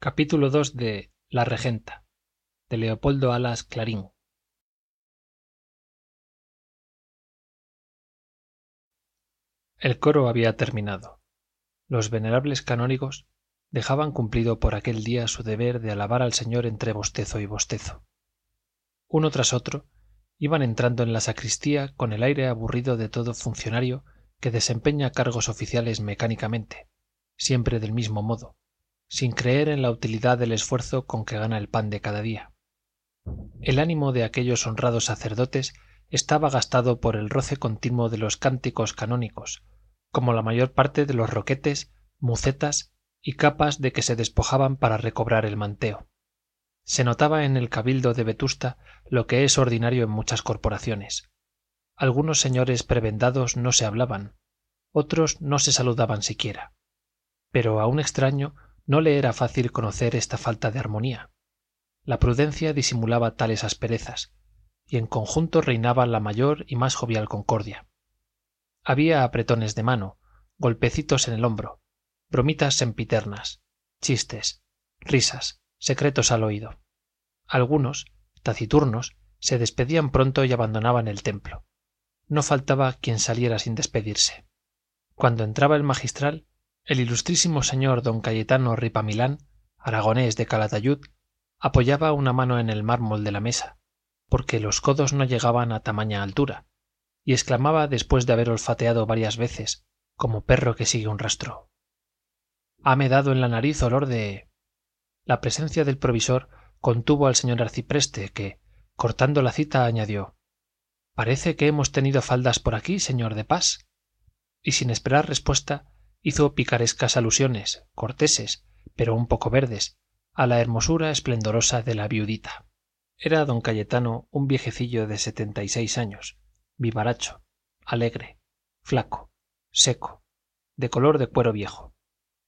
Capítulo 2 de La Regenta, de Leopoldo Alas Clarín. El coro había terminado. Los venerables canónigos dejaban cumplido por aquel día su deber de alabar al Señor entre bostezo y bostezo. Uno tras otro iban entrando en la sacristía con el aire aburrido de todo funcionario que desempeña cargos oficiales mecánicamente, siempre del mismo modo, sin creer en la utilidad del esfuerzo con que gana el pan de cada día. El ánimo de aquellos honrados sacerdotes estaba gastado por el roce continuo de los cánticos canónicos, como la mayor parte de los roquetes, mucetas y capas de que se despojaban para recobrar el manteo. Se notaba en el cabildo de Vetusta lo que es ordinario en muchas corporaciones. Algunos señores prebendados no se hablaban, otros no se saludaban siquiera. Pero a un extraño no le era fácil conocer esta falta de armonía. La prudencia disimulaba tales asperezas, y en conjunto reinaba la mayor y más jovial concordia. Había apretones de mano, golpecitos en el hombro, bromitas sempiternas, chistes, risas, secretos al oído. Algunos, taciturnos, se despedían pronto y abandonaban el templo. No faltaba quien saliera sin despedirse. Cuando entraba el magistral, el ilustrísimo señor don Cayetano Ripamilán, aragonés de Calatayud, apoyaba una mano en el mármol de la mesa, porque los codos no llegaban a tamaña altura, y exclamaba después de haber olfateado varias veces, como perro que sigue un rastro. Hame dado en la nariz olor de. La presencia del provisor contuvo al señor arcipreste, que, cortando la cita, añadió Parece que hemos tenido faldas por aquí, señor de Paz. Y sin esperar respuesta, hizo picarescas alusiones, corteses, pero un poco verdes, a la hermosura esplendorosa de la viudita. Era don Cayetano un viejecillo de setenta y seis años, vivaracho, alegre, flaco, seco, de color de cuero viejo,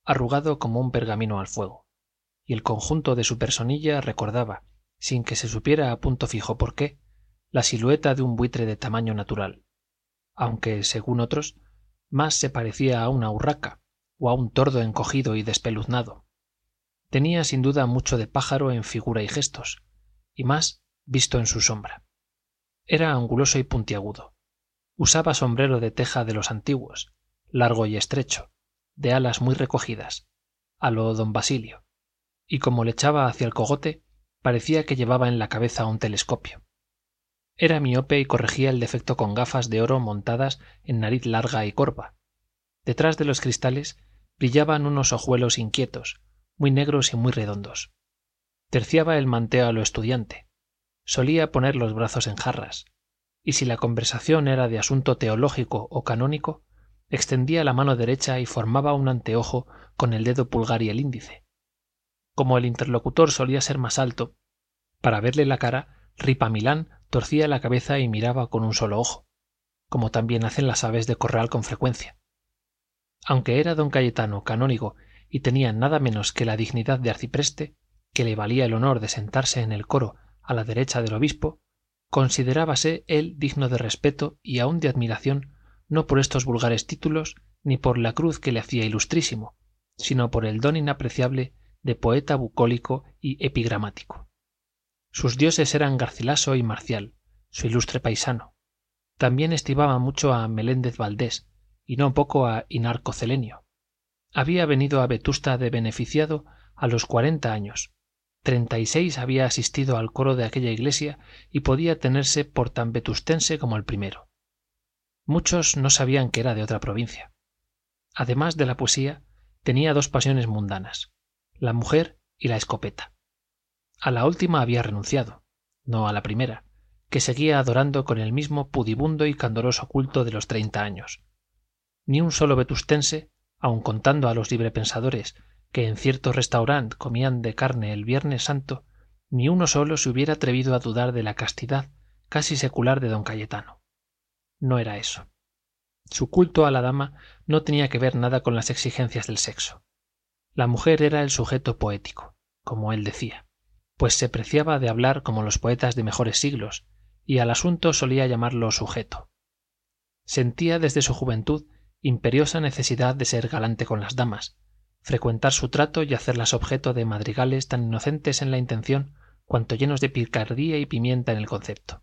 arrugado como un pergamino al fuego, y el conjunto de su personilla recordaba, sin que se supiera a punto fijo por qué, la silueta de un buitre de tamaño natural, aunque, según otros, más se parecía a una urraca o a un tordo encogido y despeluznado. Tenía sin duda mucho de pájaro en figura y gestos, y más visto en su sombra. Era anguloso y puntiagudo. Usaba sombrero de teja de los antiguos, largo y estrecho, de alas muy recogidas, a lo don Basilio, y como le echaba hacia el cogote, parecía que llevaba en la cabeza un telescopio. Era miope y corregía el defecto con gafas de oro montadas en nariz larga y corva. Detrás de los cristales brillaban unos ojuelos inquietos, muy negros y muy redondos. Terciaba el manteo a lo estudiante. Solía poner los brazos en jarras, y si la conversación era de asunto teológico o canónico, extendía la mano derecha y formaba un anteojo con el dedo pulgar y el índice. Como el interlocutor solía ser más alto, para verle la cara, Ripamilán torcía la cabeza y miraba con un solo ojo, como también hacen las aves de corral con frecuencia. Aunque era don Cayetano canónigo y tenía nada menos que la dignidad de arcipreste, que le valía el honor de sentarse en el coro a la derecha del obispo, considerábase él digno de respeto y aun de admiración no por estos vulgares títulos ni por la cruz que le hacía ilustrísimo, sino por el don inapreciable de poeta bucólico y epigramático. Sus dioses eran Garcilaso y Marcial, su ilustre paisano. También estimaba mucho a Meléndez Valdés, y no poco a Inarco Celenio. Había venido a Vetusta de beneficiado a los cuarenta años. Treinta y seis había asistido al coro de aquella iglesia y podía tenerse por tan vetustense como el primero. Muchos no sabían que era de otra provincia. Además de la poesía, tenía dos pasiones mundanas, la mujer y la escopeta. A la última había renunciado, no a la primera, que seguía adorando con el mismo pudibundo y candoroso culto de los treinta años. Ni un solo vetustense, aun contando a los librepensadores que en cierto restaurant comían de carne el Viernes Santo, ni uno solo se hubiera atrevido a dudar de la castidad casi secular de don Cayetano. No era eso. Su culto a la dama no tenía que ver nada con las exigencias del sexo. La mujer era el sujeto poético, como él decía, pues se preciaba de hablar como los poetas de mejores siglos, y al asunto solía llamarlo sujeto. Sentía desde su juventud imperiosa necesidad de ser galante con las damas, frecuentar su trato y hacerlas objeto de madrigales tan inocentes en la intención cuanto llenos de picardía y pimienta en el concepto.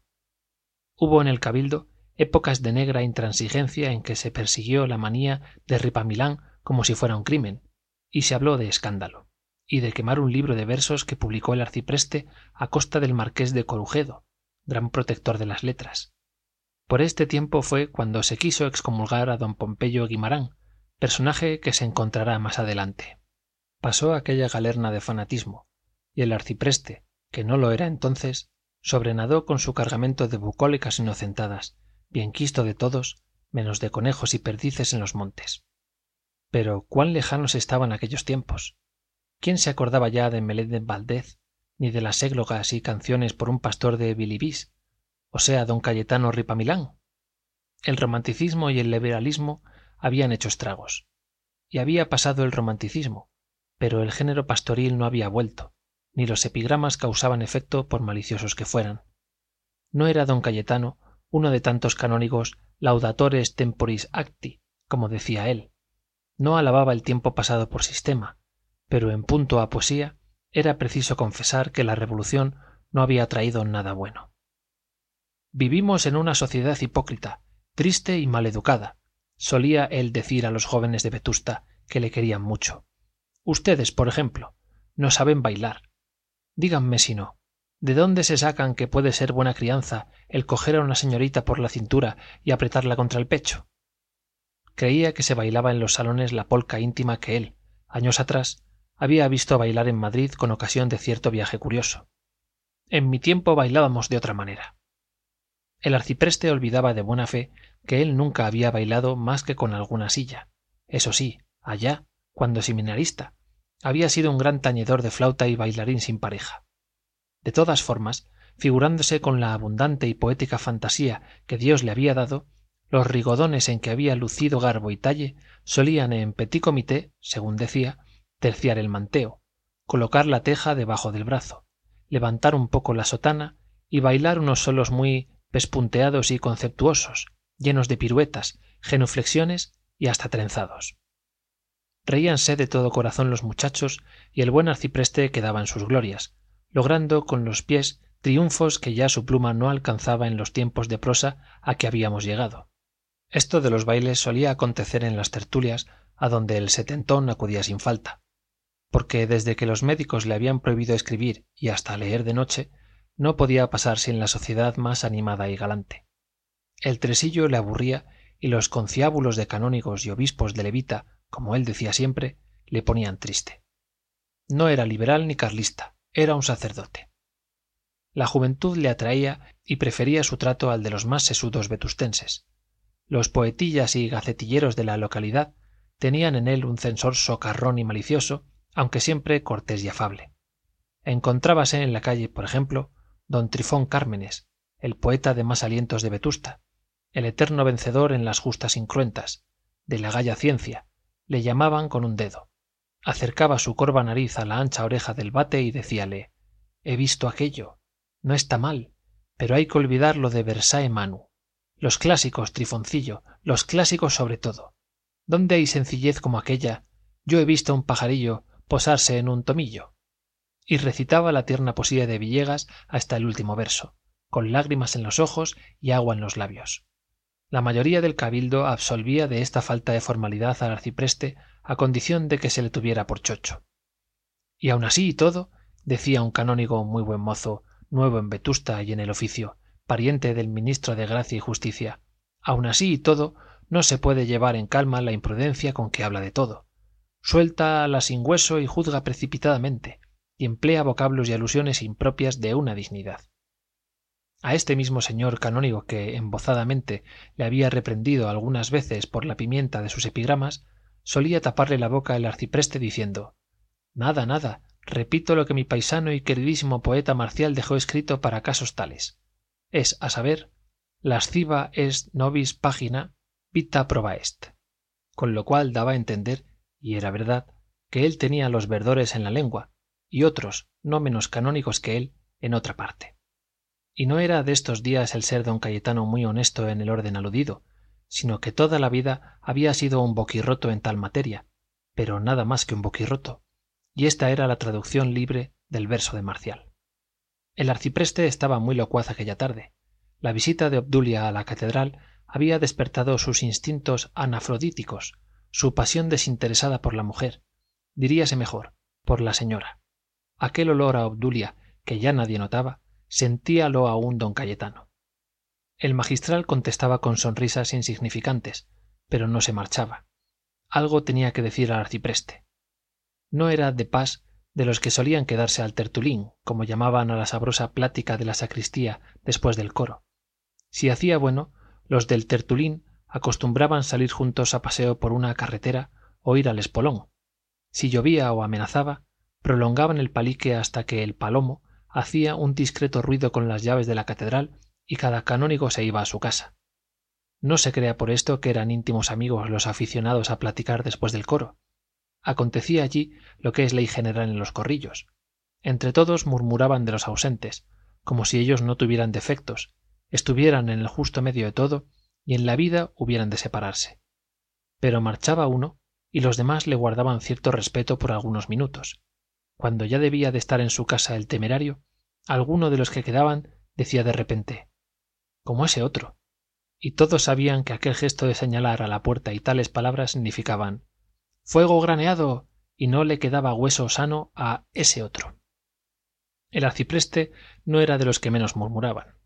Hubo en el cabildo épocas de negra intransigencia en que se persiguió la manía de Ripamilán como si fuera un crimen, y se habló de escándalo, y de quemar un libro de versos que publicó el arcipreste a costa del marqués de Corujedo, gran protector de las letras. Por este tiempo fue cuando se quiso excomulgar a don Pompeyo Guimarán, personaje que se encontrará más adelante. Pasó aquella galerna de fanatismo, y el arcipreste, que no lo era entonces, sobrenadó con su cargamento de bucólicas inocentadas, bien quisto de todos, menos de conejos y perdices en los montes. Pero cuán lejanos estaban aquellos tiempos. ¿Quién se acordaba ya de Meléndez Valdez, ni de las églogas y canciones por un pastor de Bilibís, o sea, don Cayetano Ripamilán? El romanticismo y el liberalismo habían hecho estragos. Y había pasado el romanticismo, pero el género pastoril no había vuelto, ni los epigramas causaban efecto por maliciosos que fueran. No era don Cayetano uno de tantos canónigos laudatores temporis acti, como decía él. No alababa el tiempo pasado por sistema, pero en punto a poesía era preciso confesar que la revolución no había traído nada bueno. Vivimos en una sociedad hipócrita, triste y maleducada, solía él decir a los jóvenes de Vetusta que le querían mucho. Ustedes, por ejemplo, no saben bailar. Díganme si no. ¿De dónde se sacan que puede ser buena crianza el coger a una señorita por la cintura y apretarla contra el pecho? Creía que se bailaba en los salones la polca íntima que él, años atrás, había visto bailar en Madrid con ocasión de cierto viaje curioso. En mi tiempo bailábamos de otra manera. El arcipreste olvidaba de buena fe que él nunca había bailado más que con alguna silla. Eso sí, allá, cuando seminarista, había sido un gran tañedor de flauta y bailarín sin pareja. De todas formas, figurándose con la abundante y poética fantasía que Dios le había dado, los rigodones en que había lucido garbo y talle solían en petit comité, según decía, terciar el manteo, colocar la teja debajo del brazo, levantar un poco la sotana y bailar unos solos muy pespunteados y conceptuosos, llenos de piruetas, genuflexiones y hasta trenzados. Reíanse de todo corazón los muchachos y el buen arcipreste quedaba en sus glorias, logrando con los pies triunfos que ya su pluma no alcanzaba en los tiempos de prosa a que habíamos llegado. Esto de los bailes solía acontecer en las tertulias a donde el setentón acudía sin falta, porque desde que los médicos le habían prohibido escribir y hasta leer de noche, no podía pasar sin la sociedad más animada y galante. El tresillo le aburría y los conciábulos de canónigos y obispos de levita, como él decía siempre, le ponían triste. No era liberal ni carlista, era un sacerdote. La juventud le atraía y prefería su trato al de los más sesudos vetustenses. Los poetillas y gacetilleros de la localidad tenían en él un censor socarrón y malicioso, aunque siempre cortés y afable. Encontrábase en la calle, por ejemplo, don Trifón Cármenes, el poeta de más alientos de Vetusta, el eterno vencedor en las justas incruentas, de la galla ciencia, le llamaban con un dedo. Acercaba su corva nariz a la ancha oreja del bate y decíale He visto aquello. No está mal, pero hay que olvidar lo de Versae Manu. Los clásicos, Trifoncillo, los clásicos sobre todo. ¿Dónde hay sencillez como aquella? Yo he visto un pajarillo posarse en un tomillo y recitaba la tierna poesía de Villegas hasta el último verso, con lágrimas en los ojos y agua en los labios. La mayoría del cabildo absolvía de esta falta de formalidad al arcipreste a condición de que se le tuviera por chocho. Y aun así y todo, decía un canónigo muy buen mozo, nuevo en Vetusta y en el oficio, pariente del ministro de Gracia y Justicia, aun así y todo, no se puede llevar en calma la imprudencia con que habla de todo. Suelta la sin hueso y juzga precipitadamente, y emplea vocablos y alusiones impropias de una dignidad. A este mismo señor canónigo que embozadamente le había reprendido algunas veces por la pimienta de sus epigramas, solía taparle la boca el arcipreste diciendo nada nada repito lo que mi paisano y queridísimo poeta marcial dejó escrito para casos tales es a saber lasciva est nobis pagina vita proba est con lo cual daba a entender y era verdad que él tenía los verdores en la lengua y otros no menos canónigos que él en otra parte. Y no era de estos días el ser don cayetano muy honesto en el orden aludido sino que toda la vida había sido un boquirroto en tal materia pero nada más que un boquirroto y esta era la traducción libre del verso de marcial. El arcipreste estaba muy locuaz aquella tarde. La visita de obdulia a la catedral había despertado sus instintos anafrodíticos su pasión desinteresada por la mujer diríase mejor por la señora. Aquel olor a obdulia que ya nadie notaba sentíalo aún don cayetano. El magistral contestaba con sonrisas insignificantes pero no se marchaba. Algo tenía que decir al arcipreste. No era de pas de los que solían quedarse al tertulín como llamaban a la sabrosa plática de la sacristía después del coro. Si hacía bueno los del tertulín acostumbraban salir juntos a paseo por una carretera o ir al espolón. Si llovía o amenazaba prolongaban el palique hasta que el palomo hacía un discreto ruido con las llaves de la catedral y cada canónigo se iba a su casa. No se crea por esto que eran íntimos amigos los aficionados a platicar después del coro. Acontecía allí lo que es ley general en los corrillos. Entre todos murmuraban de los ausentes como si ellos no tuvieran defectos estuvieran en el justo medio de todo y en la vida hubieran de separarse. Pero marchaba uno y los demás le guardaban cierto respeto por algunos minutos. Cuando ya debía de estar en su casa el temerario alguno de los que quedaban decía de repente como ese otro y todos sabían que aquel gesto de señalar a la puerta y tales palabras significaban fuego graneado y no le quedaba hueso sano a ese otro. El arcipreste no era de los que menos murmuraban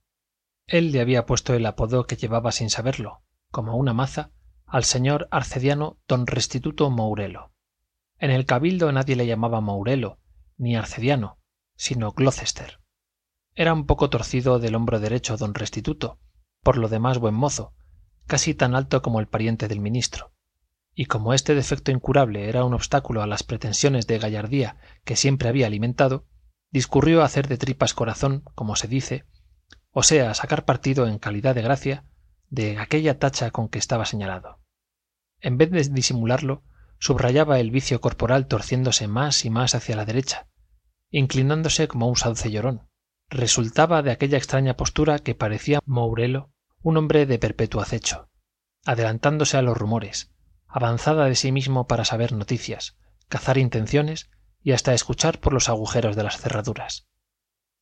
él le había puesto el apodo que llevaba sin saberlo como una maza al señor arcediano don restituto mourelo. En el cabildo nadie le llamaba mourelo ni arcediano sino glocester era un poco torcido del hombro derecho don restituto por lo demás buen mozo casi tan alto como el pariente del ministro. Y como este defecto incurable era un obstáculo a las pretensiones de gallardía que siempre había alimentado discurrió hacer de tripas corazón como se dice o sea sacar partido en calidad de gracia de aquella tacha con que estaba señalado. En vez de disimularlo subrayaba el vicio corporal torciéndose más y más hacia la derecha inclinándose como un sauce llorón. Resultaba de aquella extraña postura que parecía mourelo un hombre de perpetuo acecho adelantándose a los rumores avanzada de sí mismo para saber noticias cazar intenciones y hasta escuchar por los agujeros de las cerraduras.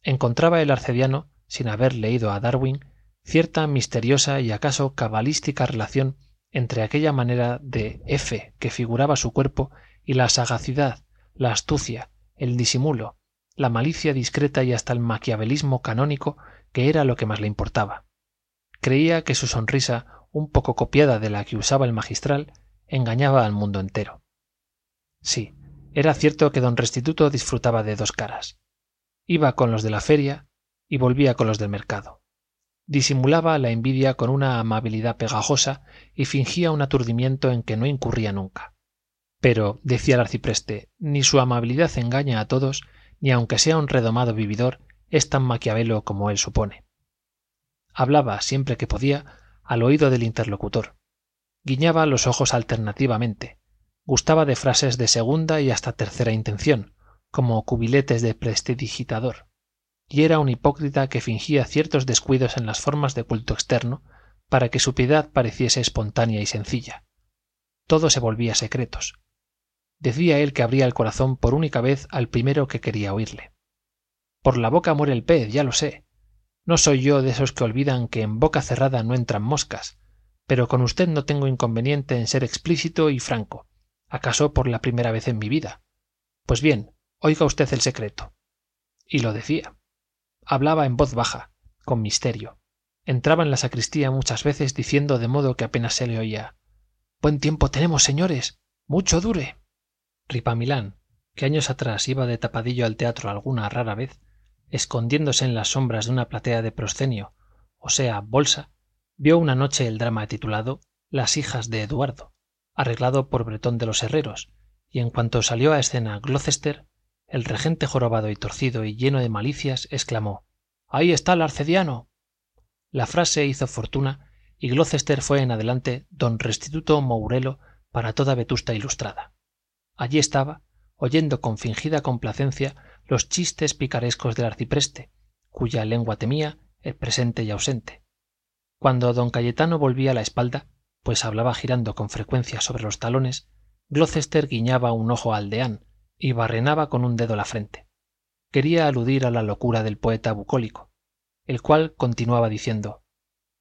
Encontraba el arcediano sin haber leído a darwin cierta misteriosa y acaso cabalística relación entre aquella manera de f que figuraba su cuerpo y la sagacidad la astucia el disimulo la malicia discreta y hasta el maquiavelismo canónico que era lo que más le importaba. Creía que su sonrisa un poco copiada de la que usaba el magistral engañaba al mundo entero. Sí era cierto que don restituto disfrutaba de dos caras. Iba con los de la feria y volvía con los del mercado. Disimulaba la envidia con una amabilidad pegajosa y fingía un aturdimiento en que no incurría nunca. Pero decía el arcipreste ni su amabilidad engaña a todos ni aunque sea un redomado vividor es tan maquiavelo como él supone. Hablaba siempre que podía al oído del interlocutor. Guiñaba los ojos alternativamente. Gustaba de frases de segunda y hasta tercera intención como cubiletes de prestidigitador y era un hipócrita que fingía ciertos descuidos en las formas de culto externo para que su piedad pareciese espontánea y sencilla. Todo se volvía secretos. Decía él que abría el corazón por única vez al primero que quería oírle. Por la boca muere el pez ya lo sé. No soy yo de esos que olvidan que en boca cerrada no entran moscas pero con usted no tengo inconveniente en ser explícito y franco acaso por la primera vez en mi vida. Pues bien oiga usted el secreto. Y lo decía hablaba en voz baja con misterio. Entraba en la sacristía muchas veces diciendo de modo que apenas se le oía buen tiempo tenemos señores mucho dure ripamilán que años atrás iba de tapadillo al teatro alguna rara vez escondiéndose en las sombras de una platea de proscenio o sea bolsa vio una noche el drama titulado las hijas de eduardo arreglado por bretón de los herreros y en cuanto salió a escena glocester el regente jorobado y torcido y lleno de malicias exclamó ahí está el arcediano la frase hizo fortuna y glocester fue en adelante don restituto mourelo para toda vetusta ilustrada. Allí estaba oyendo con fingida complacencia los chistes picarescos del arcipreste cuya lengua temía el presente y ausente. Cuando don cayetano volvía la espalda pues hablaba girando con frecuencia sobre los talones glocester guiñaba un ojo al y barrenaba con un dedo la frente. Quería aludir a la locura del poeta bucólico el cual continuaba diciendo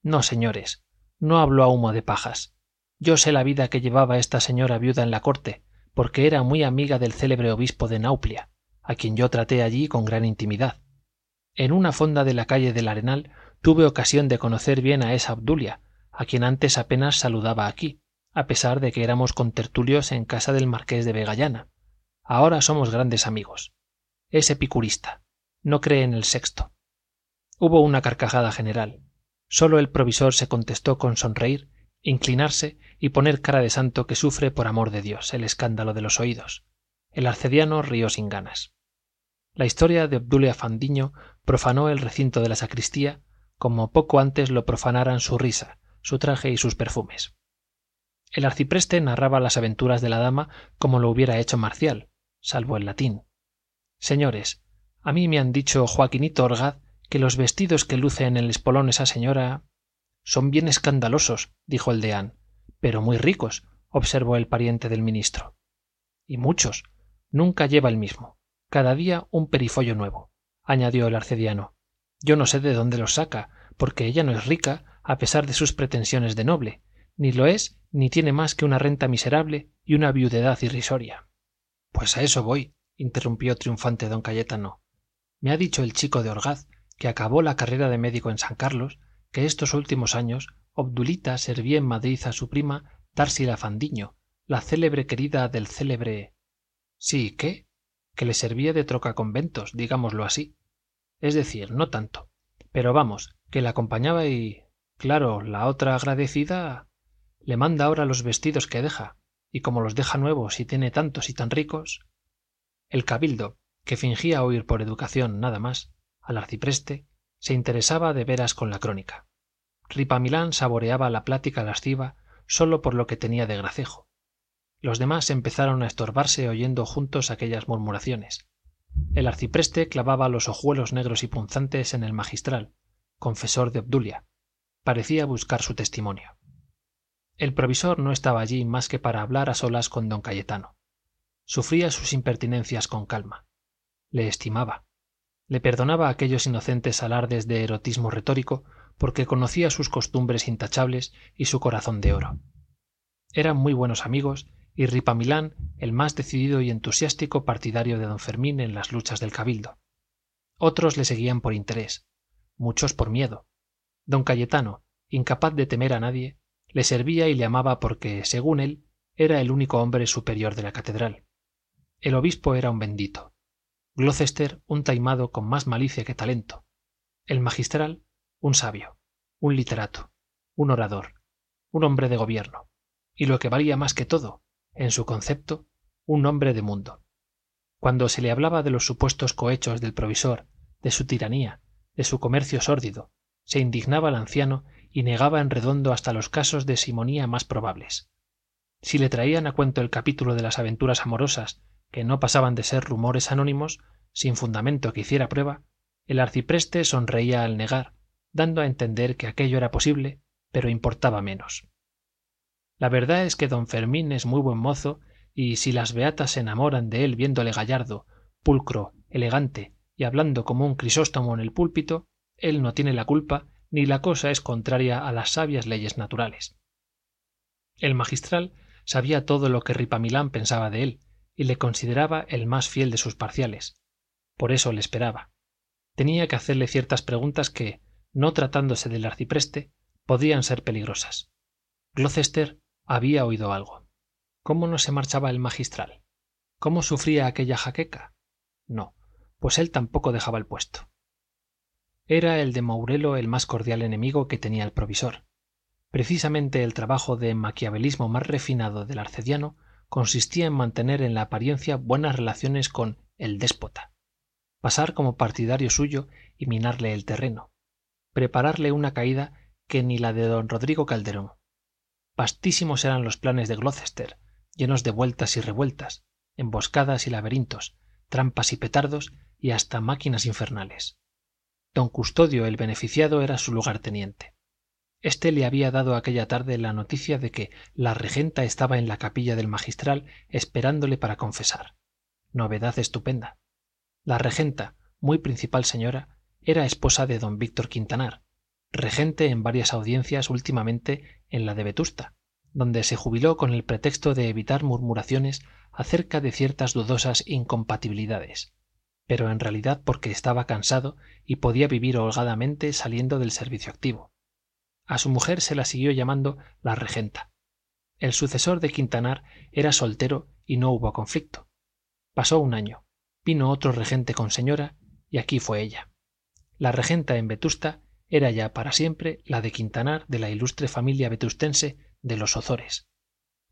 no señores no hablo a humo de pajas. Yo sé la vida que llevaba esta señora viuda en la corte porque era muy amiga del célebre obispo de nauplia a quien yo traté allí con gran intimidad. En una fonda de la calle del arenal tuve ocasión de conocer bien a esa obdulia a quien antes apenas saludaba aquí a pesar de que éramos contertulios en casa del marqués de vegallana ahora somos grandes amigos. Es epicurista. No cree en el sexto. Hubo una carcajada general. Sólo el provisor se contestó con sonreír inclinarse y poner cara de santo que sufre por amor de dios el escándalo de los oídos. El arcediano rió sin ganas. La historia de obdulia fandiño profanó el recinto de la sacristía como poco antes lo profanaran su risa su traje y sus perfumes. El arcipreste narraba las aventuras de la dama como lo hubiera hecho marcial salvo el latín. Señores a mí me han dicho joaquinito orgaz que los vestidos que luce en el espolón esa señora son bien escandalosos dijo el deán pero muy ricos observó el pariente del ministro. Y muchos nunca lleva el mismo cada día un perifollo nuevo añadió el arcediano. Yo no sé de dónde los saca porque ella no es rica a pesar de sus pretensiones de noble ni lo es ni tiene más que una renta miserable y una viudedad irrisoria pues a eso voy interrumpió triunfante don cayetano. Me ha dicho el chico de orgaz que acabó la carrera de médico en san carlos que estos últimos años obdulita servía en madrid a su prima társila fandiño la célebre querida del célebre sí qué que le servía de trocaconventos digámoslo así. Es decir no tanto. Pero vamos que la acompañaba y claro la otra agradecida le manda ahora los vestidos que deja y como los deja nuevos y tiene tantos y tan ricos el cabildo que fingía oír por educación nada más al arcipreste se interesaba de veras con la crónica. Ripamilán saboreaba la plática lasciva sólo por lo que tenía de gracejo. Los demás empezaron a estorbarse oyendo juntos aquellas murmuraciones. El arcipreste clavaba los ojuelos negros y punzantes en el magistral confesor de obdulia. Parecía buscar su testimonio el provisor no estaba allí más que para hablar a solas con don cayetano. Sufría sus impertinencias con calma. Le estimaba. Le perdonaba aquellos inocentes alardes de erotismo retórico porque conocía sus costumbres intachables y su corazón de oro. Eran muy buenos amigos y ripamilán el más decidido y entusiástico partidario de don fermín en las luchas del cabildo. Otros le seguían por interés muchos por miedo. Don cayetano incapaz de temer a nadie le servía y le amaba porque según él era el único hombre superior de la catedral. El obispo era un bendito. Glocester un taimado con más malicia que talento. El magistral un sabio un literato un orador un hombre de gobierno. Y lo que valía más que todo en su concepto un hombre de mundo. Cuando se le hablaba de los supuestos cohechos del provisor de su tiranía de su comercio sórdido se indignaba el anciano y negaba en redondo hasta los casos de simonía más probables. Si le traían a cuento el capítulo de las aventuras amorosas que no pasaban de ser rumores anónimos sin fundamento que hiciera prueba el arcipreste sonreía al negar dando a entender que aquello era posible pero importaba menos. La verdad es que don fermín es muy buen mozo y si las beatas se enamoran de él viéndole gallardo pulcro elegante y hablando como un crisóstomo en el púlpito él no tiene la culpa ni la cosa es contraria a las sabias leyes naturales. El magistral sabía todo lo que ripamilán pensaba de él y le consideraba el más fiel de sus parciales. Por eso le esperaba. Tenía que hacerle ciertas preguntas que no tratándose del arcipreste podían ser peligrosas. Glocester había oído algo. Cómo no se marchaba el magistral cómo sufría aquella jaqueca no pues él tampoco dejaba el puesto era el de mourelo el más cordial enemigo que tenía el provisor. Precisamente el trabajo de maquiavelismo más refinado del arcediano consistía en mantener en la apariencia buenas relaciones con el déspota, pasar como partidario suyo y minarle el terreno, prepararle una caída que ni la de don rodrigo calderón. Vastísimos eran los planes de glocester llenos de vueltas y revueltas emboscadas y laberintos trampas y petardos y hasta máquinas infernales don custodio el beneficiado era su lugarteniente. Este le había dado aquella tarde la noticia de que la regenta estaba en la capilla del magistral esperándole para confesar. Novedad estupenda. La regenta muy principal señora era esposa de don víctor quintanar regente en varias audiencias últimamente en la de vetusta donde se jubiló con el pretexto de evitar murmuraciones acerca de ciertas dudosas incompatibilidades pero en realidad porque estaba cansado y podía vivir holgadamente saliendo del servicio activo. A su mujer se la siguió llamando la regenta. El sucesor de quintanar era soltero y no hubo conflicto. Pasó un año. Vino otro regente con señora y aquí fue ella. La regenta en vetusta era ya para siempre la de quintanar de la ilustre familia vetustense de los ozores.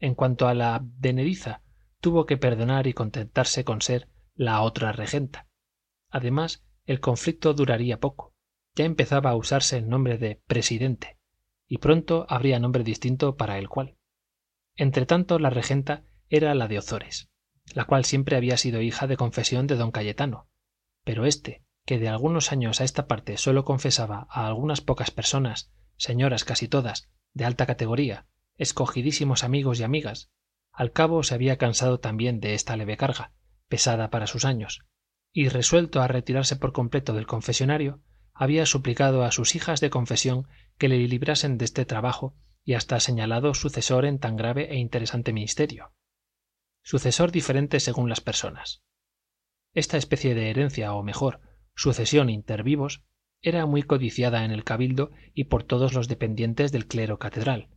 En cuanto a la advenediza tuvo que perdonar y contentarse con ser la otra regenta además el conflicto duraría poco. Ya empezaba a usarse el nombre de presidente y pronto habría nombre distinto para el cual. Entretanto la regenta era la de ozores la cual siempre había sido hija de confesión de don cayetano. Pero éste que de algunos años a esta parte sólo confesaba a algunas pocas personas señoras casi todas de alta categoría escogidísimos amigos y amigas al cabo se había cansado también de esta leve carga pesada para sus años y resuelto a retirarse por completo del confesionario había suplicado a sus hijas de confesión que le librasen de este trabajo y hasta señalado sucesor en tan grave e interesante ministerio. Sucesor diferente según las personas. Esta especie de herencia o mejor sucesión inter vivos era muy codiciada en el cabildo y por todos los dependientes del clero catedral.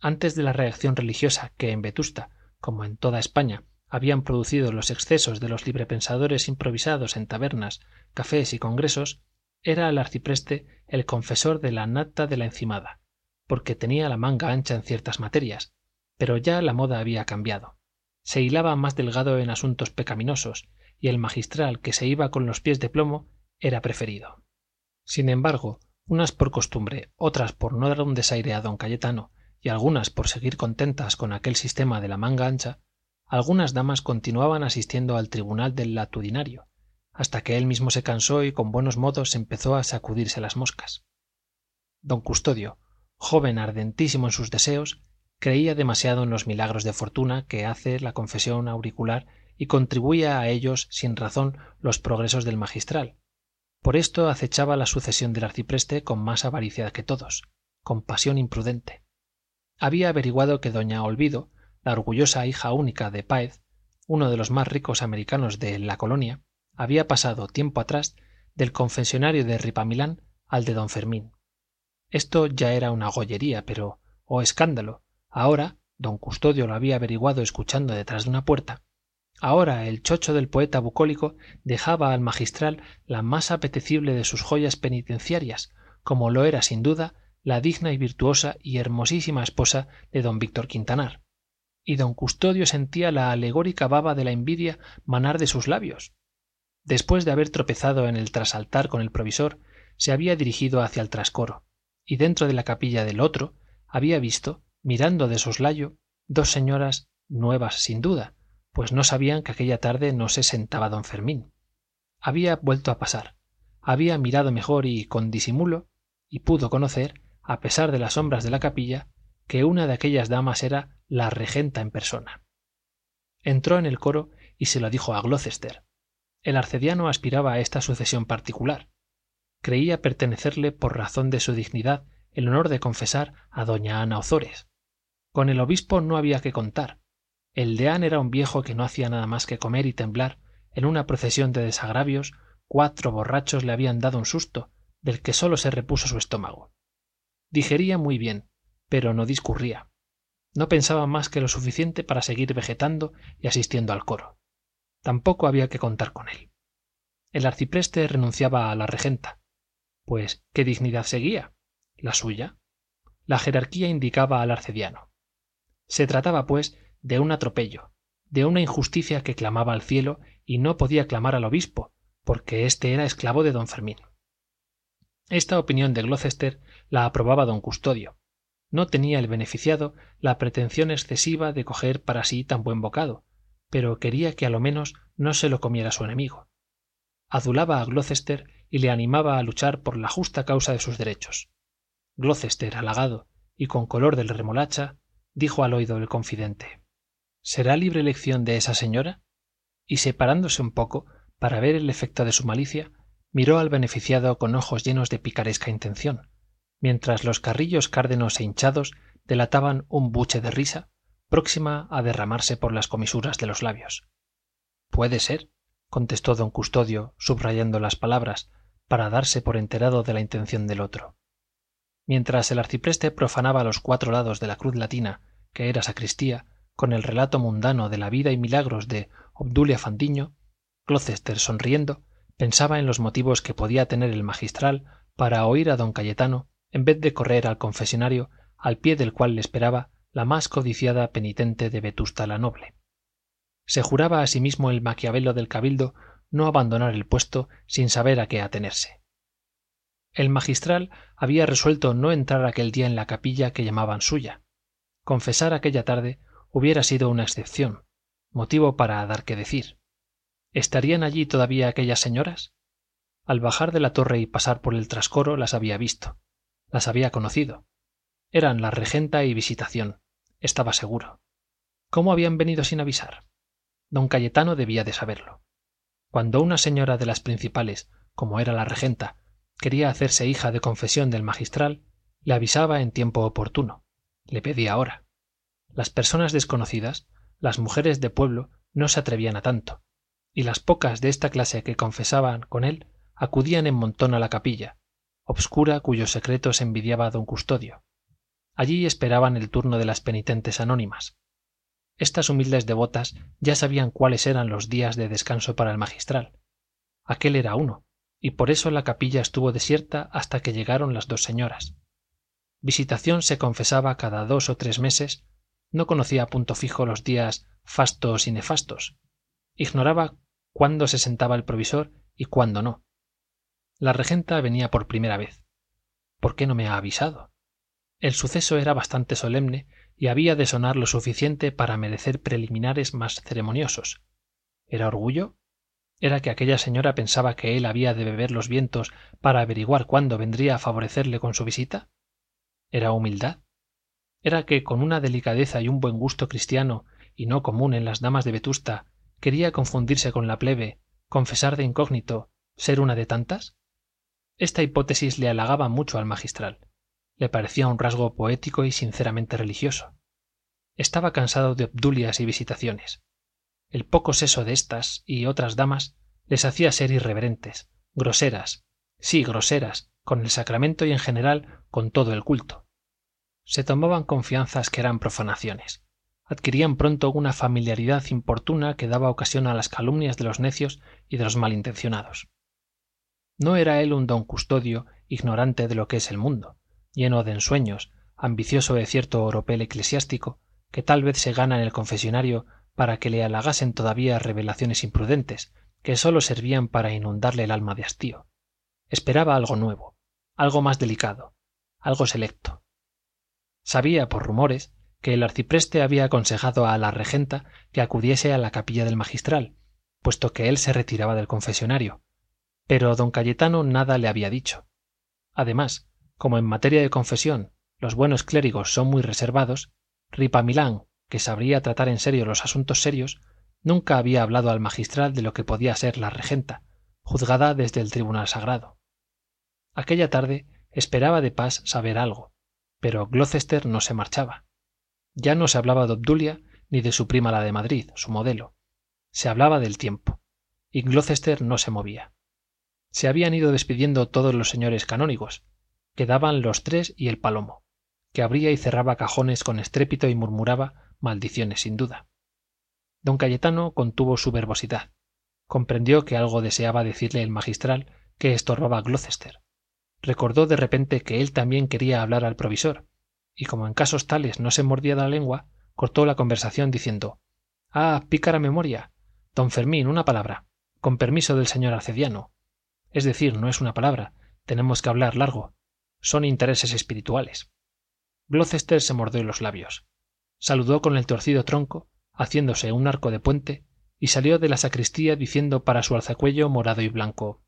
Antes de la reacción religiosa que en vetusta como en toda españa habían producido los excesos de los librepensadores improvisados en tabernas cafés y congresos era el arcipreste el confesor de la nata de la encimada porque tenía la manga ancha en ciertas materias pero ya la moda había cambiado. Se hilaba más delgado en asuntos pecaminosos y el magistral que se iba con los pies de plomo era preferido. Sin embargo unas por costumbre otras por no dar un desaire a don cayetano y algunas por seguir contentas con aquel sistema de la manga ancha algunas damas continuaban asistiendo al tribunal del latitudinario hasta que él mismo se cansó y con buenos modos empezó a sacudirse las moscas. Don custodio joven ardentísimo en sus deseos creía demasiado en los milagros de fortuna que hace la confesión auricular y contribuía a ellos sin razón los progresos del magistral. Por esto acechaba la sucesión del arcipreste con más avaricia que todos con pasión imprudente. Había averiguado que doña olvido la orgullosa hija única de páez uno de los más ricos americanos de la colonia había pasado tiempo atrás del confesionario de ripamilán al de don fermín. Esto ya era una gollería pero oh escándalo ahora don custodio lo había averiguado escuchando detrás de una puerta. Ahora el chocho del poeta bucólico dejaba al magistral la más apetecible de sus joyas penitenciarias como lo era sin duda la digna y virtuosa y hermosísima esposa de don víctor quintanar y don custodio sentía la alegórica baba de la envidia manar de sus labios. Después de haber tropezado en el trasaltar con el provisor se había dirigido hacia el trascoro y dentro de la capilla del otro había visto mirando de soslayo dos señoras nuevas sin duda pues no sabían que aquella tarde no se sentaba don fermín. Había vuelto a pasar había mirado mejor y con disimulo y pudo conocer a pesar de las sombras de la capilla que una de aquellas damas era la regenta en persona. Entró en el coro y se lo dijo a glocester el arcediano aspiraba a esta sucesión particular. Creía pertenecerle por razón de su dignidad el honor de confesar a doña ana ozores. Con el obispo no había que contar. El deán era un viejo que no hacía nada más que comer y temblar. En una procesión de desagravios cuatro borrachos le habían dado un susto del que sólo se repuso su estómago. Digería muy bien pero no discurría no pensaba más que lo suficiente para seguir vegetando y asistiendo al coro. Tampoco había que contar con él. El arcipreste renunciaba a la regenta. Pues qué dignidad seguía la suya la jerarquía indicaba al arcediano. Se trataba pues de un atropello, de una injusticia que clamaba al cielo y no podía clamar al obispo, porque éste era esclavo de don fermín. Esta opinión de glocester la aprobaba don custodio no tenía el beneficiado la pretensión excesiva de coger para sí tan buen bocado pero quería que a lo menos no se lo comiera su enemigo. Adulaba a glocester y le animaba a luchar por la justa causa de sus derechos. Glocester halagado y con color de remolacha dijo al oído del confidente será libre elección de esa señora y separándose un poco para ver el efecto de su malicia miró al beneficiado con ojos llenos de picaresca intención mientras los carrillos cárdenos e hinchados delataban un buche de risa próxima a derramarse por las comisuras de los labios. Puede ser contestó don custodio subrayando las palabras para darse por enterado de la intención del otro. Mientras el arcipreste profanaba los cuatro lados de la cruz latina que era sacristía con el relato mundano de la vida y milagros de obdulia fandiño glocester sonriendo pensaba en los motivos que podía tener el magistral para oír a don cayetano en vez de correr al confesonario al pie del cual le esperaba la más codiciada penitente de vetusta la noble. Se juraba a sí mismo el maquiavelo del cabildo no abandonar el puesto sin saber a qué atenerse. El magistral había resuelto no entrar aquel día en la capilla que llamaban suya. Confesar aquella tarde hubiera sido una excepción motivo para dar que decir. Estarían allí todavía aquellas señoras al bajar de la torre y pasar por el trascoro las había visto las había conocido. Eran la regenta y visitación estaba seguro. Cómo habían venido sin avisar don cayetano debía de saberlo. Cuando una señora de las principales como era la regenta quería hacerse hija de confesión del magistral le avisaba en tiempo oportuno. Le pedía hora. Las personas desconocidas las mujeres de pueblo no se atrevían a tanto y las pocas de esta clase que confesaban con él acudían en montón a la capilla obscura cuyos secretos envidiaba don custodio. Allí esperaban el turno de las penitentes anónimas. Estas humildes devotas ya sabían cuáles eran los días de descanso para el magistral. Aquel era uno y por eso la capilla estuvo desierta hasta que llegaron las dos señoras. Visitación se confesaba cada dos o tres meses no conocía a punto fijo los días fastos y nefastos. Ignoraba cuándo se sentaba el provisor y cuándo no la regenta venía por primera vez. Por qué no me ha avisado el suceso era bastante solemne y había de sonar lo suficiente para merecer preliminares más ceremoniosos. Era orgullo era que aquella señora pensaba que él había de beber los vientos para averiguar cuándo vendría a favorecerle con su visita. Era humildad era que con una delicadeza y un buen gusto cristiano y no común en las damas de vetusta quería confundirse con la plebe confesar de incógnito ser una de tantas esta hipótesis le halagaba mucho al magistral. Le parecía un rasgo poético y sinceramente religioso. Estaba cansado de obdulias y visitaciones. El poco seso de estas y otras damas les hacía ser irreverentes groseras sí groseras con el sacramento y en general con todo el culto. Se tomaban confianzas que eran profanaciones. Adquirían pronto una familiaridad importuna que daba ocasión a las calumnias de los necios y de los malintencionados no era él un don custodio ignorante de lo que es el mundo lleno de ensueños ambicioso de cierto oropel eclesiástico que tal vez se gana en el confesionario para que le halagasen todavía revelaciones imprudentes que sólo servían para inundarle el alma de hastío. Esperaba algo nuevo algo más delicado algo selecto. Sabía por rumores que el arcipreste había aconsejado a la regenta que acudiese a la capilla del magistral puesto que él se retiraba del confesionario pero don cayetano nada le había dicho. Además como en materia de confesión los buenos clérigos son muy reservados ripamilán que sabría tratar en serio los asuntos serios nunca había hablado al magistral de lo que podía ser la regenta juzgada desde el tribunal sagrado. Aquella tarde esperaba de pas saber algo pero glocester no se marchaba. Ya no se hablaba de obdulia ni de su prima la de madrid su modelo. Se hablaba del tiempo y glocester no se movía se habían ido despidiendo todos los señores canónigos quedaban los tres y el palomo que abría y cerraba cajones con estrépito y murmuraba maldiciones sin duda. Don cayetano contuvo su verbosidad. Comprendió que algo deseaba decirle el magistral que estorbaba glocester recordó de repente que él también quería hablar al provisor y como en casos tales no se mordía la lengua cortó la conversación diciendo ah pícara memoria. Don fermín una palabra. Con permiso del señor arcediano es decir no es una palabra. Tenemos que hablar largo. Son intereses espirituales. Glocester se mordió los labios. Saludó con el torcido tronco haciéndose un arco de puente y salió de la sacristía diciendo para su alzacuello morado y blanco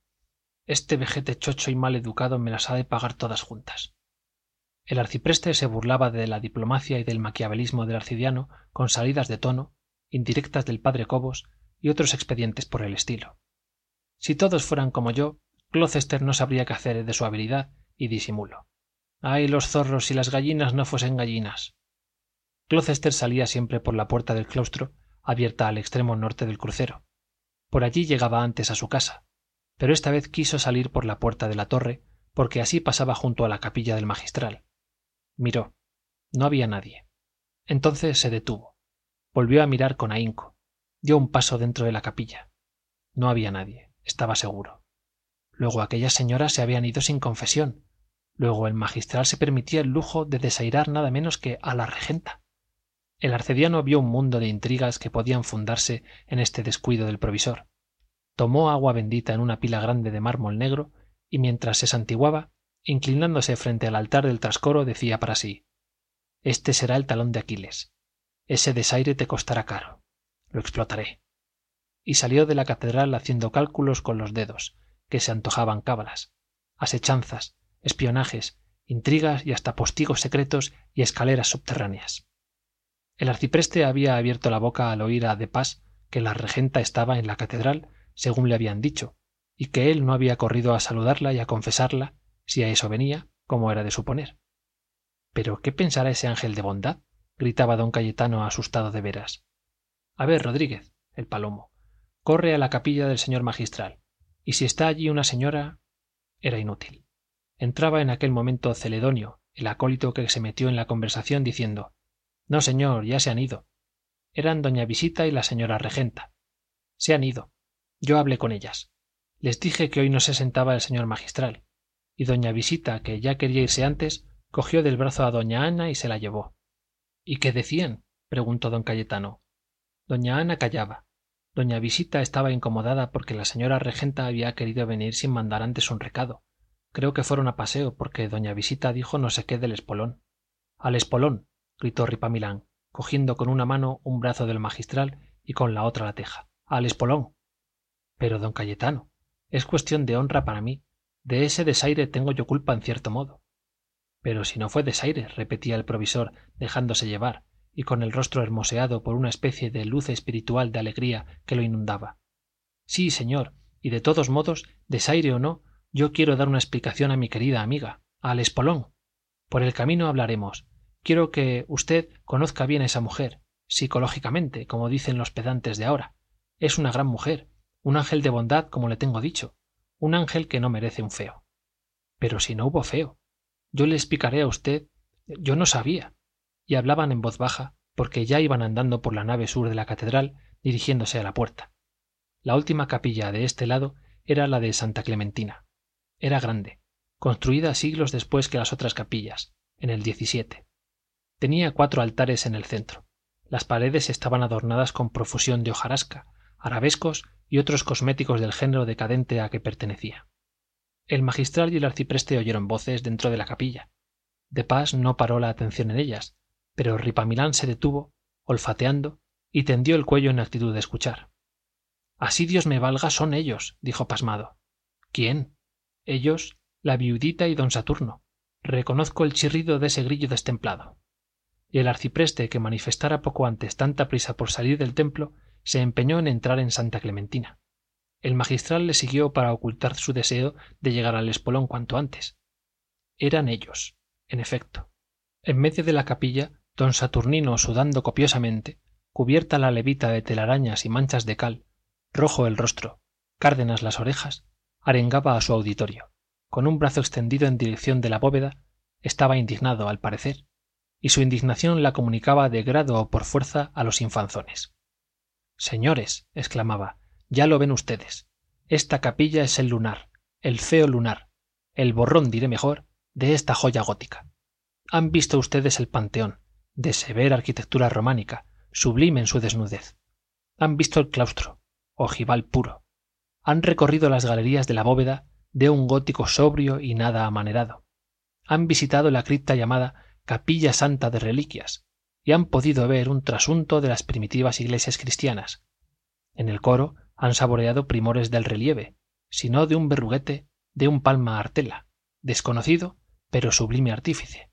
este vejete chocho y mal educado me las ha de pagar todas juntas el arcipreste se burlaba de la diplomacia y del maquiavelismo del arcediano con salidas de tono indirectas del padre cobos y otros expedientes por el estilo si todos fueran como yo glocester no sabría qué hacer de su habilidad y disimulo. Ay los zorros si las gallinas no fuesen gallinas. Glocester salía siempre por la puerta del claustro abierta al extremo norte del crucero. Por allí llegaba antes a su casa pero esta vez quiso salir por la puerta de la torre porque así pasaba junto a la capilla del magistral. Miró. No había nadie. Entonces se detuvo. Volvió a mirar con ahínco. Dio un paso dentro de la capilla. No había nadie estaba seguro. Luego aquellas señoras se habían ido sin confesión. Luego el magistral se permitía el lujo de desairar nada menos que a la regenta. El arcediano vio un mundo de intrigas que podían fundarse en este descuido del provisor. Tomó agua bendita en una pila grande de mármol negro y mientras se santiguaba inclinándose frente al altar del trascoro decía para sí este será el talón de aquiles. Ese desaire te costará caro. Lo explotaré y salió de la catedral haciendo cálculos con los dedos que se antojaban cábalas asechanzas espionajes intrigas y hasta postigos secretos y escaleras subterráneas. El arcipreste había abierto la boca al oír a de pas que la regenta estaba en la catedral según le habían dicho y que él no había corrido a saludarla y a confesarla si a eso venía como era de suponer. Pero qué pensará ese ángel de bondad gritaba don cayetano asustado de veras. A ver rodríguez el palomo corre a la capilla del señor magistral y si está allí una señora era inútil. Entraba en aquel momento celedonio el acólito que se metió en la conversación diciendo no señor ya se han ido. Eran doña visita y la señora regenta. Se han ido. Yo hablé con ellas. Les dije que hoy no se sentaba el señor magistral. Y doña visita que ya quería irse antes cogió del brazo a doña ana y se la llevó y qué decían preguntó don cayetano. Doña ana callaba doña visita estaba incomodada porque la señora regenta había querido venir sin mandar antes un recado. Creo que fueron a paseo porque doña visita dijo no sé qué del espolón. Al espolón gritó ripamilán cogiendo con una mano un brazo del magistral y con la otra la teja. Al espolón. Pero don cayetano es cuestión de honra para mí. De ese desaire tengo yo culpa en cierto modo. Pero si no fue desaire repetía el provisor dejándose llevar y con el rostro hermoseado por una especie de luz espiritual de alegría que lo inundaba. Sí señor y de todos modos desaire o no yo quiero dar una explicación a mi querida amiga al espolón por el camino hablaremos. Quiero que usted conozca bien a esa mujer psicológicamente como dicen los pedantes de ahora. Es una gran mujer un ángel de bondad como le tengo dicho un ángel que no merece un feo. Pero si no hubo feo yo le explicaré a usted yo no sabía y hablaban en voz baja porque ya iban andando por la nave sur de la catedral dirigiéndose a la puerta. La última capilla de este lado era la de santa clementina. Era grande construida siglos después que las otras capillas en el tenía cuatro altares en el centro. Las paredes estaban adornadas con profusión de hojarasca arabescos y otros cosméticos del género decadente a que pertenecía. El magistral y el arcipreste oyeron voces dentro de la capilla. De pas no paró la atención en ellas pero ripamilán se detuvo olfateando y tendió el cuello en actitud de escuchar. Así dios me valga son ellos dijo pasmado. Quién ellos la viudita y don saturno. Reconozco el chirrido de ese grillo destemplado. Y el arcipreste que manifestara poco antes tanta prisa por salir del templo se empeñó en entrar en santa clementina. El magistral le siguió para ocultar su deseo de llegar al espolón cuanto antes. Eran ellos en efecto. En medio de la capilla don saturnino sudando copiosamente cubierta la levita de telarañas y manchas de cal rojo el rostro cárdenas las orejas arengaba a su auditorio. Con un brazo extendido en dirección de la bóveda estaba indignado al parecer y su indignación la comunicaba de grado o por fuerza a los infanzones. Señores exclamaba ya lo ven ustedes. Esta capilla es el lunar el feo lunar el borrón diré mejor de esta joya gótica. Han visto ustedes el panteón de severa arquitectura románica, sublime en su desnudez. Han visto el claustro, ojival puro. Han recorrido las galerías de la bóveda de un gótico sobrio y nada amanerado. Han visitado la cripta llamada Capilla Santa de Reliquias y han podido ver un trasunto de las primitivas iglesias cristianas. En el coro han saboreado primores del relieve, sino de un berruguete de un palma artela, desconocido pero sublime artífice.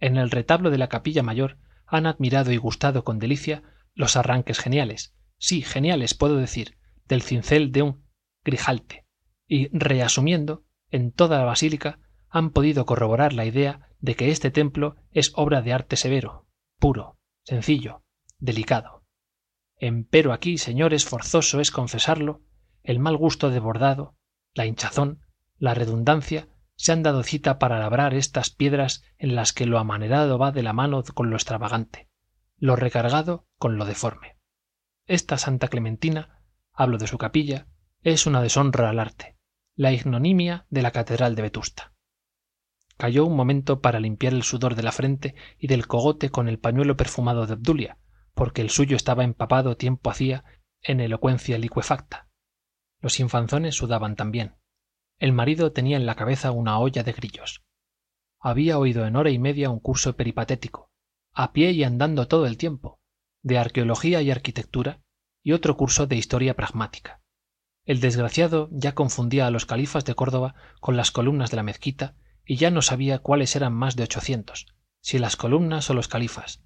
En el retablo de la capilla mayor han admirado y gustado con delicia los arranques geniales, sí, geniales puedo decir, del cincel de un grijalte, y reasumiendo, en toda la basílica han podido corroborar la idea de que este templo es obra de arte severo, puro, sencillo, delicado. Empero aquí, señores, forzoso es confesarlo, el mal gusto de bordado, la hinchazón, la redundancia, se han dado cita para labrar estas piedras en las que lo amanerado va de la mano con lo extravagante, lo recargado con lo deforme. Esta Santa Clementina, hablo de su capilla, es una deshonra al arte, la ignominia de la Catedral de Vetusta. Cayó un momento para limpiar el sudor de la frente y del cogote con el pañuelo perfumado de Obdulia, porque el suyo estaba empapado tiempo hacía en elocuencia liquefacta. Los infanzones sudaban también. El marido tenía en la cabeza una olla de grillos. Había oído en hora y media un curso peripatético, a pie y andando todo el tiempo, de arqueología y arquitectura, y otro curso de historia pragmática. El desgraciado ya confundía a los califas de Córdoba con las columnas de la mezquita y ya no sabía cuáles eran más de ochocientos, si las columnas o los califas.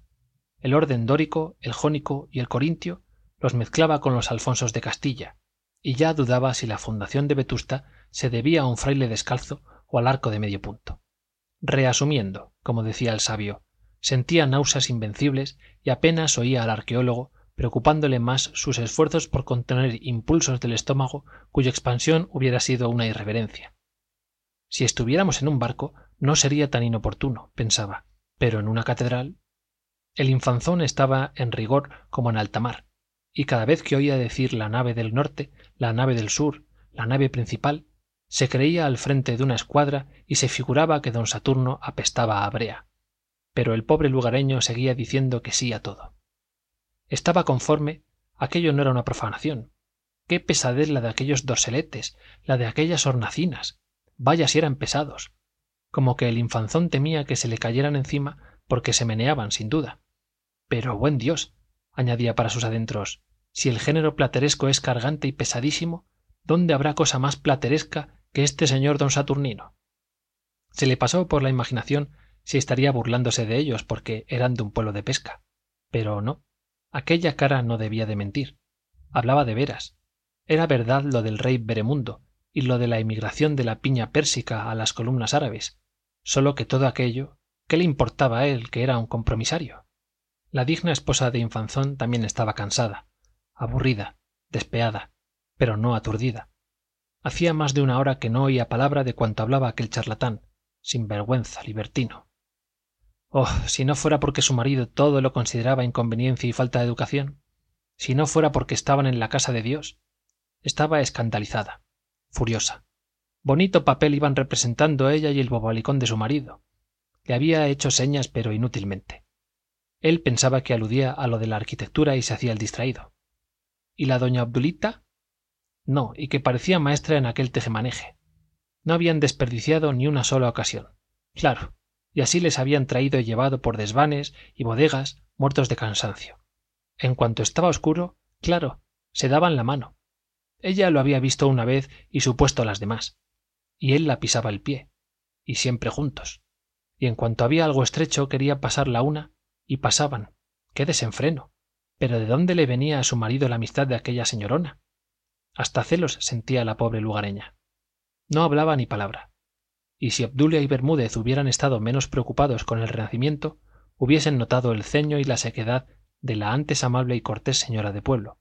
El orden dórico, el jónico y el corintio los mezclaba con los alfonsos de Castilla, y ya dudaba si la fundación de Vetusta se debía a un fraile descalzo o al arco de medio punto. Reasumiendo, como decía el sabio, sentía náuseas invencibles y apenas oía al arqueólogo, preocupándole más sus esfuerzos por contener impulsos del estómago cuya expansión hubiera sido una irreverencia. Si estuviéramos en un barco no sería tan inoportuno, pensaba, pero en una catedral. El infanzón estaba en rigor como en alta mar, y cada vez que oía decir la nave del norte, la nave del sur, la nave principal, se creía al frente de una escuadra y se figuraba que don Saturno apestaba a brea. Pero el pobre lugareño seguía diciendo que sí a todo. Estaba conforme, aquello no era una profanación. Qué pesadez la de aquellos dorseletes, la de aquellas hornacinas. Vaya si eran pesados. Como que el infanzón temía que se le cayeran encima porque se meneaban, sin duda. Pero buen Dios, añadía para sus adentros, si el género plateresco es cargante y pesadísimo, ¿dónde habrá cosa más plateresca que este señor don Saturnino? Se le pasó por la imaginación si estaría burlándose de ellos porque eran de un pueblo de pesca. Pero no, aquella cara no debía de mentir. Hablaba de veras. Era verdad lo del rey Beremundo y lo de la emigración de la piña pérsica a las columnas árabes, solo que todo aquello, ¿qué le importaba a él que era un compromisario? La digna esposa de Infanzón también estaba cansada, aburrida, despeada, pero no aturdida. Hacía más de una hora que no oía palabra de cuanto hablaba aquel charlatán, sin vergüenza, libertino. Oh, si no fuera porque su marido todo lo consideraba inconveniencia y falta de educación, si no fuera porque estaban en la casa de Dios. Estaba escandalizada, furiosa. Bonito papel iban representando ella y el bobalicón de su marido. Le había hecho señas, pero inútilmente. Él pensaba que aludía a lo de la arquitectura y se hacía el distraído. ¿Y la doña Obdulita? No, y que parecía maestra en aquel tejemaneje. No habían desperdiciado ni una sola ocasión. Claro, y así les habían traído y llevado por desvanes y bodegas muertos de cansancio. En cuanto estaba oscuro, claro, se daban la mano. Ella lo había visto una vez y supuesto las demás. Y él la pisaba el pie. Y siempre juntos. Y en cuanto había algo estrecho quería pasar la una, y pasaban. ¡Qué desenfreno! Pero ¿de dónde le venía a su marido la amistad de aquella señorona? Hasta celos sentía la pobre lugareña. No hablaba ni palabra. Y si Obdulia y Bermúdez hubieran estado menos preocupados con el renacimiento, hubiesen notado el ceño y la sequedad de la antes amable y cortés señora de pueblo.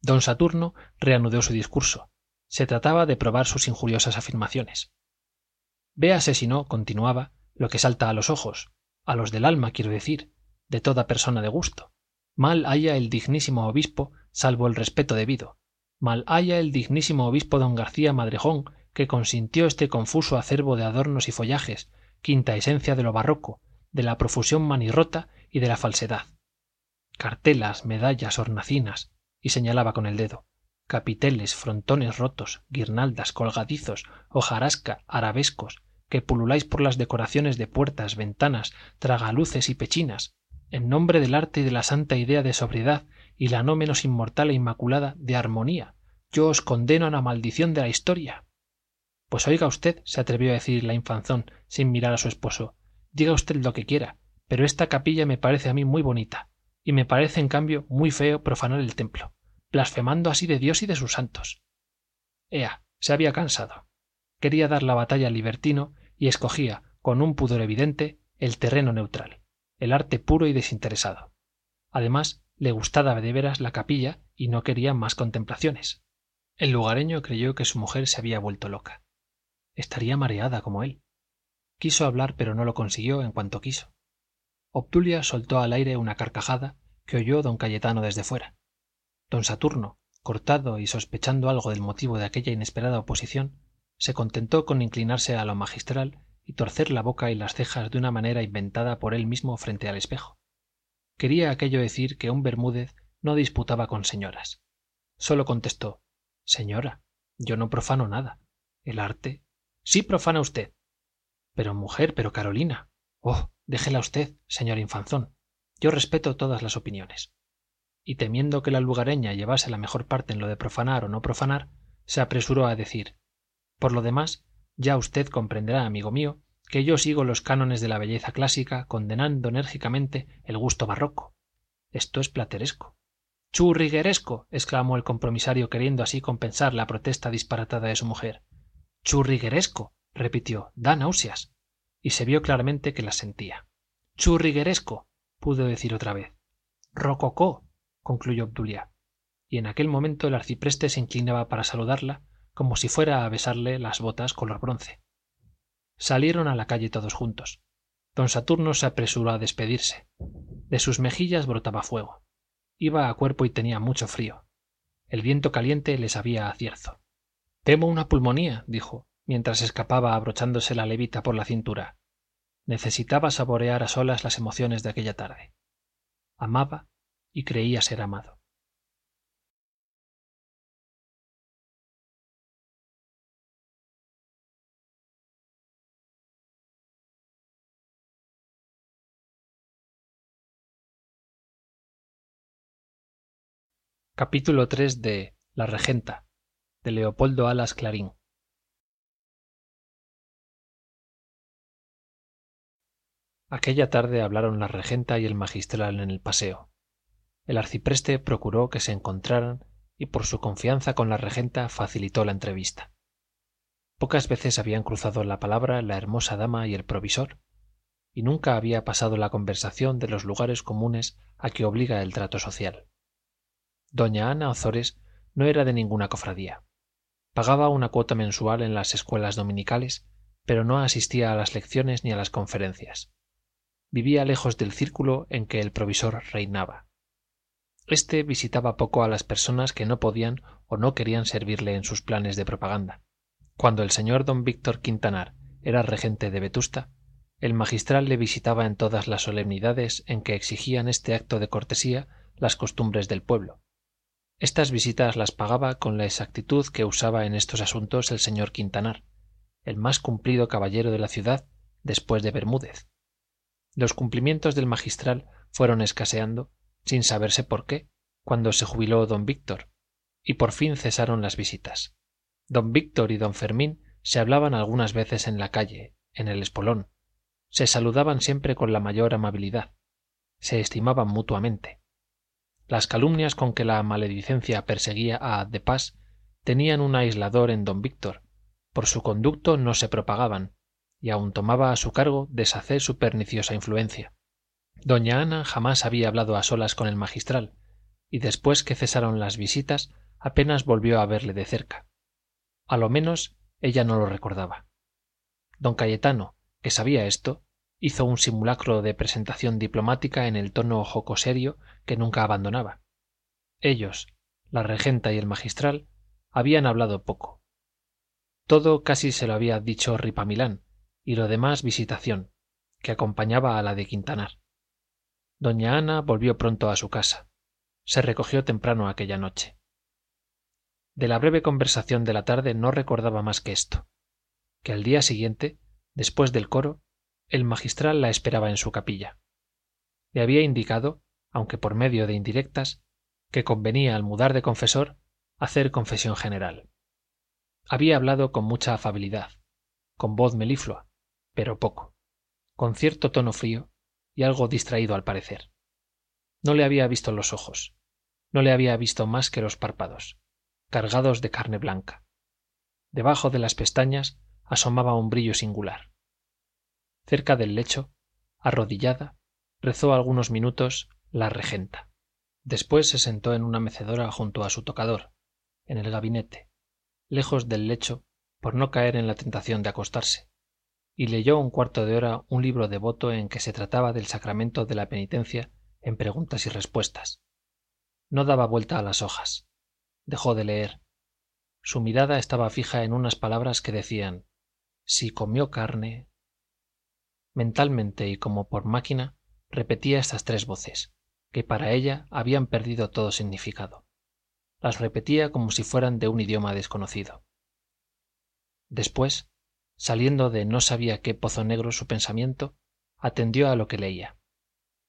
Don Saturno reanudó su discurso. Se trataba de probar sus injuriosas afirmaciones. Véase si no, continuaba, lo que salta a los ojos, a los del alma, quiero decir, de toda persona de gusto. Mal haya el dignísimo obispo, salvo el respeto debido, mal haya el dignísimo obispo don García Madrejón, que consintió este confuso acervo de adornos y follajes, quinta esencia de lo barroco, de la profusión manirrota y de la falsedad. Cartelas medallas hornacinas y señalaba con el dedo capiteles frontones rotos guirnaldas colgadizos hojarasca arabescos que pululáis por las decoraciones de puertas ventanas tragaluces y pechinas en nombre del arte y de la santa idea de sobriedad y la no menos inmortal e inmaculada de armonía. Yo os condeno a la maldición de la historia. Pues oiga usted se atrevió a decir la infanzón sin mirar a su esposo diga usted lo que quiera pero esta capilla me parece a mí muy bonita y me parece en cambio muy feo profanar el templo blasfemando así de dios y de sus santos. Ea se había cansado. Quería dar la batalla al libertino y escogía con un pudor evidente el terreno neutral el arte puro y desinteresado. Además le gustaba de veras la capilla y no quería más contemplaciones. El lugareño creyó que su mujer se había vuelto loca. Estaría mareada como él. Quiso hablar pero no lo consiguió en cuanto quiso. Obdulia soltó al aire una carcajada que oyó don cayetano desde fuera. Don saturno cortado y sospechando algo del motivo de aquella inesperada oposición se contentó con inclinarse a lo magistral y torcer la boca y las cejas de una manera inventada por él mismo frente al espejo quería aquello decir que un bermúdez no disputaba con señoras. Sólo contestó señora yo no profano nada. El arte sí profana usted. Pero mujer pero carolina oh déjela usted señor infanzón. Yo respeto todas las opiniones. Y temiendo que la lugareña llevase la mejor parte en lo de profanar o no profanar se apresuró a decir por lo demás ya usted comprenderá amigo mío que yo sigo los cánones de la belleza clásica condenando enérgicamente el gusto barroco. Esto es plateresco. Churrigueresco exclamó el compromisario queriendo así compensar la protesta disparatada de su mujer. Churrigueresco repitió da náuseas. Y se vio claramente que las sentía. Churrigueresco pudo decir otra vez. Rococó concluyó obdulia. Y en aquel momento el arcipreste se inclinaba para saludarla como si fuera a besarle las botas color bronce salieron a la calle todos juntos. Don saturno se apresuró a despedirse. De sus mejillas brotaba fuego. Iba a cuerpo y tenía mucho frío. El viento caliente le sabía a cierzo temo una pulmonía dijo mientras escapaba abrochándose la levita por la cintura. Necesitaba saborear a solas las emociones de aquella tarde. Amaba y creía ser amado capítulo iii de la regenta de leopoldo alas clarín. Aquella tarde hablaron la regenta y el magistral en el paseo. El arcipreste procuró que se encontraran y por su confianza con la regenta facilitó la entrevista. Pocas veces habían cruzado la palabra la hermosa dama y el provisor y nunca había pasado la conversación de los lugares comunes a que obliga el trato social doña ana ozores no era de ninguna cofradía. Pagaba una cuota mensual en las escuelas dominicales pero no asistía a las lecciones ni a las conferencias. Vivía lejos del círculo en que el provisor reinaba. Este visitaba poco a las personas que no podían o no querían servirle en sus planes de propaganda. Cuando el señor don víctor quintanar era regente de vetusta el magistral le visitaba en todas las solemnidades en que exigían este acto de cortesía las costumbres del pueblo estas visitas las pagaba con la exactitud que usaba en estos asuntos el señor quintanar el más cumplido caballero de la ciudad después de bermúdez. Los cumplimientos del magistral fueron escaseando sin saberse por qué cuando se jubiló don víctor y por fin cesaron las visitas. Don víctor y don fermín se hablaban algunas veces en la calle en el espolón. Se saludaban siempre con la mayor amabilidad. Se estimaban mutuamente las calumnias con que la maledicencia perseguía a de pas tenían un aislador en don víctor. Por su conducto no se propagaban y aun tomaba a su cargo deshacer su perniciosa influencia. Doña ana jamás había hablado a solas con el magistral y después que cesaron las visitas apenas volvió a verle de cerca. A lo menos ella no lo recordaba. Don cayetano que sabía esto hizo un simulacro de presentación diplomática en el tono jocoserio que nunca abandonaba. Ellos la regenta y el magistral habían hablado poco. Todo casi se lo había dicho ripamilán y lo demás visitación que acompañaba a la de quintanar. Doña ana volvió pronto a su casa. Se recogió temprano aquella noche. De la breve conversación de la tarde no recordaba más que esto que al día siguiente después del coro el magistral la esperaba en su capilla. Le había indicado aunque por medio de indirectas que convenía al mudar de confesor hacer confesión general. Había hablado con mucha afabilidad con voz meliflua pero poco con cierto tono frío y algo distraído al parecer. No le había visto los ojos no le había visto más que los párpados cargados de carne blanca. Debajo de las pestañas asomaba un brillo singular cerca del lecho arrodillada rezó algunos minutos la regenta. Después se sentó en una mecedora junto a su tocador en el gabinete lejos del lecho por no caer en la tentación de acostarse y leyó un cuarto de hora un libro devoto en que se trataba del sacramento de la penitencia en preguntas y respuestas. No daba vuelta a las hojas. Dejó de leer. Su mirada estaba fija en unas palabras que decían si comió carne mentalmente y como por máquina repetía estas tres voces que para ella habían perdido todo significado. Las repetía como si fueran de un idioma desconocido. Después saliendo de no sabía qué pozo negro su pensamiento atendió a lo que leía.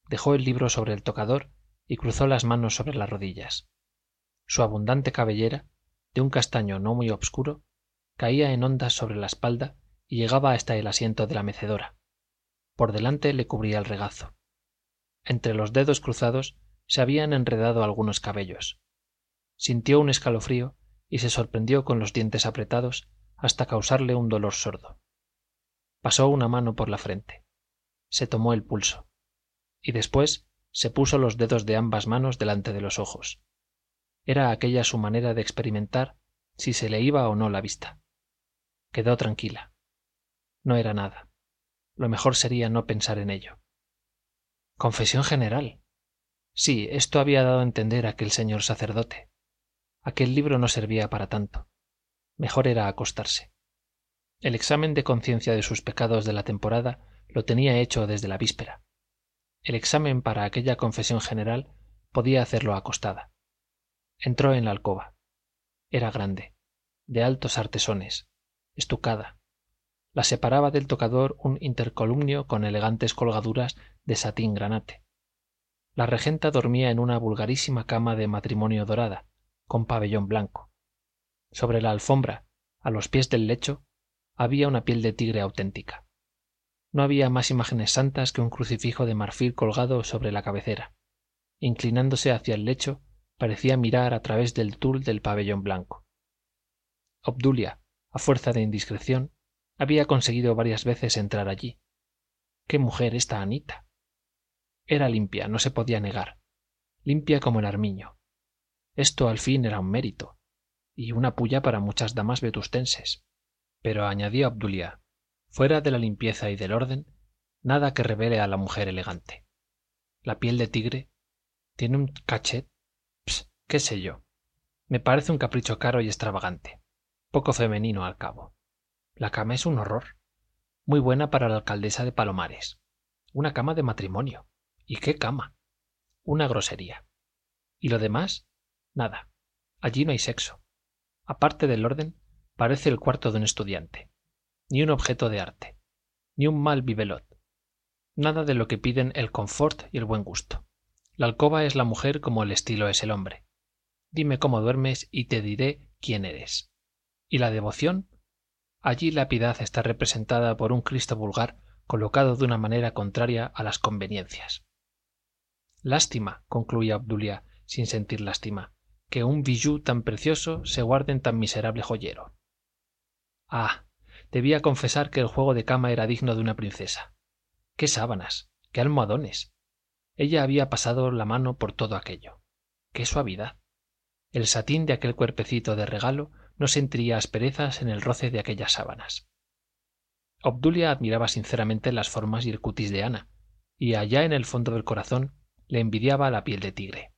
Dejó el libro sobre el tocador y cruzó las manos sobre las rodillas. Su abundante cabellera de un castaño no muy obscuro caía en ondas sobre la espalda y llegaba hasta el asiento de la mecedora por delante le cubría el regazo. Entre los dedos cruzados se habían enredado algunos cabellos. Sintió un escalofrío y se sorprendió con los dientes apretados hasta causarle un dolor sordo. Pasó una mano por la frente. Se tomó el pulso. Y después se puso los dedos de ambas manos delante de los ojos. Era aquella su manera de experimentar si se le iba o no la vista. Quedó tranquila. No era nada lo mejor sería no pensar en ello. Confesión general. Sí esto había dado a entender aquel señor sacerdote. Aquel libro no servía para tanto. Mejor era acostarse. El examen de conciencia de sus pecados de la temporada lo tenía hecho desde la víspera. El examen para aquella confesión general podía hacerlo acostada. Entró en la alcoba. Era grande de altos artesones estucada la separaba del tocador un intercolumnio con elegantes colgaduras de satín granate. La regenta dormía en una vulgarísima cama de matrimonio dorada con pabellón blanco. Sobre la alfombra a los pies del lecho había una piel de tigre auténtica. No había más imágenes santas que un crucifijo de marfil colgado sobre la cabecera. Inclinándose hacia el lecho parecía mirar a través del tul del pabellón blanco. Obdulia a fuerza de indiscreción había conseguido varias veces entrar allí. Qué mujer esta anita. Era limpia no se podía negar. Limpia como el armiño. Esto al fin era un mérito y una pulla para muchas damas vetustenses. Pero añadía obdulia fuera de la limpieza y del orden nada que revele a la mujer elegante. La piel de tigre tiene un cachet ps qué sé yo. Me parece un capricho caro y extravagante. Poco femenino al cabo la cama es un horror. Muy buena para la alcaldesa de palomares. Una cama de matrimonio. Y qué cama una grosería. Y lo demás nada. Allí no hay sexo. Aparte del orden parece el cuarto de un estudiante. Ni un objeto de arte. Ni un mal bibelot nada de lo que piden el confort y el buen gusto. La alcoba es la mujer como el estilo es el hombre. Dime cómo duermes y te diré quién eres. Y la devoción allí la piedad está representada por un cristo vulgar colocado de una manera contraria a las conveniencias. Lástima concluía obdulia sin sentir lástima que un bijou tan precioso se guarde en tan miserable joyero. Ah debía confesar que el juego de cama era digno de una princesa. Qué sábanas qué almohadones. Ella había pasado la mano por todo aquello. Qué suavidad. El satín de aquel cuerpecito de regalo no sentiría asperezas en el roce de aquellas sábanas. Obdulia admiraba sinceramente las formas y el cutis de ana y allá en el fondo del corazón le envidiaba la piel de tigre.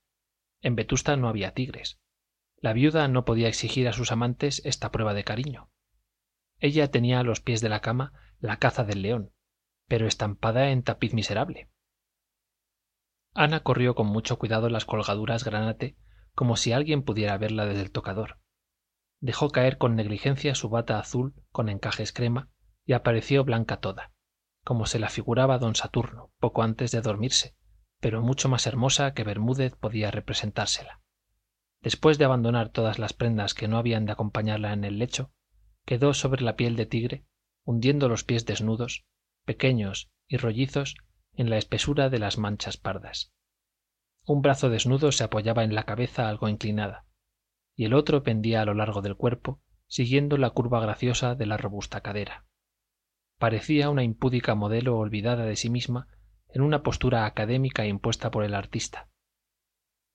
En vetusta no había tigres. La viuda no podía exigir a sus amantes esta prueba de cariño. Ella tenía a los pies de la cama la caza del león pero estampada en tapiz miserable. Ana corrió con mucho cuidado las colgaduras granate como si alguien pudiera verla desde el tocador dejó caer con negligencia su bata azul con encajes crema y apareció blanca toda como se la figuraba don saturno poco antes de dormirse pero mucho más hermosa que bermúdez podía representársela. Después de abandonar todas las prendas que no habían de acompañarla en el lecho quedó sobre la piel de tigre hundiendo los pies desnudos pequeños y rollizos en la espesura de las manchas pardas. Un brazo desnudo se apoyaba en la cabeza algo inclinada y el otro pendía a lo largo del cuerpo siguiendo la curva graciosa de la robusta cadera. Parecía una impúdica modelo olvidada de sí misma en una postura académica impuesta por el artista.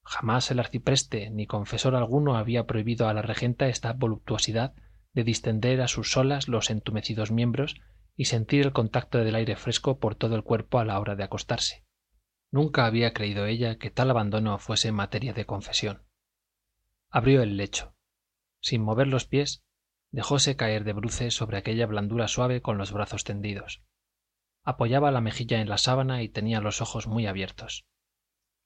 Jamás el arcipreste ni confesor alguno había prohibido a la regenta esta voluptuosidad de distender a sus solas los entumecidos miembros y sentir el contacto del aire fresco por todo el cuerpo a la hora de acostarse. Nunca había creído ella que tal abandono fuese materia de confesión abrió el lecho. Sin mover los pies dejóse caer de bruces sobre aquella blandura suave con los brazos tendidos. Apoyaba la mejilla en la sábana y tenía los ojos muy abiertos.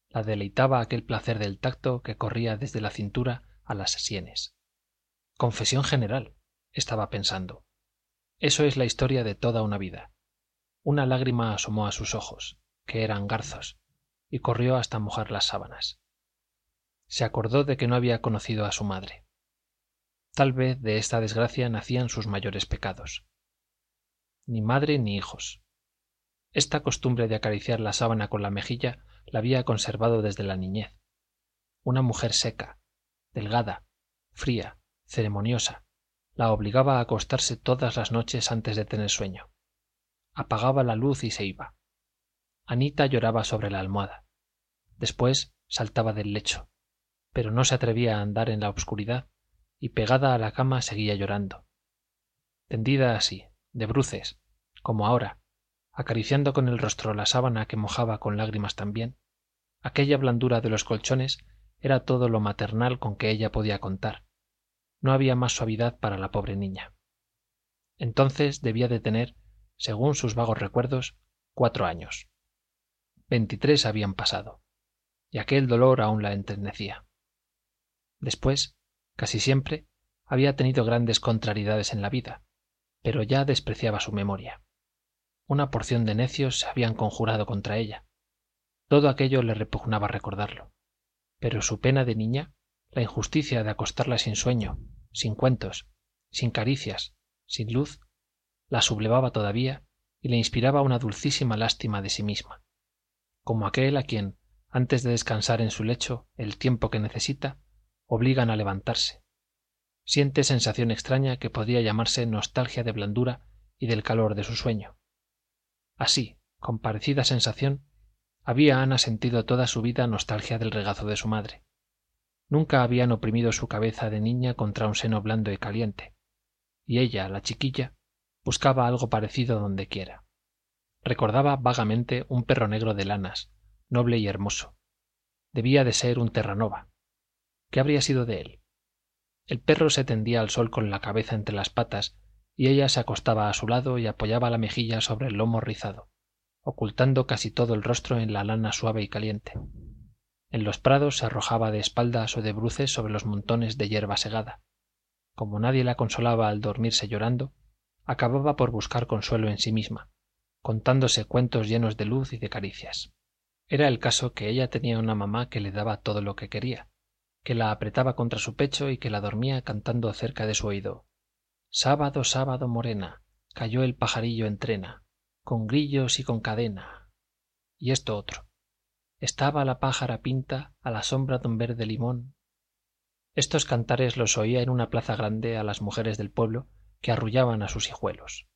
La deleitaba aquel placer del tacto que corría desde la cintura a las sienes. Confesión general estaba pensando. Eso es la historia de toda una vida. Una lágrima asomó a sus ojos que eran garzos y corrió hasta mojar las sábanas se acordó de que no había conocido a su madre. Tal vez de esta desgracia nacían sus mayores pecados. Ni madre ni hijos. Esta costumbre de acariciar la sábana con la mejilla la había conservado desde la niñez. Una mujer seca delgada fría ceremoniosa la obligaba a acostarse todas las noches antes de tener sueño. Apagaba la luz y se iba. Anita lloraba sobre la almohada. Después saltaba del lecho pero no se atrevía a andar en la obscuridad y pegada a la cama seguía llorando. Tendida así de bruces como ahora acariciando con el rostro la sábana que mojaba con lágrimas también aquella blandura de los colchones era todo lo maternal con que ella podía contar. No había más suavidad para la pobre niña. Entonces debía de tener según sus vagos recuerdos cuatro años. Veintitrés habían pasado y aquel dolor aún la enternecía después casi siempre había tenido grandes contrariedades en la vida pero ya despreciaba su memoria. Una porción de necios se habían conjurado contra ella. Todo aquello le repugnaba recordarlo. Pero su pena de niña la injusticia de acostarla sin sueño sin cuentos sin caricias sin luz la sublevaba todavía y le inspiraba una dulcísima lástima de sí misma. Como aquel a quien antes de descansar en su lecho el tiempo que necesita obligan a levantarse. Siente sensación extraña que podría llamarse nostalgia de blandura y del calor de su sueño. Así con parecida sensación había ana sentido toda su vida nostalgia del regazo de su madre. Nunca habían oprimido su cabeza de niña contra un seno blando y caliente y ella la chiquilla buscaba algo parecido donde quiera. Recordaba vagamente un perro negro de lanas noble y hermoso. Debía de ser un terranova qué habría sido de él el perro se tendía al sol con la cabeza entre las patas y ella se acostaba a su lado y apoyaba la mejilla sobre el lomo rizado ocultando casi todo el rostro en la lana suave y caliente. En los prados se arrojaba de espaldas o de bruces sobre los montones de hierba segada. Como nadie la consolaba al dormirse llorando acababa por buscar consuelo en sí misma contándose cuentos llenos de luz y de caricias. Era el caso que ella tenía una mamá que le daba todo lo que quería que la apretaba contra su pecho y que la dormía cantando cerca de su oído. Sábado sábado morena cayó el pajarillo en trena con grillos y con cadena. Y esto otro. Estaba la pájara pinta a la sombra de un verde limón. Estos cantares los oía en una plaza grande a las mujeres del pueblo que arrullaban a sus hijuelos.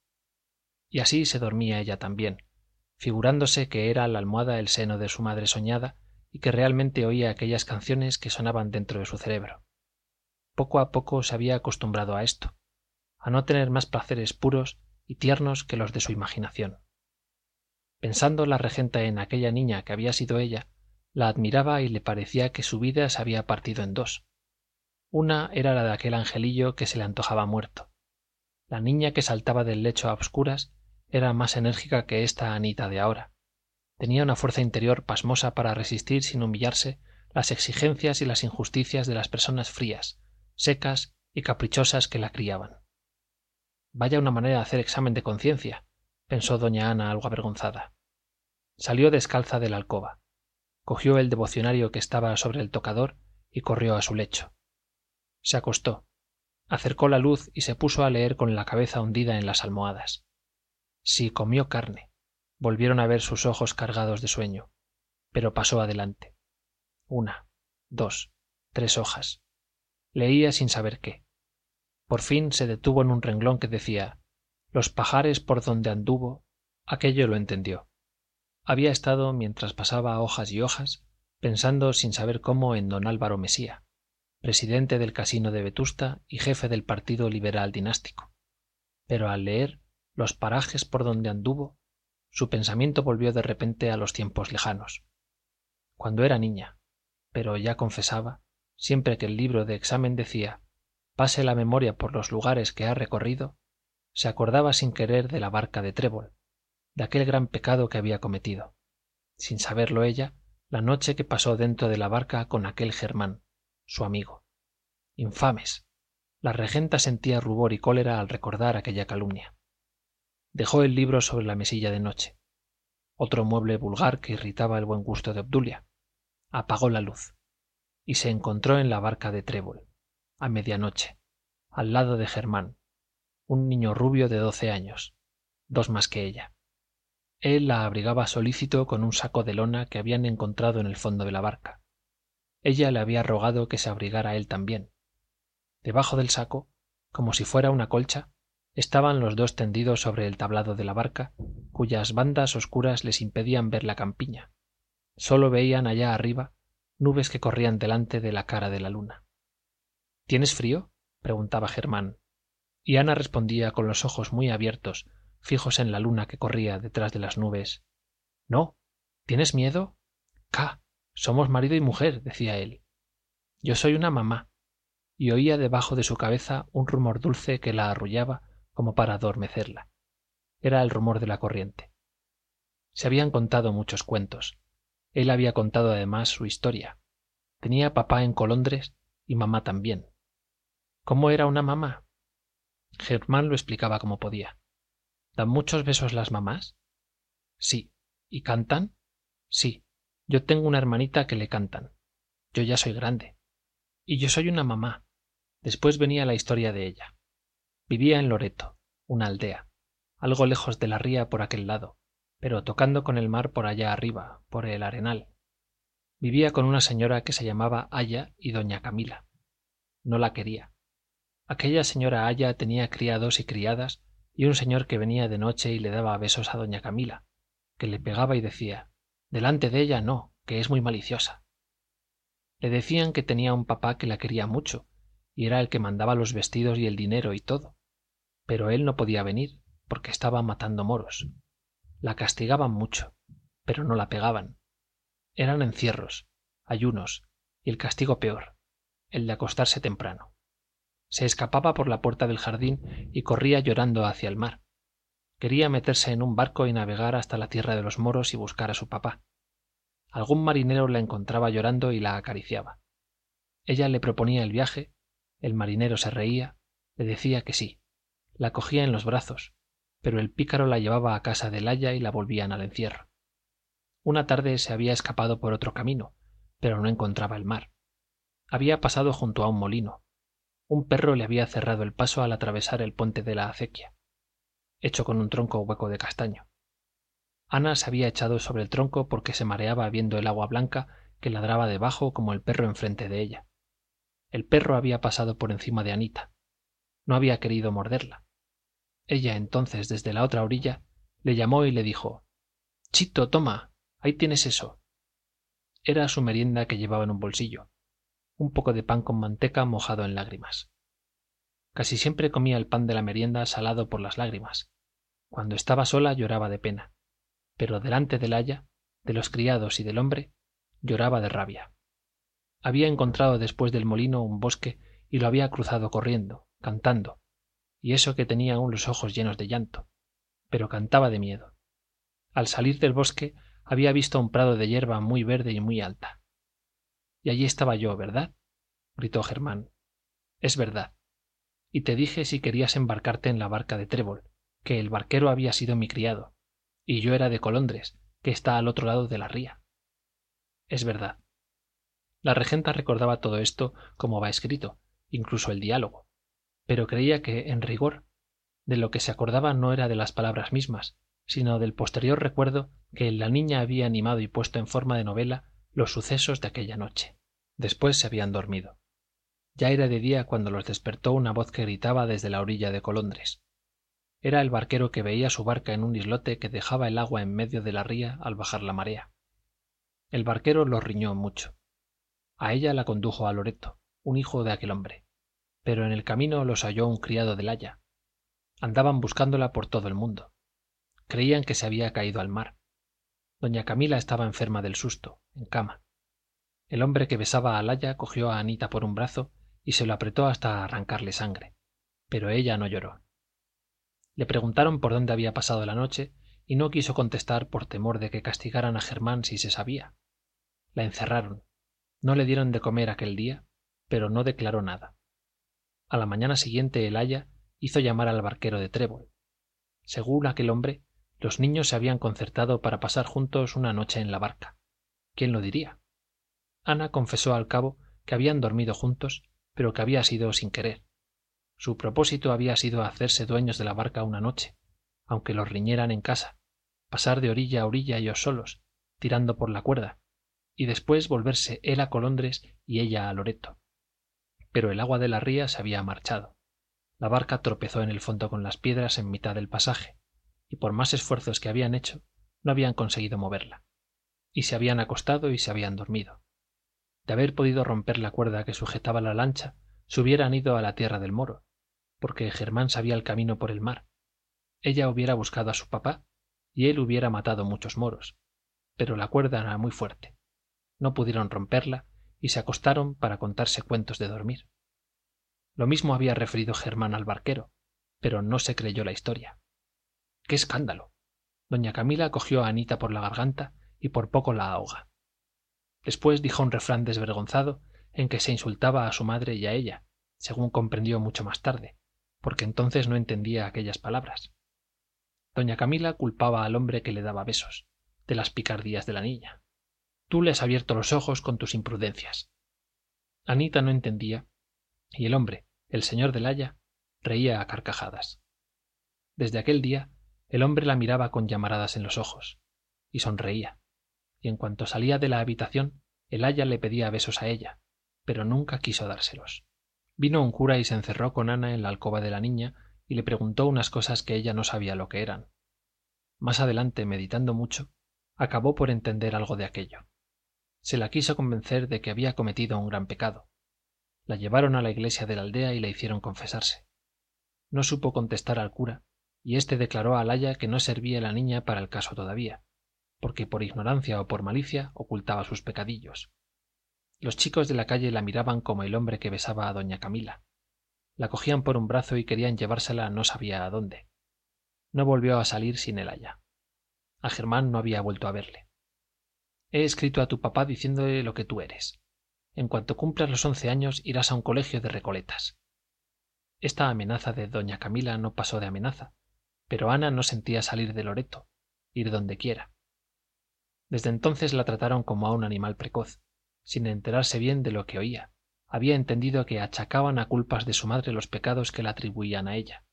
Y así se dormía ella también figurándose que era la almohada el seno de su madre soñada y que realmente oía aquellas canciones que sonaban dentro de su cerebro. Poco a poco se había acostumbrado a esto a no tener más placeres puros y tiernos que los de su imaginación. Pensando la regenta en aquella niña que había sido ella la admiraba y le parecía que su vida se había partido en dos. Una era la de aquel angelillo que se le antojaba muerto. La niña que saltaba del lecho a obscuras era más enérgica que esta anita de ahora tenía una fuerza interior pasmosa para resistir sin humillarse las exigencias y las injusticias de las personas frías secas y caprichosas que la criaban. Vaya una manera de hacer examen de conciencia pensó doña ana algo avergonzada. Salió descalza de la alcoba cogió el devocionario que estaba sobre el tocador y corrió a su lecho. Se acostó acercó la luz y se puso a leer con la cabeza hundida en las almohadas. Si comió carne volvieron a ver sus ojos cargados de sueño pero pasó adelante. Una dos tres hojas. Leía sin saber qué. Por fin se detuvo en un renglón que decía los pajares por donde anduvo aquello lo entendió había estado mientras pasaba hojas y hojas pensando sin saber cómo en don álvaro mesía presidente del casino de vetusta y jefe del partido liberal dinástico. Pero al leer los parajes por donde anduvo su pensamiento volvió de repente a los tiempos lejanos. Cuando era niña pero ya confesaba siempre que el libro de examen decía pase la memoria por los lugares que ha recorrido se acordaba sin querer de la barca de trébol de aquel gran pecado que había cometido. Sin saberlo ella la noche que pasó dentro de la barca con aquel germán su amigo. Infames la regenta sentía rubor y cólera al recordar aquella calumnia dejó el libro sobre la mesilla de noche. Otro mueble vulgar que irritaba el buen gusto de obdulia. Apagó la luz y se encontró en la barca de trébol a medianoche al lado de germán un niño rubio de doce años dos más que ella. Él la abrigaba solícito con un saco de lona que habían encontrado en el fondo de la barca. Ella le había rogado que se abrigara él también debajo del saco como si fuera una colcha estaban los dos tendidos sobre el tablado de la barca cuyas bandas oscuras les impedían ver la campiña. Sólo veían allá arriba nubes que corrían delante de la cara de la luna. Tienes frío preguntaba germán. Y ana respondía con los ojos muy abiertos fijos en la luna que corría detrás de las nubes. No. Tienes miedo ca somos marido y mujer decía él. Yo soy una mamá y oía debajo de su cabeza un rumor dulce que la arrullaba como para adormecerla. Era el rumor de la corriente. Se habían contado muchos cuentos. Él había contado además su historia. Tenía papá en colondres y mamá también. Cómo era una mamá germán lo explicaba como podía. Dan muchos besos las mamás sí. Y cantan sí. Yo tengo una hermanita que le cantan. Yo ya soy grande. Y yo soy una mamá. Después venía la historia de ella vivía en loreto una aldea algo lejos de la ría por aquel lado pero tocando con el mar por allá arriba por el arenal. Vivía con una señora que se llamaba aya y doña camila. No la quería. Aquella señora aya tenía criados y criadas y un señor que venía de noche y le daba besos a doña camila que le pegaba y decía delante de ella no que es muy maliciosa le decían que tenía un papá que la quería mucho y era el que mandaba los vestidos y el dinero y todo pero él no podía venir porque estaba matando moros. La castigaban mucho pero no la pegaban. Eran encierros ayunos y el castigo peor el de acostarse temprano. Se escapaba por la puerta del jardín y corría llorando hacia el mar. Quería meterse en un barco y navegar hasta la tierra de los moros y buscar a su papá. Algún marinero la encontraba llorando y la acariciaba. Ella le proponía el viaje el marinero se reía le decía que sí la cogía en los brazos pero el pícaro la llevaba a casa del aya y la volvían al encierro. Una tarde se había escapado por otro camino pero no encontraba el mar. Había pasado junto a un molino. Un perro le había cerrado el paso al atravesar el puente de la acequia hecho con un tronco hueco de castaño. Ana se había echado sobre el tronco porque se mareaba viendo el agua blanca que ladraba debajo como el perro enfrente de ella. El perro había pasado por encima de anita. No había querido morderla ella entonces desde la otra orilla le llamó y le dijo chito toma ahí tienes eso era su merienda que llevaba en un bolsillo un poco de pan con manteca mojado en lágrimas. Casi siempre comía el pan de la merienda salado por las lágrimas. Cuando estaba sola lloraba de pena pero delante del aya de los criados y del hombre lloraba de rabia. Había encontrado después del molino un bosque y lo había cruzado corriendo cantando y eso que tenía aún los ojos llenos de llanto pero cantaba de miedo al salir del bosque había visto un prado de hierba muy verde y muy alta. Y allí estaba yo, ¿verdad? gritó Germán. Es verdad. Y te dije si querías embarcarte en la barca de Trébol, que el barquero había sido mi criado, y yo era de Colondres, que está al otro lado de la ría. Es verdad. La regenta recordaba todo esto como va escrito, incluso el diálogo, pero creía que, en rigor, de lo que se acordaba no era de las palabras mismas, sino del posterior recuerdo que la niña había animado y puesto en forma de novela los sucesos de aquella noche. Después se habían dormido. Ya era de día cuando los despertó una voz que gritaba desde la orilla de Colondres. Era el barquero que veía su barca en un islote que dejaba el agua en medio de la ría al bajar la marea. El barquero los riñó mucho. A ella la condujo a Loreto, un hijo de aquel hombre. Pero en el camino los halló un criado del Haya. Andaban buscándola por todo el mundo. Creían que se había caído al mar. Doña Camila estaba enferma del susto, en cama. El hombre que besaba a Laya cogió a Anita por un brazo y se lo apretó hasta arrancarle sangre. Pero ella no lloró. Le preguntaron por dónde había pasado la noche y no quiso contestar por temor de que castigaran a Germán si se sabía. La encerraron. No le dieron de comer aquel día, pero no declaró nada. A la mañana siguiente el aya hizo llamar al barquero de Trébol. Según aquel hombre, los niños se habían concertado para pasar juntos una noche en la barca. ¿Quién lo diría? Ana confesó al cabo que habían dormido juntos, pero que había sido sin querer. Su propósito había sido hacerse dueños de la barca una noche, aunque los riñeran en casa, pasar de orilla a orilla ellos solos, tirando por la cuerda, y después volverse él a Colondres y ella a Loreto. Pero el agua de la ría se había marchado. La barca tropezó en el fondo con las piedras en mitad del pasaje, y por más esfuerzos que habían hecho, no habían conseguido moverla. Y se habían acostado y se habían dormido. De haber podido romper la cuerda que sujetaba la lancha, se hubieran ido a la tierra del moro, porque Germán sabía el camino por el mar. Ella hubiera buscado a su papá y él hubiera matado muchos moros. Pero la cuerda era muy fuerte. No pudieron romperla y se acostaron para contarse cuentos de dormir. Lo mismo había referido Germán al barquero, pero no se creyó la historia. ¡Qué escándalo! Doña Camila cogió a Anita por la garganta y por poco la ahoga. Después dijo un refrán desvergonzado en que se insultaba a su madre y a ella, según comprendió mucho más tarde, porque entonces no entendía aquellas palabras. Doña Camila culpaba al hombre que le daba besos, de las picardías de la niña. Tú le has abierto los ojos con tus imprudencias. Anita no entendía, y el hombre, el señor del Haya, reía a carcajadas. Desde aquel día el hombre la miraba con llamaradas en los ojos, y sonreía, y en cuanto salía de la habitación, el aya le pedía besos a ella, pero nunca quiso dárselos. Vino un cura y se encerró con Ana en la alcoba de la niña y le preguntó unas cosas que ella no sabía lo que eran. Más adelante, meditando mucho, acabó por entender algo de aquello. Se la quiso convencer de que había cometido un gran pecado. La llevaron a la iglesia de la aldea y la hicieron confesarse. No supo contestar al cura y éste declaró a Laya que no servía la niña para el caso todavía, porque por ignorancia o por malicia ocultaba sus pecadillos. Los chicos de la calle la miraban como el hombre que besaba a doña Camila. La cogían por un brazo y querían llevársela no sabía a dónde. No volvió a salir sin el aya. A Germán no había vuelto a verle. He escrito a tu papá diciéndole lo que tú eres. En cuanto cumplas los once años irás a un colegio de recoletas. Esta amenaza de doña Camila no pasó de amenaza, pero Ana no sentía salir de Loreto, ir donde quiera. Desde entonces la trataron como a un animal precoz, sin enterarse bien de lo que oía. Había entendido que achacaban a culpas de su madre los pecados que la atribuían a ella.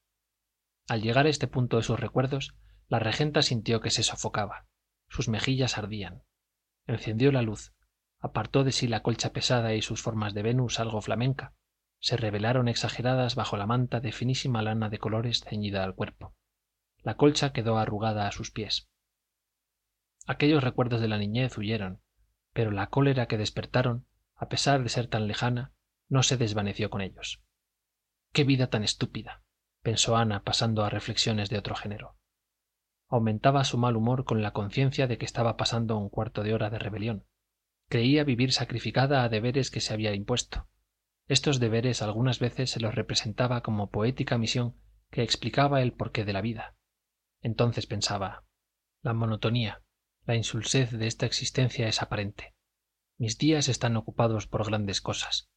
Al llegar a este punto de sus recuerdos, la regenta sintió que se sofocaba. Sus mejillas ardían. Encendió la luz, apartó de sí la colcha pesada y sus formas de Venus algo flamenca. Se revelaron exageradas bajo la manta de finísima lana de colores ceñida al cuerpo la colcha quedó arrugada a sus pies. Aquellos recuerdos de la niñez huyeron, pero la cólera que despertaron, a pesar de ser tan lejana, no se desvaneció con ellos. ¡Qué vida tan estúpida! pensó Ana pasando a reflexiones de otro género. Aumentaba su mal humor con la conciencia de que estaba pasando un cuarto de hora de rebelión. Creía vivir sacrificada a deberes que se había impuesto. Estos deberes algunas veces se los representaba como poética misión que explicaba el porqué de la vida. Entonces pensaba, la monotonía, la insulsez de esta existencia es aparente mis días están ocupados por grandes cosas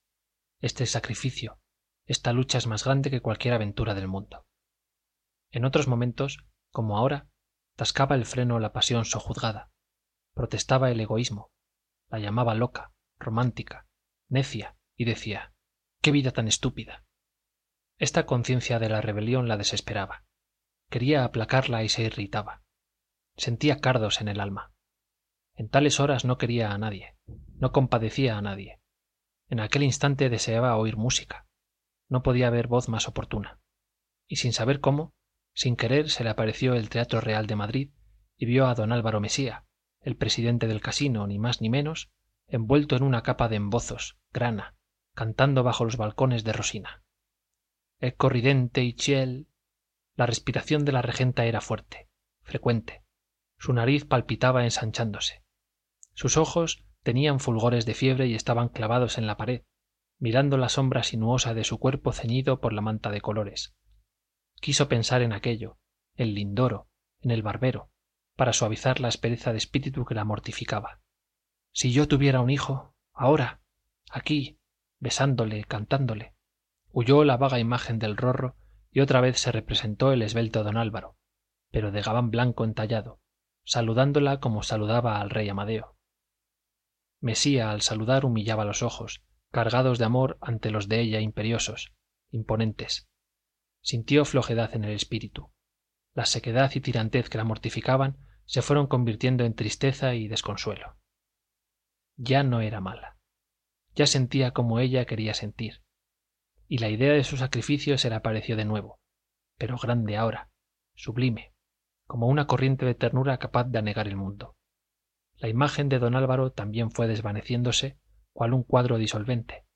este sacrificio esta lucha es más grande que cualquier aventura del mundo en otros momentos como ahora tascaba el freno la pasión sojuzgada. Protestaba el egoísmo. La llamaba loca romántica necia y decía qué vida tan estúpida esta conciencia de la rebelión la desesperaba. Quería aplacarla y se irritaba. Sentía cardos en el alma. En tales horas no quería a nadie no compadecía a nadie. En aquel instante deseaba oír música. No podía haber voz más oportuna. Y sin saber cómo sin querer se le apareció el teatro real de madrid y vio a don álvaro mesía el presidente del casino ni más ni menos envuelto en una capa de embozos grana cantando bajo los balcones de rosina. Ecco ridente y ciel la respiración de la regenta era fuerte frecuente. Su nariz palpitaba ensanchándose. Sus ojos tenían fulgores de fiebre y estaban clavados en la pared mirando la sombra sinuosa de su cuerpo ceñido por la manta de colores quiso pensar en aquello en lindoro en el barbero para suavizar la aspereza de espíritu que la mortificaba. Si yo tuviera un hijo ahora aquí besándole cantándole huyó la vaga imagen del rorro y otra vez se representó el esbelto don álvaro pero de gabán blanco entallado saludándola como saludaba al rey amadeo. Mesía al saludar humillaba los ojos cargados de amor ante los de ella imperiosos imponentes sintió flojedad en el espíritu. La sequedad y tirantez que la mortificaban se fueron convirtiendo en tristeza y desconsuelo. Ya no era mala. Ya sentía como ella quería sentir. Y la idea de su sacrificio se le apareció de nuevo pero grande ahora sublime como una corriente de ternura capaz de anegar el mundo. La imagen de don álvaro también fue desvaneciéndose cual un cuadro disolvente.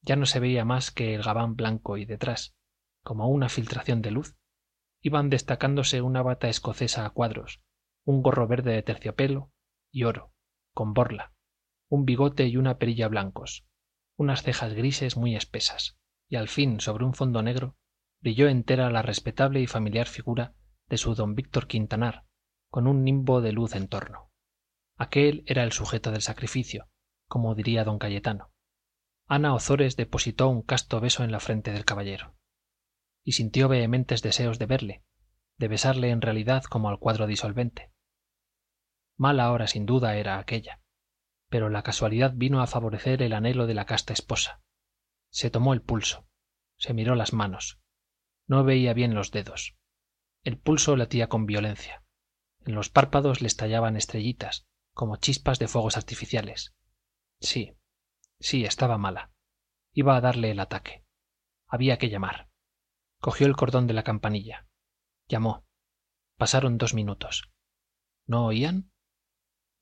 Ya no se veía más que el gabán blanco y detrás como una filtración de luz iban destacándose una bata escocesa a cuadros un gorro verde de terciopelo y oro con borla un bigote y una perilla blancos unas cejas grises muy espesas y al fin sobre un fondo negro brilló entera la respetable y familiar figura de su don víctor quintanar con un nimbo de luz en torno. Aquel era el sujeto del sacrificio como diría don cayetano. Ana ozores depositó un casto beso en la frente del caballero y sintió vehementes deseos de verle de besarle en realidad como al cuadro disolvente. Mala hora sin duda era aquella pero la casualidad vino a favorecer el anhelo de la casta esposa. Se tomó el pulso se miró las manos no veía bien los dedos. El pulso latía con violencia. En los párpados le estallaban estrellitas como chispas de fuegos artificiales. Sí sí estaba mala. Iba a darle el ataque. Había que llamar cogió el cordón de la campanilla. Llamó. Pasaron dos minutos. No oían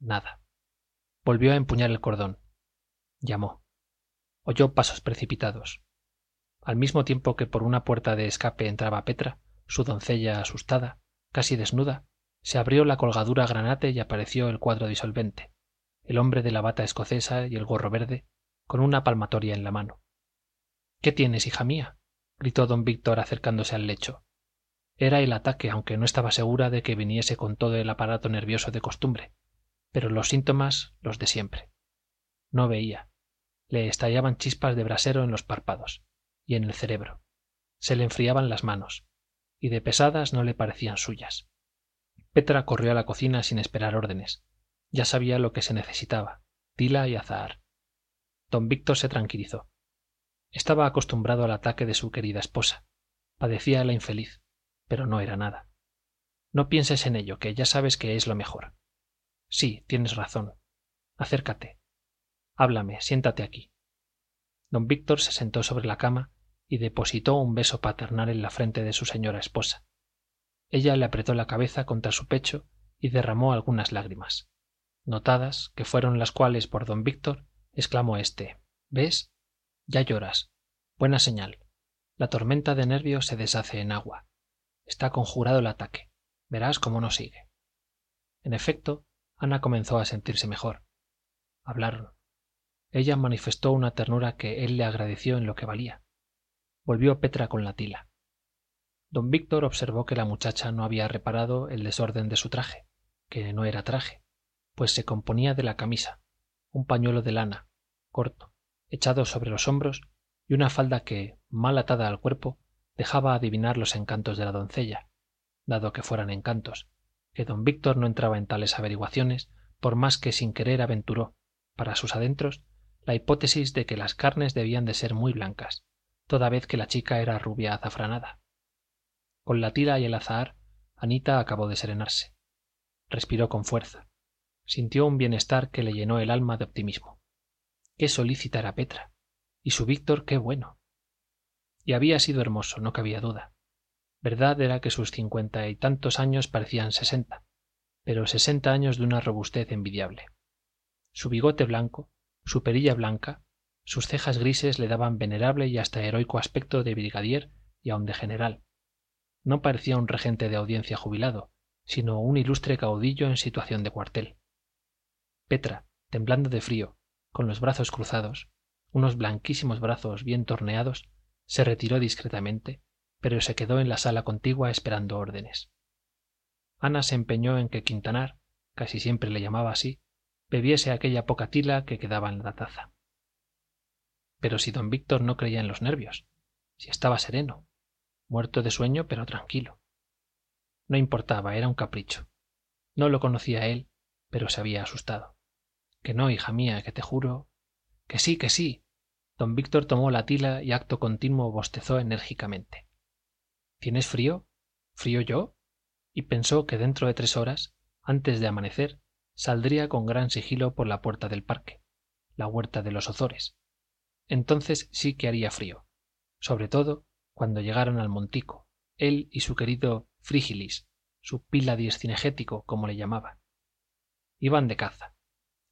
nada. Volvió a empuñar el cordón. Llamó. Oyó pasos precipitados. Al mismo tiempo que por una puerta de escape entraba petra su doncella asustada casi desnuda se abrió la colgadura granate y apareció el cuadro disolvente el hombre de la bata escocesa y el gorro verde con una palmatoria en la mano. Qué tienes hija mía gritó don víctor acercándose al lecho. Era el ataque aunque no estaba segura de que viniese con todo el aparato nervioso de costumbre pero los síntomas los de siempre. No veía. Le estallaban chispas de brasero en los párpados y en el cerebro. Se le enfriaban las manos y de pesadas no le parecían suyas. Petra corrió a la cocina sin esperar órdenes. Ya sabía lo que se necesitaba tila y azahar. Don víctor se tranquilizó estaba acostumbrado al ataque de su querida esposa. Padecía la infeliz pero no era nada. No pienses en ello que ya sabes que es lo mejor. Sí tienes razón. Acércate. Háblame siéntate aquí. Don víctor se sentó sobre la cama y depositó un beso paternal en la frente de su señora esposa. Ella le apretó la cabeza contra su pecho y derramó algunas lágrimas. Notadas que fueron las cuales por don víctor exclamó éste ves ya lloras. Buena señal. La tormenta de nervios se deshace en agua. Está conjurado el ataque. Verás cómo no sigue. En efecto ana comenzó a sentirse mejor. Hablaron. Ella manifestó una ternura que él le agradeció en lo que valía. Volvió petra con la tila. Don víctor observó que la muchacha no había reparado el desorden de su traje que no era traje pues se componía de la camisa un pañuelo de lana corto echado sobre los hombros y una falda que mal atada al cuerpo dejaba adivinar los encantos de la doncella dado que fueran encantos que don víctor no entraba en tales averiguaciones por más que sin querer aventuró para sus adentros la hipótesis de que las carnes debían de ser muy blancas toda vez que la chica era rubia azafranada. Con la tila y el azahar anita acabó de serenarse. Respiró con fuerza. Sintió un bienestar que le llenó el alma de optimismo qué solícita era petra. Y su víctor qué bueno. Y había sido hermoso no cabía duda. Verdad era que sus cincuenta y tantos años parecían sesenta pero sesenta años de una robustez envidiable. Su bigote blanco su perilla blanca sus cejas grises le daban venerable y hasta heroico aspecto de brigadier y aun de general. No parecía un regente de audiencia jubilado sino un ilustre caudillo en situación de cuartel. Petra temblando de frío con los brazos cruzados unos blanquísimos brazos bien torneados se retiró discretamente pero se quedó en la sala contigua esperando órdenes. Ana se empeñó en que quintanar casi siempre le llamaba así bebiese aquella poca tila que quedaba en la taza. Pero si don víctor no creía en los nervios si estaba sereno muerto de sueño pero tranquilo. No importaba era un capricho. No lo conocía él pero se había asustado que no hija mía que te juro que sí que sí. Don víctor tomó la tila y acto continuo bostezó enérgicamente. Tienes frío frío yo y pensó que dentro de tres horas antes de amanecer saldría con gran sigilo por la puerta del parque la huerta de los ozores. Entonces sí que haría frío sobre todo cuando llegaran al montico él y su querido frígilis su pílades cinegético como le llamaba. Iban de caza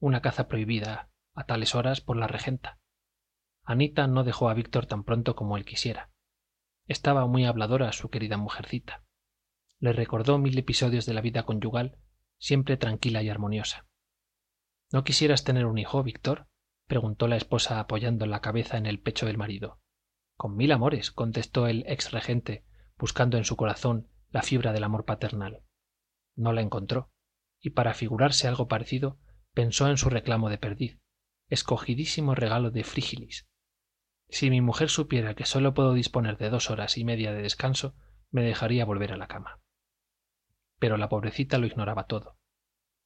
una caza prohibida a tales horas por la regenta. Anita no dejó a víctor tan pronto como él quisiera. Estaba muy habladora su querida mujercita. Le recordó mil episodios de la vida conyugal siempre tranquila y armoniosa. No quisieras tener un hijo víctor preguntó la esposa apoyando la cabeza en el pecho del marido. Con mil amores contestó el ex regente buscando en su corazón la fibra del amor paternal. No la encontró. Y para figurarse algo parecido pensó en su reclamo de perdiz escogidísimo regalo de frígilis. Si mi mujer supiera que sólo puedo disponer de dos horas y media de descanso me dejaría volver a la cama. Pero la pobrecita lo ignoraba todo.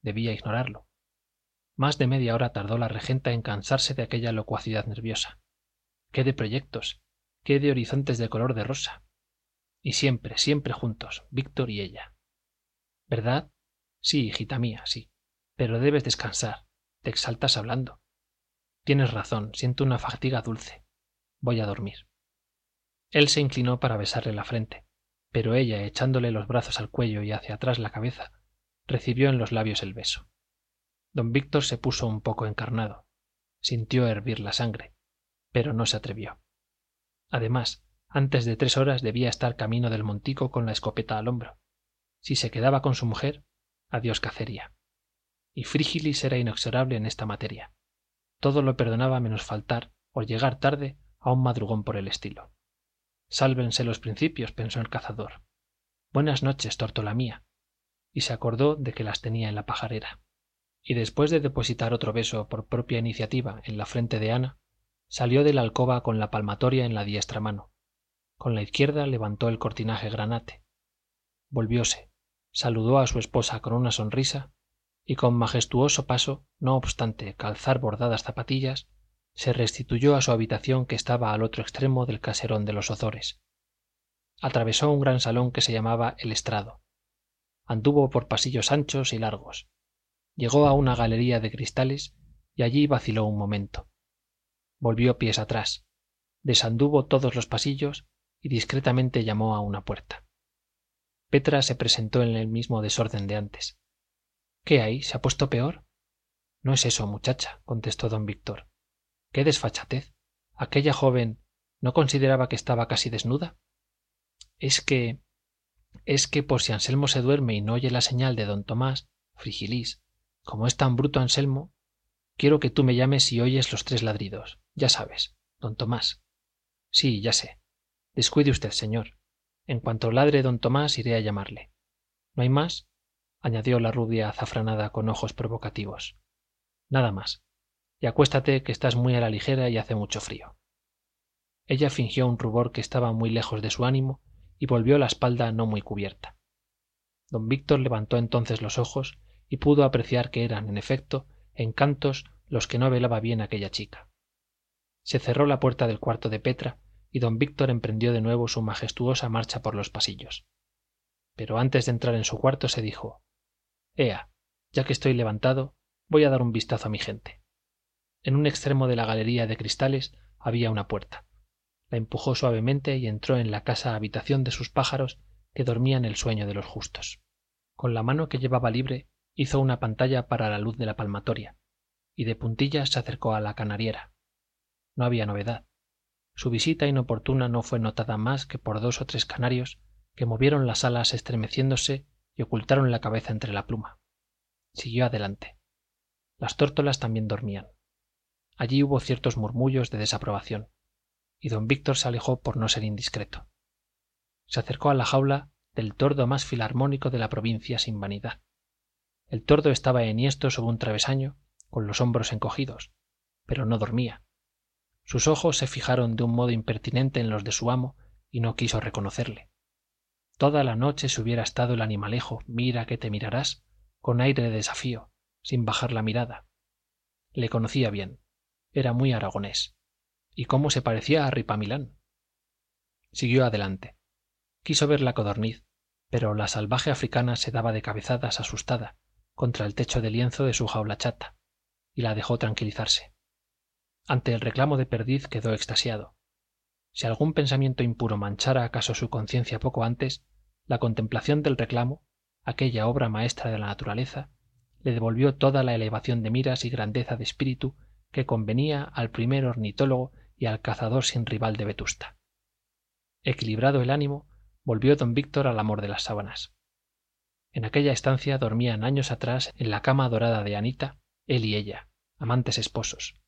Debía ignorarlo. Más de media hora tardó la regenta en cansarse de aquella locuacidad nerviosa. Qué de proyectos qué de horizontes de color de rosa. Y siempre siempre juntos víctor y ella. Verdad sí hijita mía sí pero debes descansar. Te exaltas hablando. Tienes razón siento una fatiga dulce. Voy a dormir. Él se inclinó para besarle la frente pero ella echándole los brazos al cuello y hacia atrás la cabeza recibió en los labios el beso. Don víctor se puso un poco encarnado. Sintió hervir la sangre pero no se atrevió. Además antes de tres horas debía estar camino del montico con la escopeta al hombro. Si se quedaba con su mujer adiós cacería y frígilis era inexorable en esta materia. Todo lo perdonaba menos faltar o llegar tarde a un madrugón por el estilo. Sálvense los principios pensó el cazador. Buenas noches tórtola mía. Y se acordó de que las tenía en la pajarera. Y después de depositar otro beso por propia iniciativa en la frente de ana salió de la alcoba con la palmatoria en la diestra mano. Con la izquierda levantó el cortinaje granate. Volvióse. Saludó a su esposa con una sonrisa y con majestuoso paso no obstante calzar bordadas zapatillas se restituyó a su habitación que estaba al otro extremo del caserón de los ozores. Atravesó un gran salón que se llamaba el estrado. Anduvo por pasillos anchos y largos. Llegó a una galería de cristales y allí vaciló un momento. Volvió pies atrás desanduvo todos los pasillos y discretamente llamó a una puerta. Petra se presentó en el mismo desorden de antes qué hay se ha puesto peor no es eso muchacha contestó don víctor. Qué desfachatez aquella joven no consideraba que estaba casi desnuda es que es que por si anselmo se duerme y no oye la señal de don tomás frigilis como es tan bruto anselmo quiero que tú me llames si oyes los tres ladridos. Ya sabes don tomás. Sí ya sé. Descuide usted señor. En cuanto ladre don tomás iré a llamarle. No hay más añadió la rubia azafranada con ojos provocativos. Nada más. Y acuéstate que estás muy a la ligera y hace mucho frío. Ella fingió un rubor que estaba muy lejos de su ánimo y volvió la espalda no muy cubierta. Don víctor levantó entonces los ojos y pudo apreciar que eran en efecto encantos los que no velaba bien aquella chica. Se cerró la puerta del cuarto de petra y don víctor emprendió de nuevo su majestuosa marcha por los pasillos. Pero antes de entrar en su cuarto se dijo ea ya que estoy levantado voy a dar un vistazo a mi gente. En un extremo de la galería de cristales había una puerta. La empujó suavemente y entró en la casa habitación de sus pájaros que dormían el sueño de los justos. Con la mano que llevaba libre hizo una pantalla para la luz de la palmatoria y de puntillas se acercó a la canariera. No había novedad. Su visita inoportuna no fue notada más que por dos o tres canarios que movieron las alas estremeciéndose y ocultaron la cabeza entre la pluma. Siguió adelante. Las tórtolas también dormían. Allí hubo ciertos murmullos de desaprobación y don víctor se alejó por no ser indiscreto. Se acercó a la jaula del tordo más filarmónico de la provincia sin vanidad. El tordo estaba enhiesto sobre un travesaño con los hombros encogidos pero no dormía. Sus ojos se fijaron de un modo impertinente en los de su amo y no quiso reconocerle toda la noche se hubiera estado el animalejo mira que te mirarás con aire de desafío sin bajar la mirada. Le conocía bien era muy aragonés. Y cómo se parecía a ripamilán siguió adelante. Quiso ver la codorniz pero la salvaje africana se daba de cabezadas asustada contra el techo de lienzo de su jaula chata y la dejó tranquilizarse. Ante el reclamo de perdiz quedó extasiado si algún pensamiento impuro manchara acaso su conciencia poco antes la contemplación del reclamo aquella obra maestra de la naturaleza le devolvió toda la elevación de miras y grandeza de espíritu que convenía al primer ornitólogo y al cazador sin rival de vetusta. Equilibrado el ánimo volvió don víctor al amor de las sábanas. En aquella estancia dormían años atrás en la cama dorada de anita él y ella amantes esposos.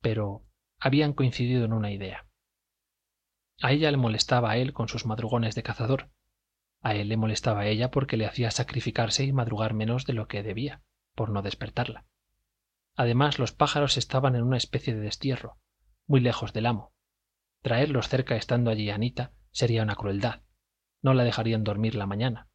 Pero habían coincidido en una idea a ella le molestaba a él con sus madrugones de cazador. A él le molestaba a ella porque le hacía sacrificarse y madrugar menos de lo que debía por no despertarla. Además los pájaros estaban en una especie de destierro muy lejos del amo. Traerlos cerca estando allí anita sería una crueldad. No la dejarían dormir la mañana.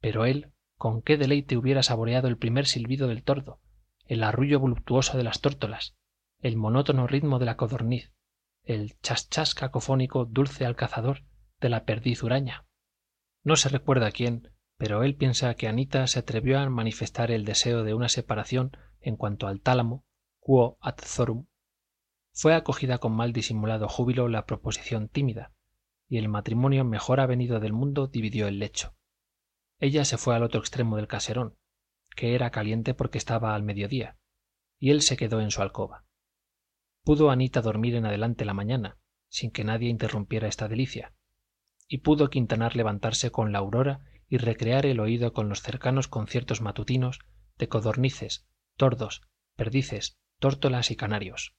Pero él con qué deleite hubiera saboreado el primer silbido del tordo el arrullo voluptuoso de las tórtolas el monótono ritmo de la codorniz el chas chas cacofónico dulce al cazador de la perdiz huraña. No se recuerda quién pero él piensa que anita se atrevió a manifestar el deseo de una separación en cuanto al tálamo quo ad thorum fue acogida con mal disimulado júbilo la proposición tímida y el matrimonio mejor avenido del mundo dividió el lecho. Ella se fue al otro extremo del caserón que era caliente porque estaba al mediodía y él se quedó en su alcoba pudo anita dormir en adelante la mañana sin que nadie interrumpiera esta delicia y pudo quintanar levantarse con la aurora y recrear el oído con los cercanos conciertos matutinos de codornices tordos perdices tórtolas y canarios.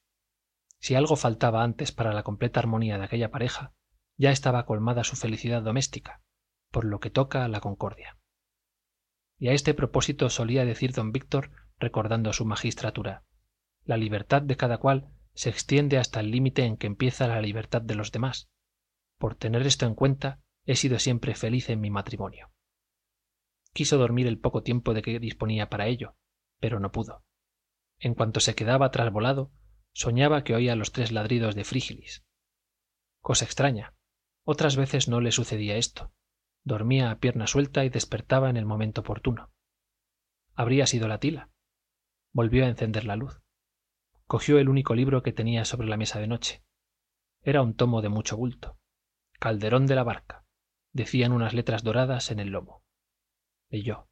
Si algo faltaba antes para la completa armonía de aquella pareja ya estaba colmada su felicidad doméstica por lo que toca a la concordia. Y a este propósito solía decir don víctor recordando su magistratura la libertad de cada cual se extiende hasta el límite en que empieza la libertad de los demás. Por tener esto en cuenta he sido siempre feliz en mi matrimonio. Quiso dormir el poco tiempo de que disponía para ello pero no pudo. En cuanto se quedaba trasvolado soñaba que oía los tres ladridos de frígilis. Cosa extraña otras veces no le sucedía esto. Dormía a pierna suelta y despertaba en el momento oportuno. Habría sido la tila. Volvió a encender la luz cogió el único libro que tenía sobre la mesa de noche. Era un tomo de mucho bulto. Calderón de la barca. Decían unas letras doradas en el lomo. Leyó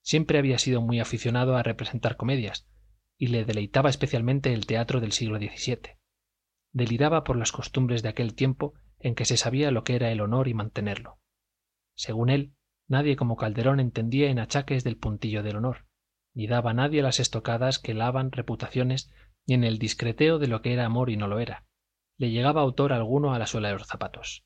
siempre había sido muy aficionado a representar comedias y le deleitaba especialmente el teatro del siglo xvii deliraba por las costumbres de aquel tiempo en que se sabía lo que era el honor y mantenerlo. Según él nadie como calderón entendía en achaques del puntillo del honor ni daba nadie las estocadas que lavan reputaciones ni en el discreteo de lo que era amor y no lo era. Le llegaba autor alguno a la suela de los zapatos.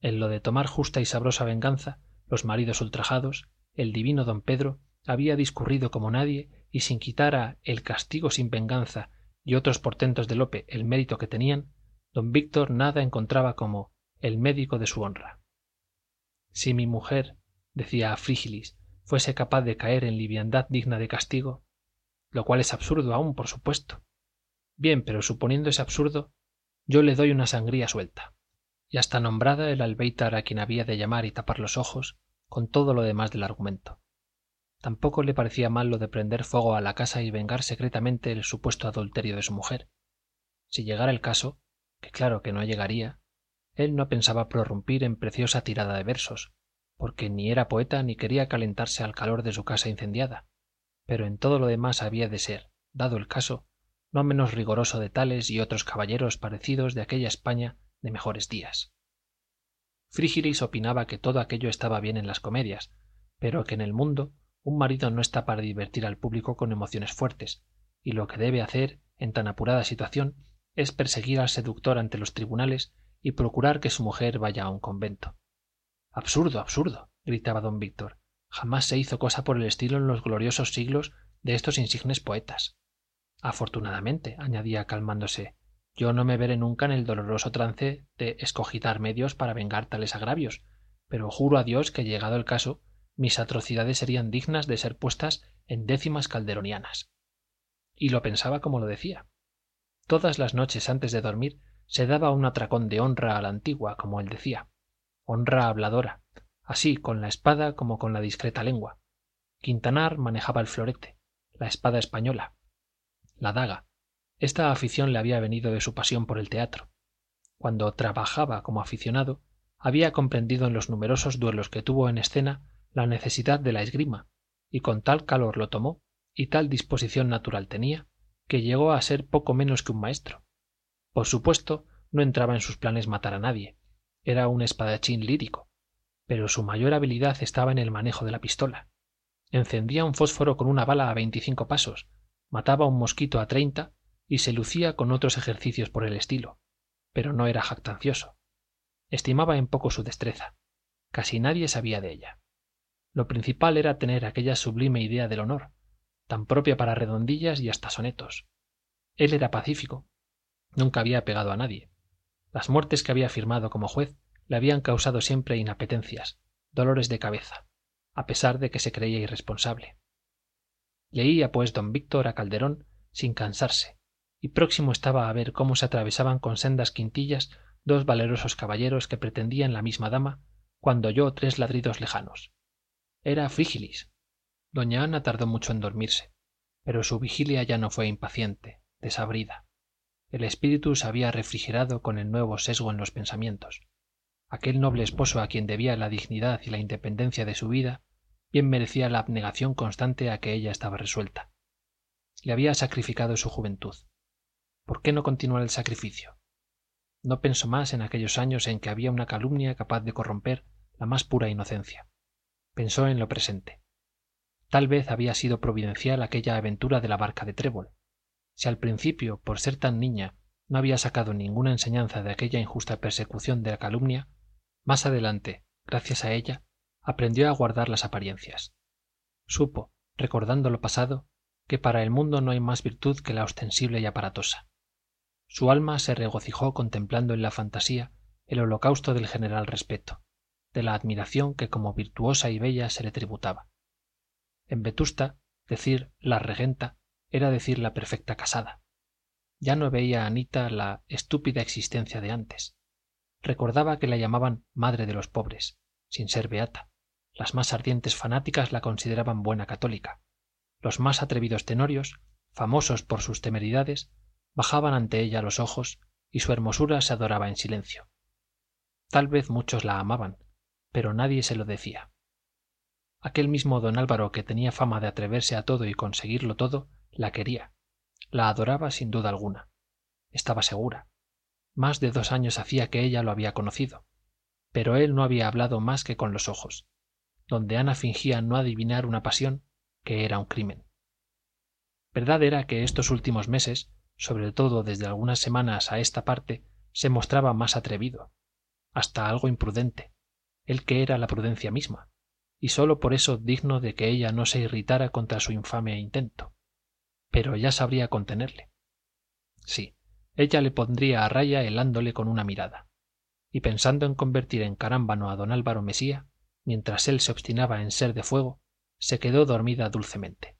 En lo de tomar justa y sabrosa venganza los maridos ultrajados el divino don pedro había discurrido como nadie y sin quitar a el castigo sin venganza y otros portentos de lope el mérito que tenían don víctor nada encontraba como el médico de su honra. Si mi mujer decía a frígilis fuese capaz de caer en liviandad digna de castigo lo cual es absurdo aún por supuesto. Bien pero suponiendo ese absurdo yo le doy una sangría suelta y hasta nombrada el albéitar a quien había de llamar y tapar los ojos con todo lo demás del argumento. Tampoco le parecía mal lo de prender fuego a la casa y vengar secretamente el supuesto adulterio de su mujer. Si llegara el caso que claro que no llegaría él no pensaba prorrumpir en preciosa tirada de versos porque ni era poeta ni quería calentarse al calor de su casa incendiada. Pero en todo lo demás había de ser dado el caso no menos rigoroso de tales y otros caballeros parecidos de aquella España de mejores días. Frígilis opinaba que todo aquello estaba bien en las comedias pero que en el mundo un marido no está para divertir al público con emociones fuertes y lo que debe hacer en tan apurada situación es perseguir al seductor ante los tribunales y procurar que su mujer vaya a un convento absurdo absurdo gritaba don víctor. Jamás se hizo cosa por el estilo en los gloriosos siglos de estos insignes poetas. Afortunadamente añadía calmándose yo no me veré nunca en el doloroso trance de escogitar medios para vengar tales agravios pero juro a dios que llegado el caso mis atrocidades serían dignas de ser puestas en décimas calderonianas. Y lo pensaba como lo decía. Todas las noches antes de dormir se daba un atracón de honra a la antigua como él decía honra habladora así con la espada como con la discreta lengua. Quintanar manejaba el florete la espada española la daga. Esta afición le había venido de su pasión por el teatro. Cuando trabajaba como aficionado había comprendido en los numerosos duelos que tuvo en escena la necesidad de la esgrima y con tal calor lo tomó y tal disposición natural tenía que llegó a ser poco menos que un maestro. Por supuesto no entraba en sus planes matar a nadie era un espadachín lírico pero su mayor habilidad estaba en el manejo de la pistola. Encendía un fósforo con una bala a veinticinco pasos mataba un mosquito a treinta y se lucía con otros ejercicios por el estilo pero no era jactancioso. Estimaba en poco su destreza. Casi nadie sabía de ella. Lo principal era tener aquella sublime idea del honor tan propia para redondillas y hasta sonetos. Él era pacífico nunca había pegado a nadie las muertes que había firmado como juez le habían causado siempre inapetencias dolores de cabeza a pesar de que se creía irresponsable. Leía pues don víctor a calderón sin cansarse y próximo estaba a ver cómo se atravesaban con sendas quintillas dos valerosos caballeros que pretendían la misma dama cuando oyó tres ladridos lejanos. Era frígilis. Doña ana tardó mucho en dormirse pero su vigilia ya no fue impaciente desabrida el espíritu se había refrigerado con el nuevo sesgo en los pensamientos. Aquel noble esposo a quien debía la dignidad y la independencia de su vida bien merecía la abnegación constante a que ella estaba resuelta. Le había sacrificado su juventud. Por qué no continuar el sacrificio no pensó más en aquellos años en que había una calumnia capaz de corromper la más pura inocencia. Pensó en lo presente. Tal vez había sido providencial aquella aventura de la barca de trébol si al principio por ser tan niña no había sacado ninguna enseñanza de aquella injusta persecución de la calumnia más adelante gracias a ella aprendió a guardar las apariencias. Supo recordando lo pasado que para el mundo no hay más virtud que la ostensible y aparatosa. Su alma se regocijó contemplando en la fantasía el holocausto del general respeto de la admiración que como virtuosa y bella se le tributaba. En vetusta decir la regenta era decir la perfecta casada. Ya no veía anita la estúpida existencia de antes. Recordaba que la llamaban madre de los pobres sin ser beata. Las más ardientes fanáticas la consideraban buena católica. Los más atrevidos tenorios famosos por sus temeridades bajaban ante ella los ojos y su hermosura se adoraba en silencio. Tal vez muchos la amaban pero nadie se lo decía. Aquel mismo don álvaro que tenía fama de atreverse a todo y conseguirlo todo la quería. La adoraba sin duda alguna. Estaba segura. Más de dos años hacía que ella lo había conocido. Pero él no había hablado más que con los ojos donde ana fingía no adivinar una pasión que era un crimen. Verdad era que estos últimos meses sobre todo desde algunas semanas a esta parte se mostraba más atrevido hasta algo imprudente él que era la prudencia misma y sólo por eso digno de que ella no se irritara contra su infame intento pero ya sabría contenerle. Sí ella le pondría a raya helándole con una mirada y pensando en convertir en carámbano a don álvaro mesía mientras él se obstinaba en ser de fuego se quedó dormida dulcemente.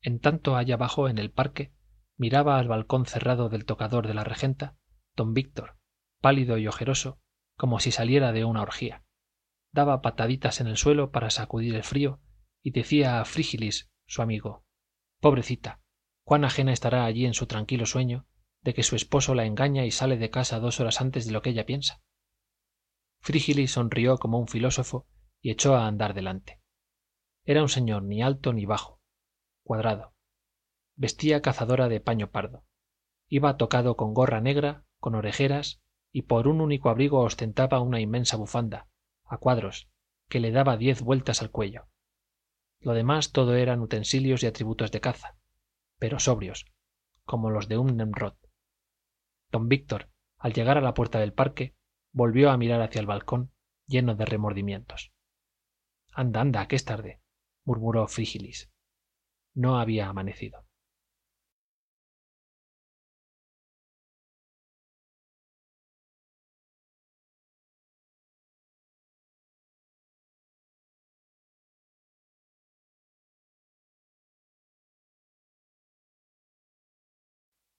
En tanto allá abajo en el parque miraba al balcón cerrado del tocador de la regenta don víctor pálido y ojeroso como si saliera de una orgía. Daba pataditas en el suelo para sacudir el frío y decía a frígilis su amigo pobrecita cuán ajena estará allí en su tranquilo sueño de que su esposo la engaña y sale de casa dos horas antes de lo que ella piensa. Frígilis sonrió como un filósofo y echó a andar delante. Era un señor ni alto ni bajo cuadrado. Vestía cazadora de paño pardo. Iba tocado con gorra negra con orejeras y por un único abrigo ostentaba una inmensa bufanda a cuadros que le daba diez vueltas al cuello lo demás todo eran utensilios y atributos de caza pero sobrios como los de un nemrod. Don víctor al llegar a la puerta del parque volvió a mirar hacia el balcón lleno de remordimientos. Anda anda que es tarde murmuró frígilis. No había amanecido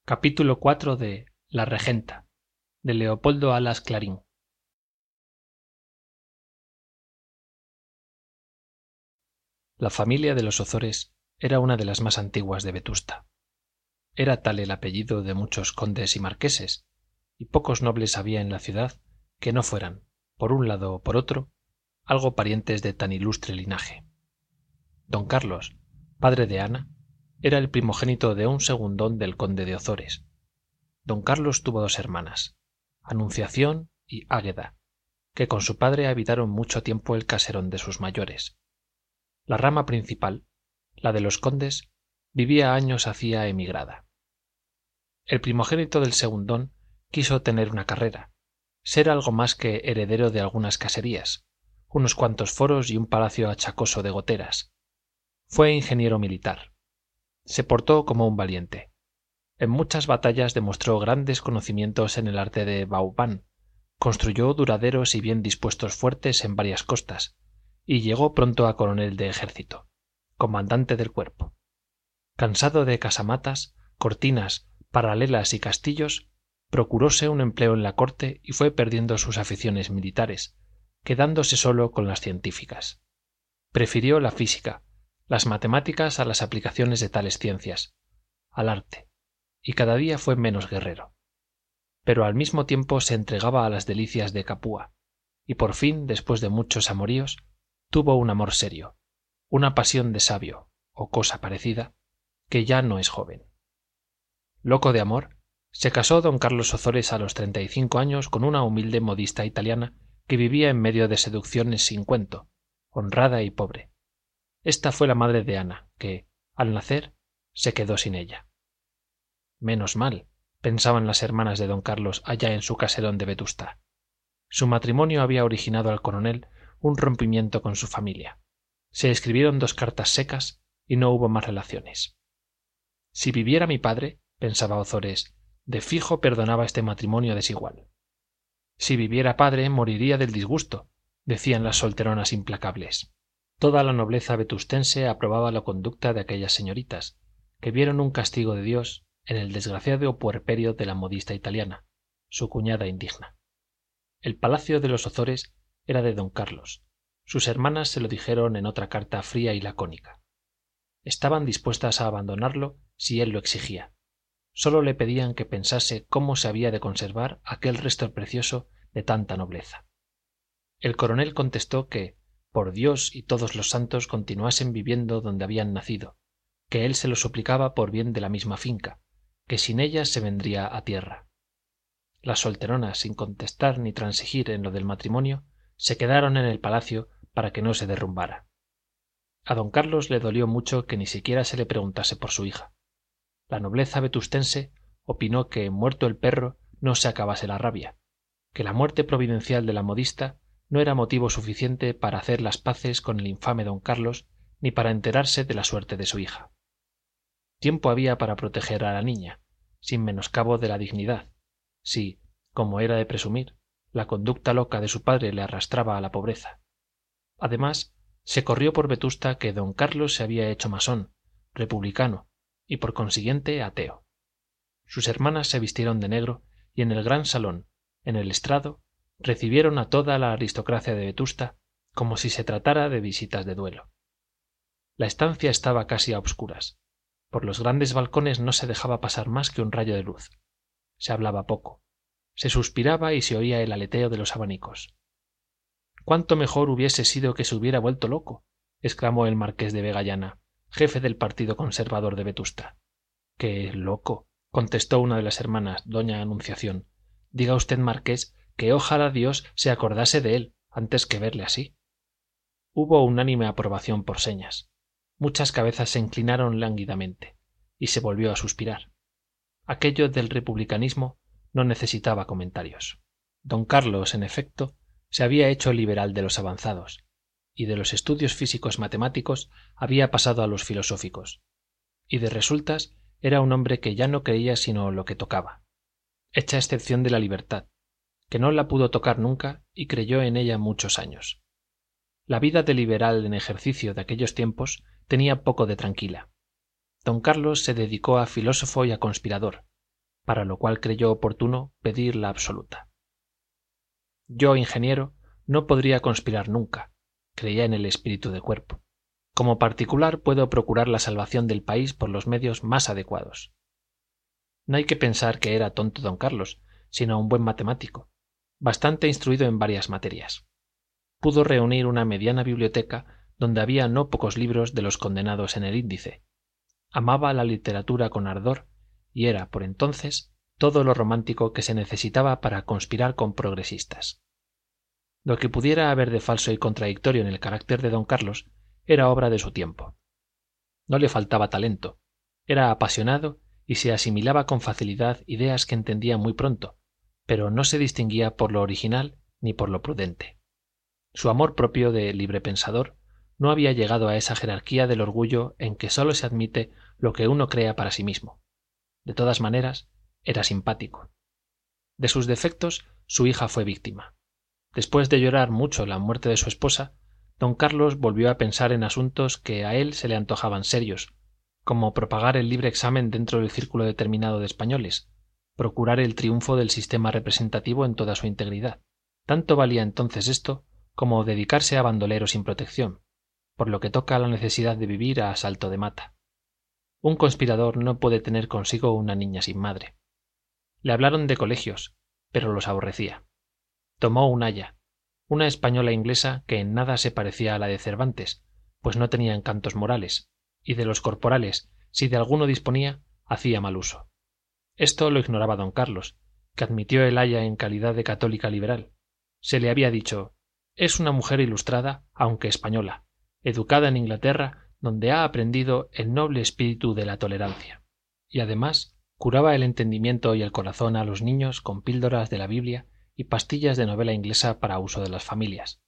capítulo cuatro de la regenta de leopoldo alas clarín. La familia de los ozores era una de las más antiguas de vetusta. Era tal el apellido de muchos condes y marqueses y pocos nobles había en la ciudad que no fueran por un lado o por otro algo parientes de tan ilustre linaje. Don carlos padre de ana era el primogénito de un segundón del conde de ozores. Don carlos tuvo dos hermanas anunciación y águeda que con su padre habitaron mucho tiempo el caserón de sus mayores. La rama principal la de los condes vivía años hacía emigrada. El primogénito del segundón quiso tener una carrera ser algo más que heredero de algunas caserías unos cuantos foros y un palacio achacoso de goteras. Fue ingeniero militar se portó como un valiente. En muchas batallas demostró grandes conocimientos en el arte de vauban construyó duraderos y bien dispuestos fuertes en varias costas y llegó pronto a coronel de ejército comandante del cuerpo. Cansado de casamatas cortinas paralelas y castillos procuróse un empleo en la corte y fue perdiendo sus aficiones militares quedándose solo con las científicas. Prefirió la física las matemáticas a las aplicaciones de tales ciencias al arte y cada día fue menos guerrero. Pero al mismo tiempo se entregaba a las delicias de capua y por fin después de muchos amoríos tuvo un amor serio una pasión de sabio o cosa parecida que ya no es joven. Loco de amor se casó don carlos ozores a los treinta y cinco años con una humilde modista italiana que vivía en medio de seducciones sin cuento honrada y pobre esta fue la madre de ana que al nacer se quedó sin ella. Menos mal pensaban las hermanas de don carlos allá en su caserón de vetusta. Su matrimonio había originado al coronel un rompimiento con su familia. Se escribieron dos cartas secas y no hubo más relaciones. Si viviera mi padre pensaba ozores de fijo perdonaba este matrimonio desigual. Si viviera padre moriría del disgusto decían las solteronas implacables toda la nobleza vetustense aprobaba la conducta de aquellas señoritas que vieron un castigo de dios en el desgraciado puerperio de la modista italiana su cuñada indigna. El palacio de los ozores era de don carlos. Sus hermanas se lo dijeron en otra carta fría y lacónica. Estaban dispuestas a abandonarlo si él lo exigía. Sólo le pedían que pensase cómo se había de conservar aquel resto precioso de tanta nobleza. El coronel contestó que por dios y todos los santos continuasen viviendo donde habían nacido que él se lo suplicaba por bien de la misma finca que sin ellas se vendría a tierra. Las solteronas sin contestar ni transigir en lo del matrimonio se quedaron en el palacio para que no se derrumbara. A don carlos le dolió mucho que ni siquiera se le preguntase por su hija. La nobleza vetustense opinó que muerto el perro no se acabase la rabia que la muerte providencial de la modista no era motivo suficiente para hacer las paces con el infame don carlos ni para enterarse de la suerte de su hija. Tiempo había para proteger a la niña sin menoscabo de la dignidad. Si como era de presumir la conducta loca de su padre le arrastraba a la pobreza. Además se corrió por vetusta que don carlos se había hecho masón republicano y por consiguiente ateo. Sus hermanas se vistieron de negro y en el gran salón en el estrado recibieron a toda la aristocracia de vetusta como si se tratara de visitas de duelo. La estancia estaba casi a obscuras. Por los grandes balcones no se dejaba pasar más que un rayo de luz. Se hablaba poco. Se suspiraba y se oía el aleteo de los abanicos. Cuánto mejor hubiese sido que se hubiera vuelto loco exclamó el marqués de vegallana jefe del partido conservador de vetusta. Qué loco contestó una de las hermanas doña anunciación. Diga usted marqués que ojalá dios se acordase de él antes que verle así. Hubo unánime aprobación por señas. Muchas cabezas se inclinaron lánguidamente y se volvió a suspirar. Aquello del republicanismo no necesitaba comentarios. Don carlos en efecto se había hecho liberal de los avanzados y de los estudios físicos matemáticos había pasado a los filosóficos y de resultas era un hombre que ya no creía sino lo que tocaba. Hecha excepción de la libertad que no la pudo tocar nunca y creyó en ella muchos años. La vida de liberal en ejercicio de aquellos tiempos tenía poco de tranquila. Don carlos se dedicó a filósofo y a conspirador para lo cual creyó oportuno pedir la absoluta. Yo ingeniero no podría conspirar nunca creía en el espíritu de cuerpo. Como particular puedo procurar la salvación del país por los medios más adecuados. No hay que pensar que era tonto don carlos sino un buen matemático bastante instruido en varias materias. Pudo reunir una mediana biblioteca donde había no pocos libros de los condenados en el índice. Amaba la literatura con ardor y era por entonces todo lo romántico que se necesitaba para conspirar con progresistas. Lo que pudiera haber de falso y contradictorio en el carácter de don carlos era obra de su tiempo. No le faltaba talento. Era apasionado y se asimilaba con facilidad ideas que entendía muy pronto pero no se distinguía por lo original ni por lo prudente. Su amor propio de libre-pensador no había llegado a esa jerarquía del orgullo en que sólo se admite lo que uno crea para sí mismo. De todas maneras era simpático. De sus defectos su hija fue víctima. Después de llorar mucho la muerte de su esposa don carlos volvió a pensar en asuntos que a él se le antojaban serios como propagar el libre examen dentro del círculo determinado de españoles procurar el triunfo del sistema representativo en toda su integridad. Tanto valía entonces esto como dedicarse a bandolero sin protección por lo que toca a la necesidad de vivir a salto de mata. Un conspirador no puede tener consigo una niña sin madre. Le hablaron de colegios pero los aborrecía. Tomó un aya una española inglesa que en nada se parecía a la de cervantes pues no tenía encantos morales y de los corporales si de alguno disponía hacía mal uso esto lo ignoraba don carlos que admitió el aya en calidad de católica liberal. Se le había dicho es una mujer ilustrada aunque española educada en inglaterra donde ha aprendido el noble espíritu de la tolerancia. Y además curaba el entendimiento y el corazón a los niños con píldoras de la biblia y pastillas de novela inglesa para uso de las familias.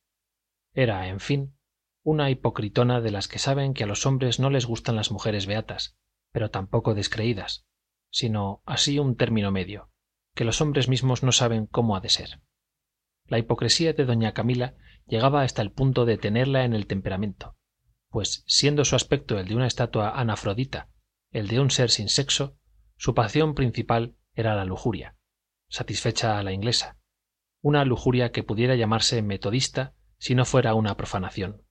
Era en fin una hipocritona de las que saben que a los hombres no les gustan las mujeres beatas pero tampoco descreídas sino así un término medio que los hombres mismos no saben cómo ha de ser. La hipocresía de doña camila llegaba hasta el punto de tenerla en el temperamento pues siendo su aspecto el de una estatua anafrodita el de un ser sin sexo su pasión principal era la lujuria satisfecha a la inglesa una lujuria que pudiera llamarse metodista si no fuera una profanación.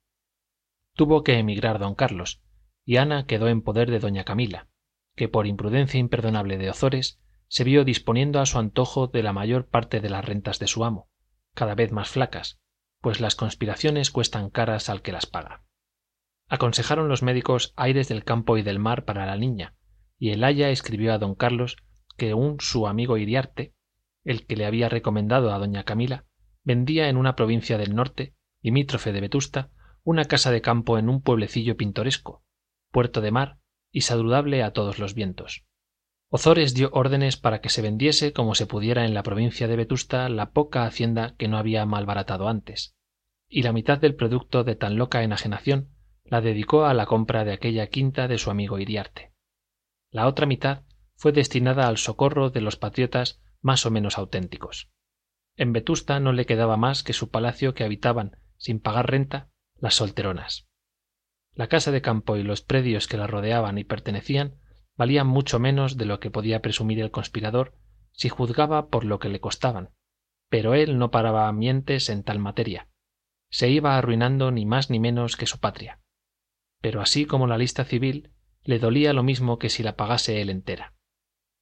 Tuvo que emigrar don carlos y ana quedó en poder de doña camila que por imprudencia imperdonable de ozores se vio disponiendo a su antojo de la mayor parte de las rentas de su amo cada vez más flacas pues las conspiraciones cuestan caras al que las paga. Aconsejaron los médicos aires del campo y del mar para la niña y el aya escribió a don carlos que un su amigo iriarte el que le había recomendado a doña camila vendía en una provincia del norte limítrofe de vetusta una casa de campo en un pueblecillo pintoresco puerto de mar y saludable a todos los vientos. Ozores dio órdenes para que se vendiese como se pudiera en la provincia de vetusta la poca hacienda que no había malbaratado antes y la mitad del producto de tan loca enajenación la dedicó a la compra de aquella quinta de su amigo iriarte. La otra mitad fue destinada al socorro de los patriotas más o menos auténticos. En vetusta no le quedaba más que su palacio que habitaban sin pagar renta las solteronas la casa de campo y los predios que la rodeaban y pertenecían valían mucho menos de lo que podía presumir el conspirador si juzgaba por lo que le costaban pero él no paraba mientes en tal materia. Se iba arruinando ni más ni menos que su patria. Pero así como la lista civil le dolía lo mismo que si la pagase él entera.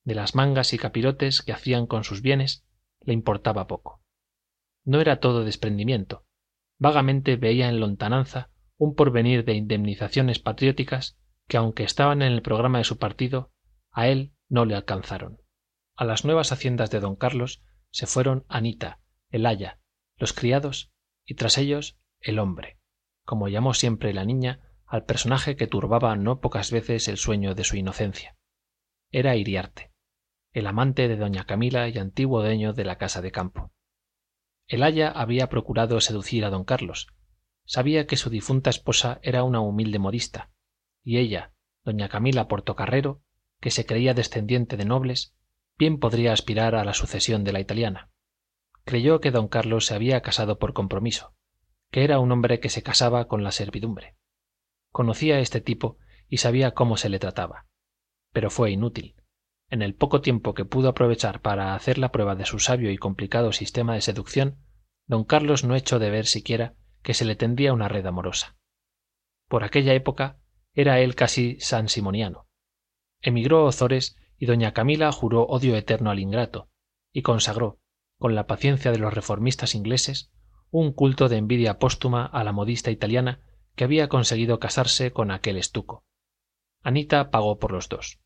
De las mangas y capirotes que hacían con sus bienes le importaba poco. No era todo desprendimiento. Vagamente veía en lontananza un porvenir de indemnizaciones patrióticas que aunque estaban en el programa de su partido a él no le alcanzaron. A las nuevas haciendas de don carlos se fueron anita el aya los criados y tras ellos el hombre como llamó siempre la niña al personaje que turbaba no pocas veces el sueño de su inocencia. Era iriarte el amante de doña camila y antiguo dueño de la casa de campo. El aya había procurado seducir a don carlos sabía que su difunta esposa era una humilde modista y ella doña camila portocarrero que se creía descendiente de nobles bien podría aspirar a la sucesión de la italiana. Creyó que don carlos se había casado por compromiso que era un hombre que se casaba con la servidumbre. Conocía este tipo y sabía cómo se le trataba pero fue inútil. En el poco tiempo que pudo aprovechar para hacer la prueba de su sabio y complicado sistema de seducción don carlos no echó de ver siquiera que se le tendía una red amorosa. Por aquella época era él casi san simoniano. Emigró ozores y doña camila juró odio eterno al ingrato y consagró con la paciencia de los reformistas ingleses un culto de envidia póstuma a la modista italiana que había conseguido casarse con aquel estuco. Anita pagó por los dos.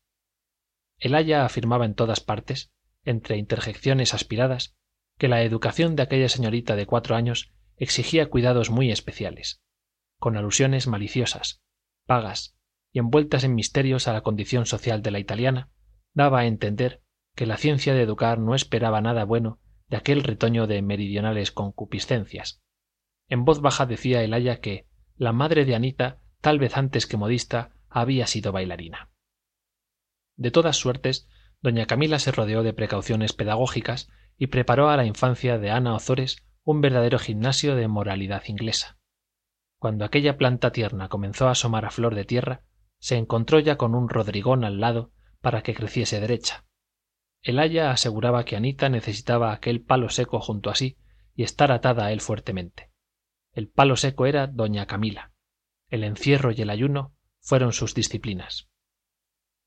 El aya afirmaba en todas partes entre interjecciones aspiradas que la educación de aquella señorita de cuatro años exigía cuidados muy especiales con alusiones maliciosas pagas y envueltas en misterios a la condición social de la italiana daba a entender que la ciencia de educar no esperaba nada bueno de aquel retoño de meridionales concupiscencias. En voz baja decía el aya que la madre de anita tal vez antes que modista había sido bailarina. De todas suertes doña camila se rodeó de precauciones pedagógicas y preparó a la infancia de ana ozores un verdadero gimnasio de moralidad inglesa. Cuando aquella planta tierna comenzó a asomar a flor de tierra se encontró ya con un rodrigón al lado para que creciese derecha. El aya aseguraba que anita necesitaba aquel palo seco junto a sí y estar atada a él fuertemente. El palo seco era doña camila. El encierro y el ayuno fueron sus disciplinas.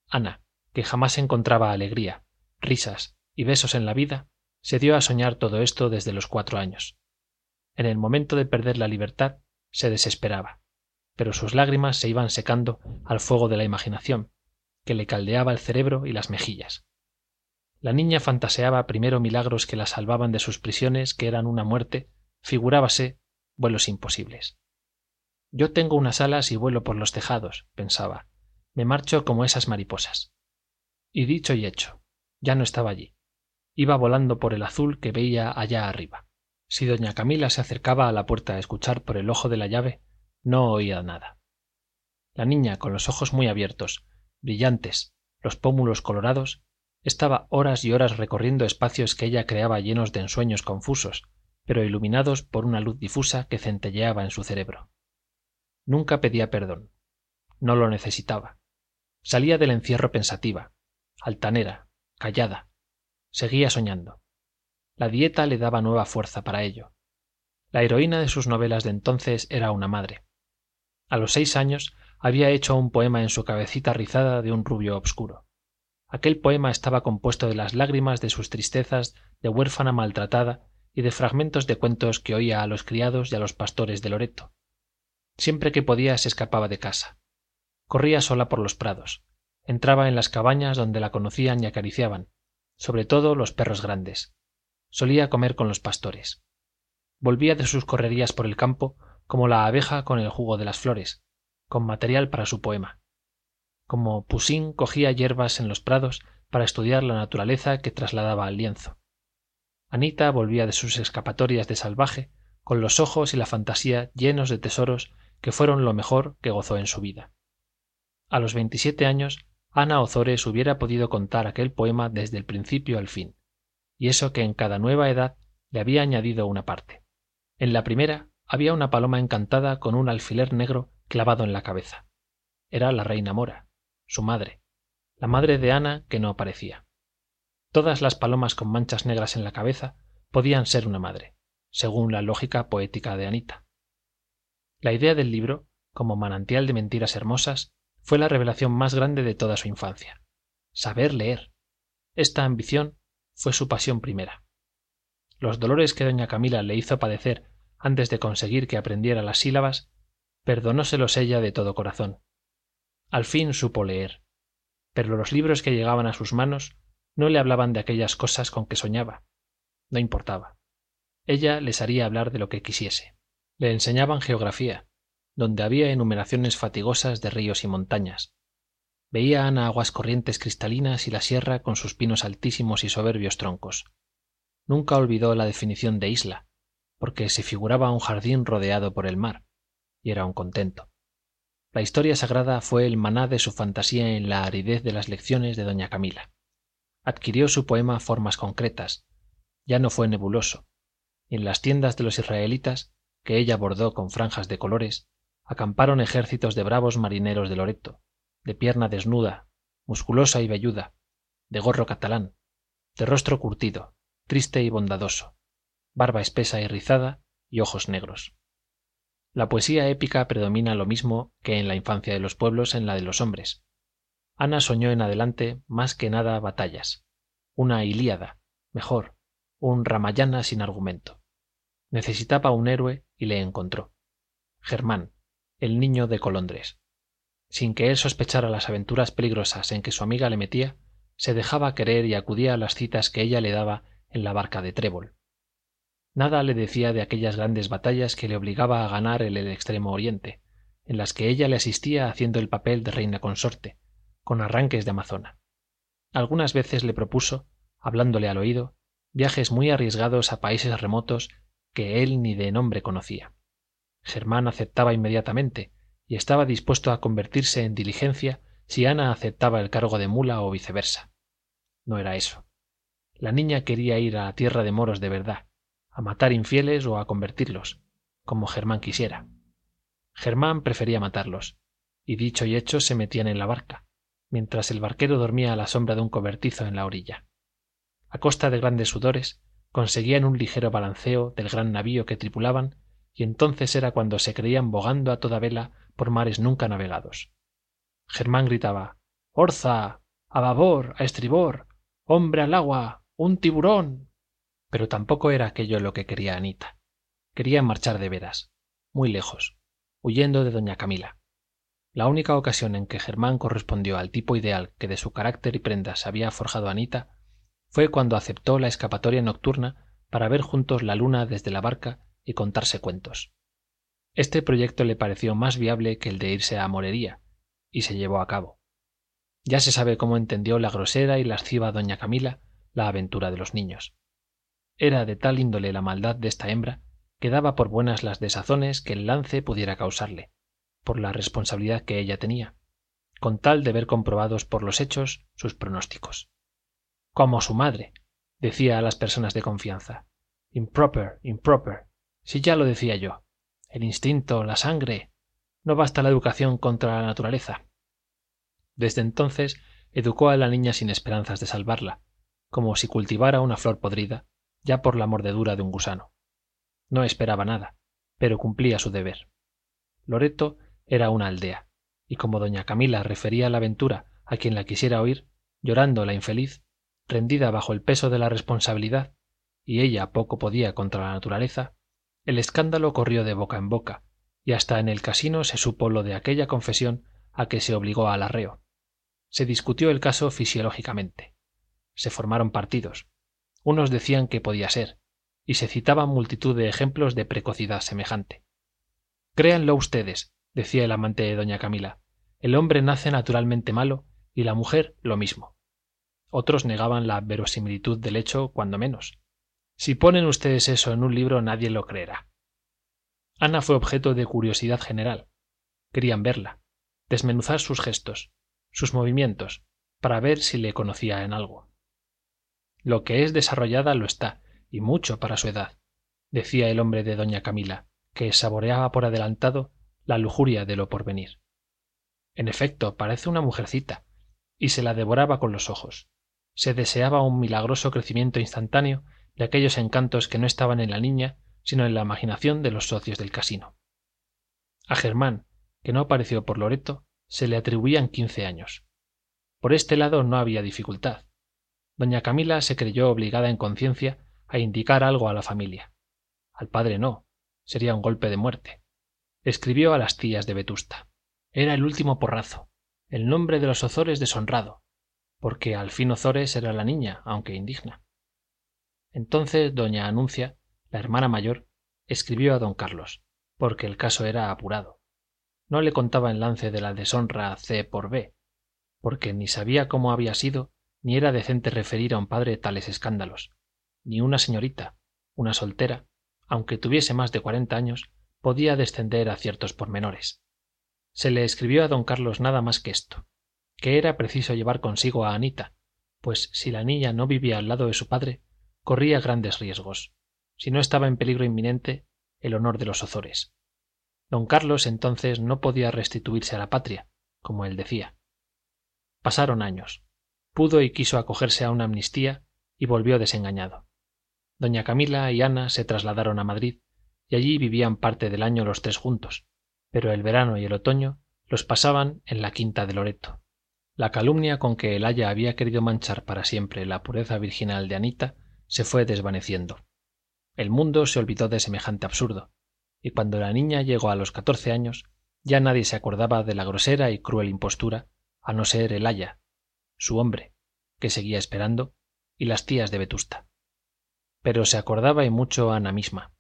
Ana que jamás encontraba alegría risas y besos en la vida se dio a soñar todo esto desde los cuatro años. En el momento de perder la libertad se desesperaba pero sus lágrimas se iban secando al fuego de la imaginación que le caldeaba el cerebro y las mejillas. La niña fantaseaba primero milagros que la salvaban de sus prisiones que eran una muerte figurábase vuelos imposibles. Yo tengo unas alas y vuelo por los tejados pensaba. Me marcho como esas mariposas. Y dicho y hecho ya no estaba allí iba volando por el azul que veía allá arriba. Si doña camila se acercaba a la puerta a escuchar por el ojo de la llave no oía nada. La niña con los ojos muy abiertos brillantes los pómulos colorados estaba horas y horas recorriendo espacios que ella creaba llenos de ensueños confusos pero iluminados por una luz difusa que centelleaba en su cerebro. Nunca pedía perdón. No lo necesitaba. Salía del encierro pensativa altanera callada seguía soñando. La dieta le daba nueva fuerza para ello. La heroína de sus novelas de entonces era una madre. A los seis años había hecho un poema en su cabecita rizada de un rubio obscuro. Aquel poema estaba compuesto de las lágrimas de sus tristezas de huérfana maltratada y de fragmentos de cuentos que oía a los criados y a los pastores de loreto. Siempre que podía se escapaba de casa. Corría sola por los prados. Entraba en las cabañas donde la conocían y acariciaban sobre todo los perros grandes. Solía comer con los pastores. Volvía de sus correrías por el campo como la abeja con el jugo de las flores con material para su poema. Como Poussin cogía hierbas en los prados para estudiar la naturaleza que trasladaba al lienzo. Anita volvía de sus escapatorias de salvaje con los ojos y la fantasía llenos de tesoros que fueron lo mejor que gozó en su vida. A los veintisiete años, Ana Ozores hubiera podido contar aquel poema desde el principio al fin, y eso que en cada nueva edad le había añadido una parte. En la primera había una paloma encantada con un alfiler negro clavado en la cabeza. Era la reina Mora, su madre, la madre de Ana que no aparecía. Todas las palomas con manchas negras en la cabeza podían ser una madre, según la lógica poética de Anita. La idea del libro, como manantial de mentiras hermosas, fue la revelación más grande de toda su infancia. Saber leer. Esta ambición fue su pasión primera. Los dolores que doña Camila le hizo padecer antes de conseguir que aprendiera las sílabas, perdonóselos ella de todo corazón. Al fin supo leer, pero los libros que llegaban a sus manos no le hablaban de aquellas cosas con que soñaba. No importaba. Ella les haría hablar de lo que quisiese. Le enseñaban geografía, donde había enumeraciones fatigosas de ríos y montañas. Veía Ana aguas corrientes cristalinas y la sierra con sus pinos altísimos y soberbios troncos. Nunca olvidó la definición de isla, porque se figuraba un jardín rodeado por el mar, y era un contento. La historia sagrada fue el maná de su fantasía en la aridez de las lecciones de doña Camila. Adquirió su poema formas concretas, ya no fue nebuloso, y en las tiendas de los israelitas, que ella bordó con franjas de colores, acamparon ejércitos de bravos marineros de Loreto, de pierna desnuda, musculosa y velluda, de gorro catalán, de rostro curtido, triste y bondadoso, barba espesa y rizada y ojos negros. La poesía épica predomina lo mismo que en la infancia de los pueblos en la de los hombres. Ana soñó en adelante más que nada batallas, una Ilíada, mejor, un Ramayana sin argumento. Necesitaba un héroe y le encontró. Germán, el niño de Colondres. Sin que él sospechara las aventuras peligrosas en que su amiga le metía, se dejaba querer y acudía a las citas que ella le daba en la barca de Trébol. Nada le decía de aquellas grandes batallas que le obligaba a ganar en el extremo oriente, en las que ella le asistía haciendo el papel de reina consorte, con arranques de amazona. Algunas veces le propuso, hablándole al oído, viajes muy arriesgados a países remotos que él ni de nombre conocía. Germán aceptaba inmediatamente, y estaba dispuesto a convertirse en diligencia si Ana aceptaba el cargo de mula o viceversa. No era eso. La niña quería ir a la tierra de moros de verdad, a matar infieles o a convertirlos, como Germán quisiera. Germán prefería matarlos, y dicho y hecho se metían en la barca, mientras el barquero dormía a la sombra de un cobertizo en la orilla. A costa de grandes sudores, conseguían un ligero balanceo del gran navío que tripulaban, y entonces era cuando se creían bogando a toda vela por mares nunca navegados. Germán gritaba Orza. a babor, a estribor, hombre al agua, un tiburón. Pero tampoco era aquello lo que quería Anita. Quería marchar de veras, muy lejos, huyendo de doña Camila. La única ocasión en que Germán correspondió al tipo ideal que de su carácter y prendas había forjado Anita fue cuando aceptó la escapatoria nocturna para ver juntos la luna desde la barca y contarse cuentos. Este proyecto le pareció más viable que el de irse a Morería, y se llevó a cabo. Ya se sabe cómo entendió la grosera y lasciva doña Camila la aventura de los niños. Era de tal índole la maldad de esta hembra que daba por buenas las desazones que el lance pudiera causarle, por la responsabilidad que ella tenía, con tal de ver comprobados por los hechos sus pronósticos. Como su madre, decía a las personas de confianza. Improper, improper. Si ya lo decía yo el instinto, la sangre. No basta la educación contra la naturaleza. Desde entonces educó a la niña sin esperanzas de salvarla, como si cultivara una flor podrida, ya por la mordedura de un gusano. No esperaba nada, pero cumplía su deber. Loreto era una aldea, y como doña Camila refería la aventura a quien la quisiera oír, llorando la infeliz, rendida bajo el peso de la responsabilidad, y ella poco podía contra la naturaleza, el escándalo corrió de boca en boca, y hasta en el casino se supo lo de aquella confesión a que se obligó al arreo. Se discutió el caso fisiológicamente. Se formaron partidos. Unos decían que podía ser, y se citaban multitud de ejemplos de precocidad semejante. Créanlo ustedes, decía el amante de doña Camila, el hombre nace naturalmente malo y la mujer lo mismo. Otros negaban la verosimilitud del hecho, cuando menos. Si ponen ustedes eso en un libro nadie lo creerá. ana fue objeto de curiosidad general. Querían verla desmenuzar sus gestos sus movimientos para ver si le conocía en algo. Lo que es desarrollada lo está y mucho para su edad decía el hombre de doña camila que saboreaba por adelantado la lujuria de lo porvenir. En efecto parece una mujercita y se la devoraba con los ojos. Se deseaba un milagroso crecimiento instantáneo aquellos encantos que no estaban en la niña sino en la imaginación de los socios del casino. A germán que no apareció por loreto se le atribuían quince años. Por este lado no había dificultad. Doña camila se creyó obligada en conciencia a indicar algo a la familia. Al padre no sería un golpe de muerte. Escribió a las tías de vetusta. Era el último porrazo el nombre de los ozores deshonrado porque al fin ozores era la niña aunque indigna entonces doña anuncia la hermana mayor escribió a don carlos porque el caso era apurado. No le contaba el lance de la deshonra c por b porque ni sabía cómo había sido ni era decente referir a un padre tales escándalos. Ni una señorita una soltera aunque tuviese más de cuarenta años podía descender a ciertos pormenores. Se le escribió a don carlos nada más que esto que era preciso llevar consigo a anita pues si la niña no vivía al lado de su padre corría grandes riesgos. Si no estaba en peligro inminente el honor de los ozores. Don carlos entonces no podía restituirse a la patria como él decía. Pasaron años. Pudo y quiso acogerse a una amnistía y volvió desengañado. Doña camila y ana se trasladaron a madrid y allí vivían parte del año los tres juntos pero el verano y el otoño los pasaban en la quinta de loreto. La calumnia con que el aya había querido manchar para siempre la pureza virginal de anita se fue desvaneciendo. El mundo se olvidó de semejante absurdo y cuando la niña llegó a los catorce años ya nadie se acordaba de la grosera y cruel impostura a no ser el aya su hombre que seguía esperando y las tías de vetusta. Pero se acordaba y mucho ana misma.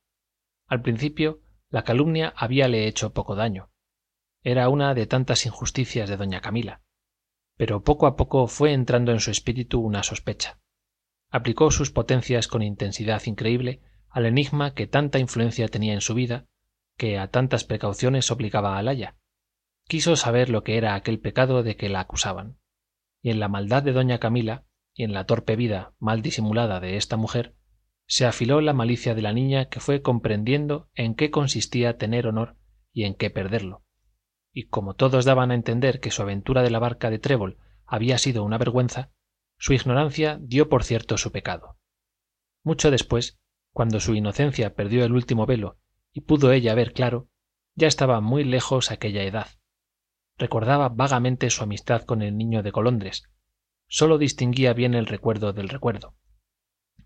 Al principio la calumnia habíale hecho poco daño. Era una de tantas injusticias de doña camila. Pero poco a poco fue entrando en su espíritu una sospecha aplicó sus potencias con intensidad increíble al enigma que tanta influencia tenía en su vida que a tantas precauciones obligaba al aya quiso saber lo que era aquel pecado de que la acusaban. Y en la maldad de doña camila y en la torpe vida mal disimulada de esta mujer se afiló la malicia de la niña que fue comprendiendo en qué consistía tener honor y en qué perderlo. Y como todos daban a entender que su aventura de la barca de trébol había sido una vergüenza su ignorancia dio por cierto su pecado. Mucho después cuando su inocencia perdió el último velo y pudo ella ver claro ya estaba muy lejos aquella edad. Recordaba vagamente su amistad con el niño de colondres. Sólo distinguía bien el recuerdo del recuerdo.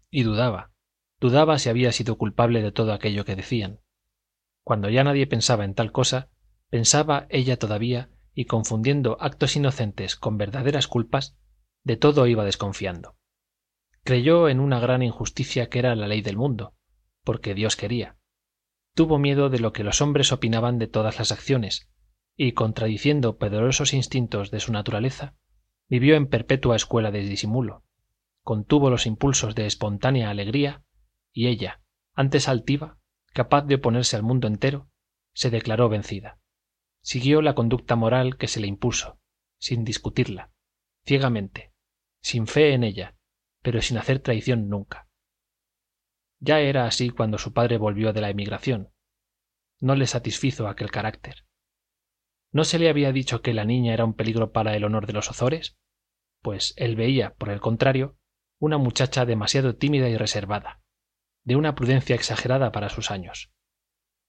Y dudaba dudaba si había sido culpable de todo aquello que decían. Cuando ya nadie pensaba en tal cosa pensaba ella todavía y confundiendo actos inocentes con verdaderas culpas de todo iba desconfiando. Creyó en una gran injusticia que era la ley del mundo porque dios quería. Tuvo miedo de lo que los hombres opinaban de todas las acciones y contradiciendo poderosos instintos de su naturaleza vivió en perpetua escuela de disimulo. Contuvo los impulsos de espontánea alegría y ella antes altiva capaz de oponerse al mundo entero se declaró vencida. Siguió la conducta moral que se le impuso sin discutirla ciegamente sin fe en ella pero sin hacer traición nunca. Ya era así cuando su padre volvió de la emigración. No le satisfizo aquel carácter. No se le había dicho que la niña era un peligro para el honor de los ozores pues él veía por el contrario una muchacha demasiado tímida y reservada de una prudencia exagerada para sus años.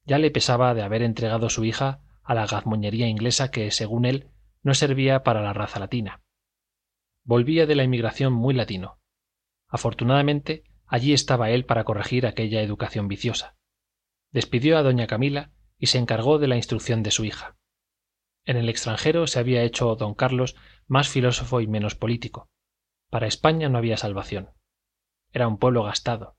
Ya le pesaba de haber entregado su hija a la gazmoñería inglesa que según él no servía para la raza latina volvía de la emigración muy latino. Afortunadamente allí estaba él para corregir aquella educación viciosa. Despidió a doña camila y se encargó de la instrucción de su hija. En el extranjero se había hecho don carlos más filósofo y menos político. Para españa no había salvación. Era un pueblo gastado.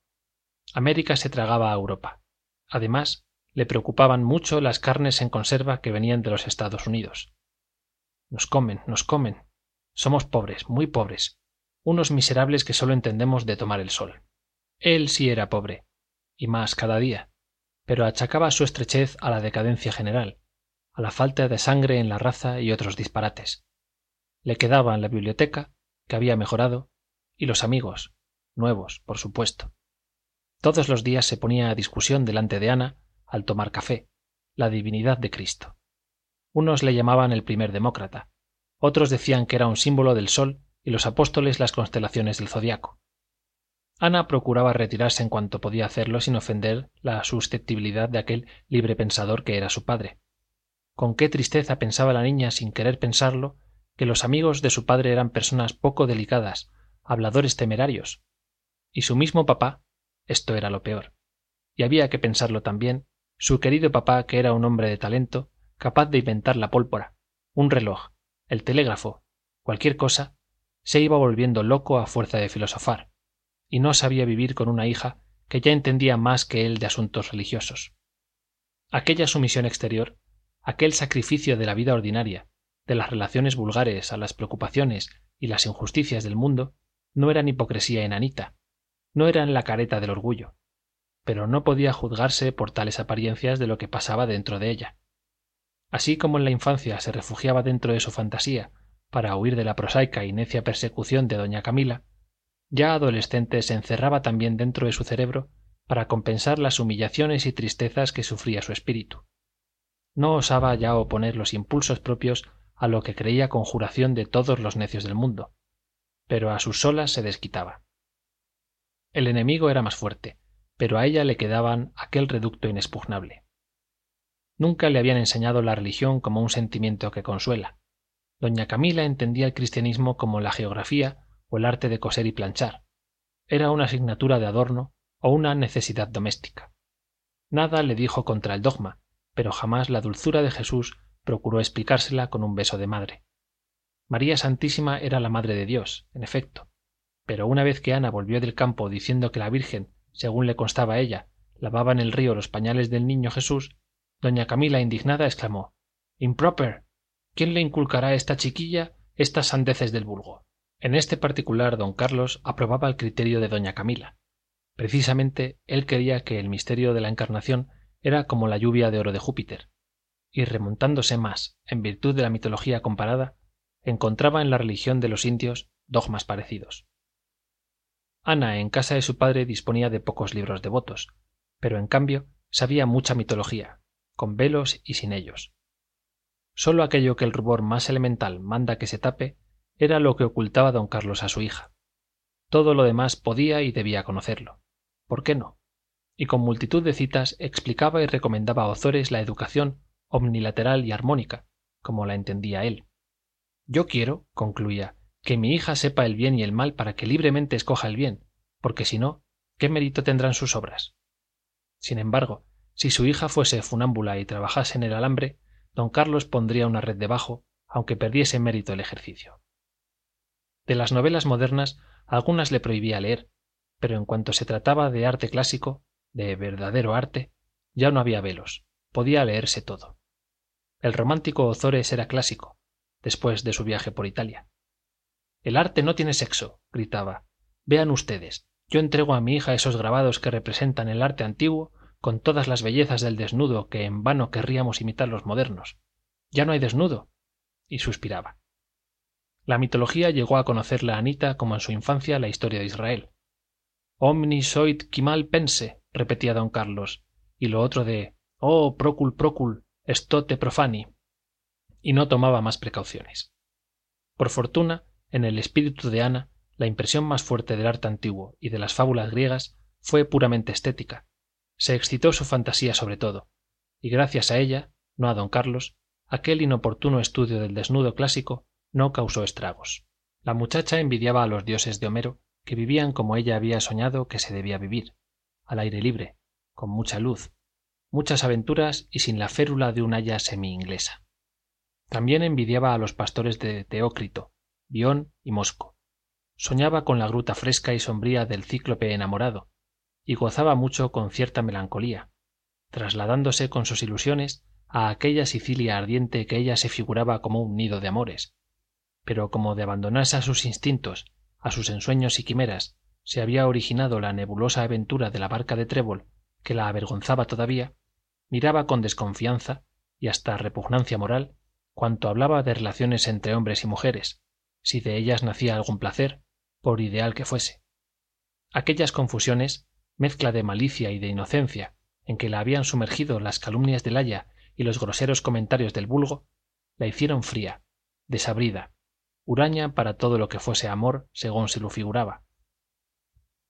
América se tragaba a europa. Además le preocupaban mucho las carnes en conserva que venían de los estados unidos. Nos comen nos comen somos pobres muy pobres unos miserables que sólo entendemos de tomar el sol él sí era pobre y más cada día pero achacaba su estrechez a la decadencia general, a la falta de sangre en la raza y otros disparates. Le quedaban la biblioteca, que había mejorado, y los amigos, nuevos, por supuesto. Todos los días se ponía a discusión delante de Ana, al tomar café, la divinidad de Cristo. Unos le llamaban el primer demócrata, otros decían que era un símbolo del sol y los apóstoles las constelaciones del zodiaco. Ana procuraba retirarse en cuanto podía hacerlo sin ofender la susceptibilidad de aquel libre pensador que era su padre. Con qué tristeza pensaba la niña sin querer pensarlo que los amigos de su padre eran personas poco delicadas, habladores temerarios. Y su mismo papá, esto era lo peor. Y había que pensarlo también, su querido papá, que era un hombre de talento, capaz de inventar la pólvora, un reloj, el telégrafo, cualquier cosa, se iba volviendo loco a fuerza de filosofar, y no sabía vivir con una hija que ya entendía más que él de asuntos religiosos. Aquella sumisión exterior, aquel sacrificio de la vida ordinaria, de las relaciones vulgares a las preocupaciones y las injusticias del mundo, no eran hipocresía en Anita, no eran la careta del orgullo, pero no podía juzgarse por tales apariencias de lo que pasaba dentro de ella. Así como en la infancia se refugiaba dentro de su fantasía para huir de la prosaica y necia persecución de doña Camila, ya adolescente se encerraba también dentro de su cerebro para compensar las humillaciones y tristezas que sufría su espíritu. No osaba ya oponer los impulsos propios a lo que creía conjuración de todos los necios del mundo, pero a sus solas se desquitaba. El enemigo era más fuerte, pero a ella le quedaban aquel reducto inexpugnable. Nunca le habían enseñado la religión como un sentimiento que consuela. Doña Camila entendía el cristianismo como la geografía o el arte de coser y planchar. Era una asignatura de adorno o una necesidad doméstica. Nada le dijo contra el dogma, pero jamás la dulzura de Jesús procuró explicársela con un beso de madre. María Santísima era la Madre de Dios, en efecto, pero una vez que Ana volvió del campo diciendo que la Virgen, según le constaba a ella, lavaba en el río los pañales del niño Jesús, doña Camila, indignada, exclamó Improper. ¿Quién le inculcará a esta chiquilla estas sandeces del vulgo? En este particular don Carlos aprobaba el criterio de doña Camila. Precisamente él quería que el misterio de la encarnación era como la lluvia de oro de Júpiter, y remontándose más, en virtud de la mitología comparada, encontraba en la religión de los indios dogmas parecidos. Ana en casa de su padre disponía de pocos libros devotos, pero en cambio sabía mucha mitología, con velos y sin ellos. Sólo aquello que el rubor más elemental manda que se tape era lo que ocultaba don Carlos a su hija. Todo lo demás podía y debía conocerlo. ¿Por qué no? Y con multitud de citas explicaba y recomendaba a Ozores la educación omnilateral y armónica, como la entendía él. Yo quiero, concluía, que mi hija sepa el bien y el mal para que libremente escoja el bien, porque si no, ¿qué mérito tendrán sus obras? Sin embargo, si su hija fuese funámbula y trabajase en el alambre, don Carlos pondría una red debajo, aunque perdiese mérito el ejercicio. De las novelas modernas algunas le prohibía leer, pero en cuanto se trataba de arte clásico, de verdadero arte, ya no había velos, podía leerse todo. El romántico Ozores era clásico, después de su viaje por Italia. El arte no tiene sexo, gritaba. Vean ustedes, yo entrego a mi hija esos grabados que representan el arte antiguo con todas las bellezas del desnudo que en vano querríamos imitar los modernos. Ya no hay desnudo. Y suspiraba. La mitología llegó a conocerla a Anita como en su infancia la historia de Israel. Omni soit qui mal pense, repetía don Carlos, y lo otro de Oh, procul procul, estote profani. Y no tomaba más precauciones. Por fortuna, en el espíritu de Ana, la impresión más fuerte del arte antiguo y de las fábulas griegas fue puramente estética. Se excitó su fantasía sobre todo, y gracias a ella, no a don Carlos, aquel inoportuno estudio del desnudo clásico no causó estragos. La muchacha envidiaba a los dioses de Homero, que vivían como ella había soñado que se debía vivir, al aire libre, con mucha luz, muchas aventuras y sin la férula de un haya semi-inglesa. También envidiaba a los pastores de Teócrito, Bión y Mosco. Soñaba con la gruta fresca y sombría del cíclope enamorado, y gozaba mucho con cierta melancolía, trasladándose con sus ilusiones a aquella Sicilia ardiente que ella se figuraba como un nido de amores, pero como de abandonarse a sus instintos, a sus ensueños y quimeras, se había originado la nebulosa aventura de la barca de trébol que la avergonzaba todavía, miraba con desconfianza y hasta repugnancia moral cuanto hablaba de relaciones entre hombres y mujeres si de ellas nacía algún placer por ideal que fuese. Aquellas confusiones mezcla de malicia y de inocencia en que la habían sumergido las calumnias del aya y los groseros comentarios del vulgo la hicieron fría desabrida huraña para todo lo que fuese amor según se lo figuraba.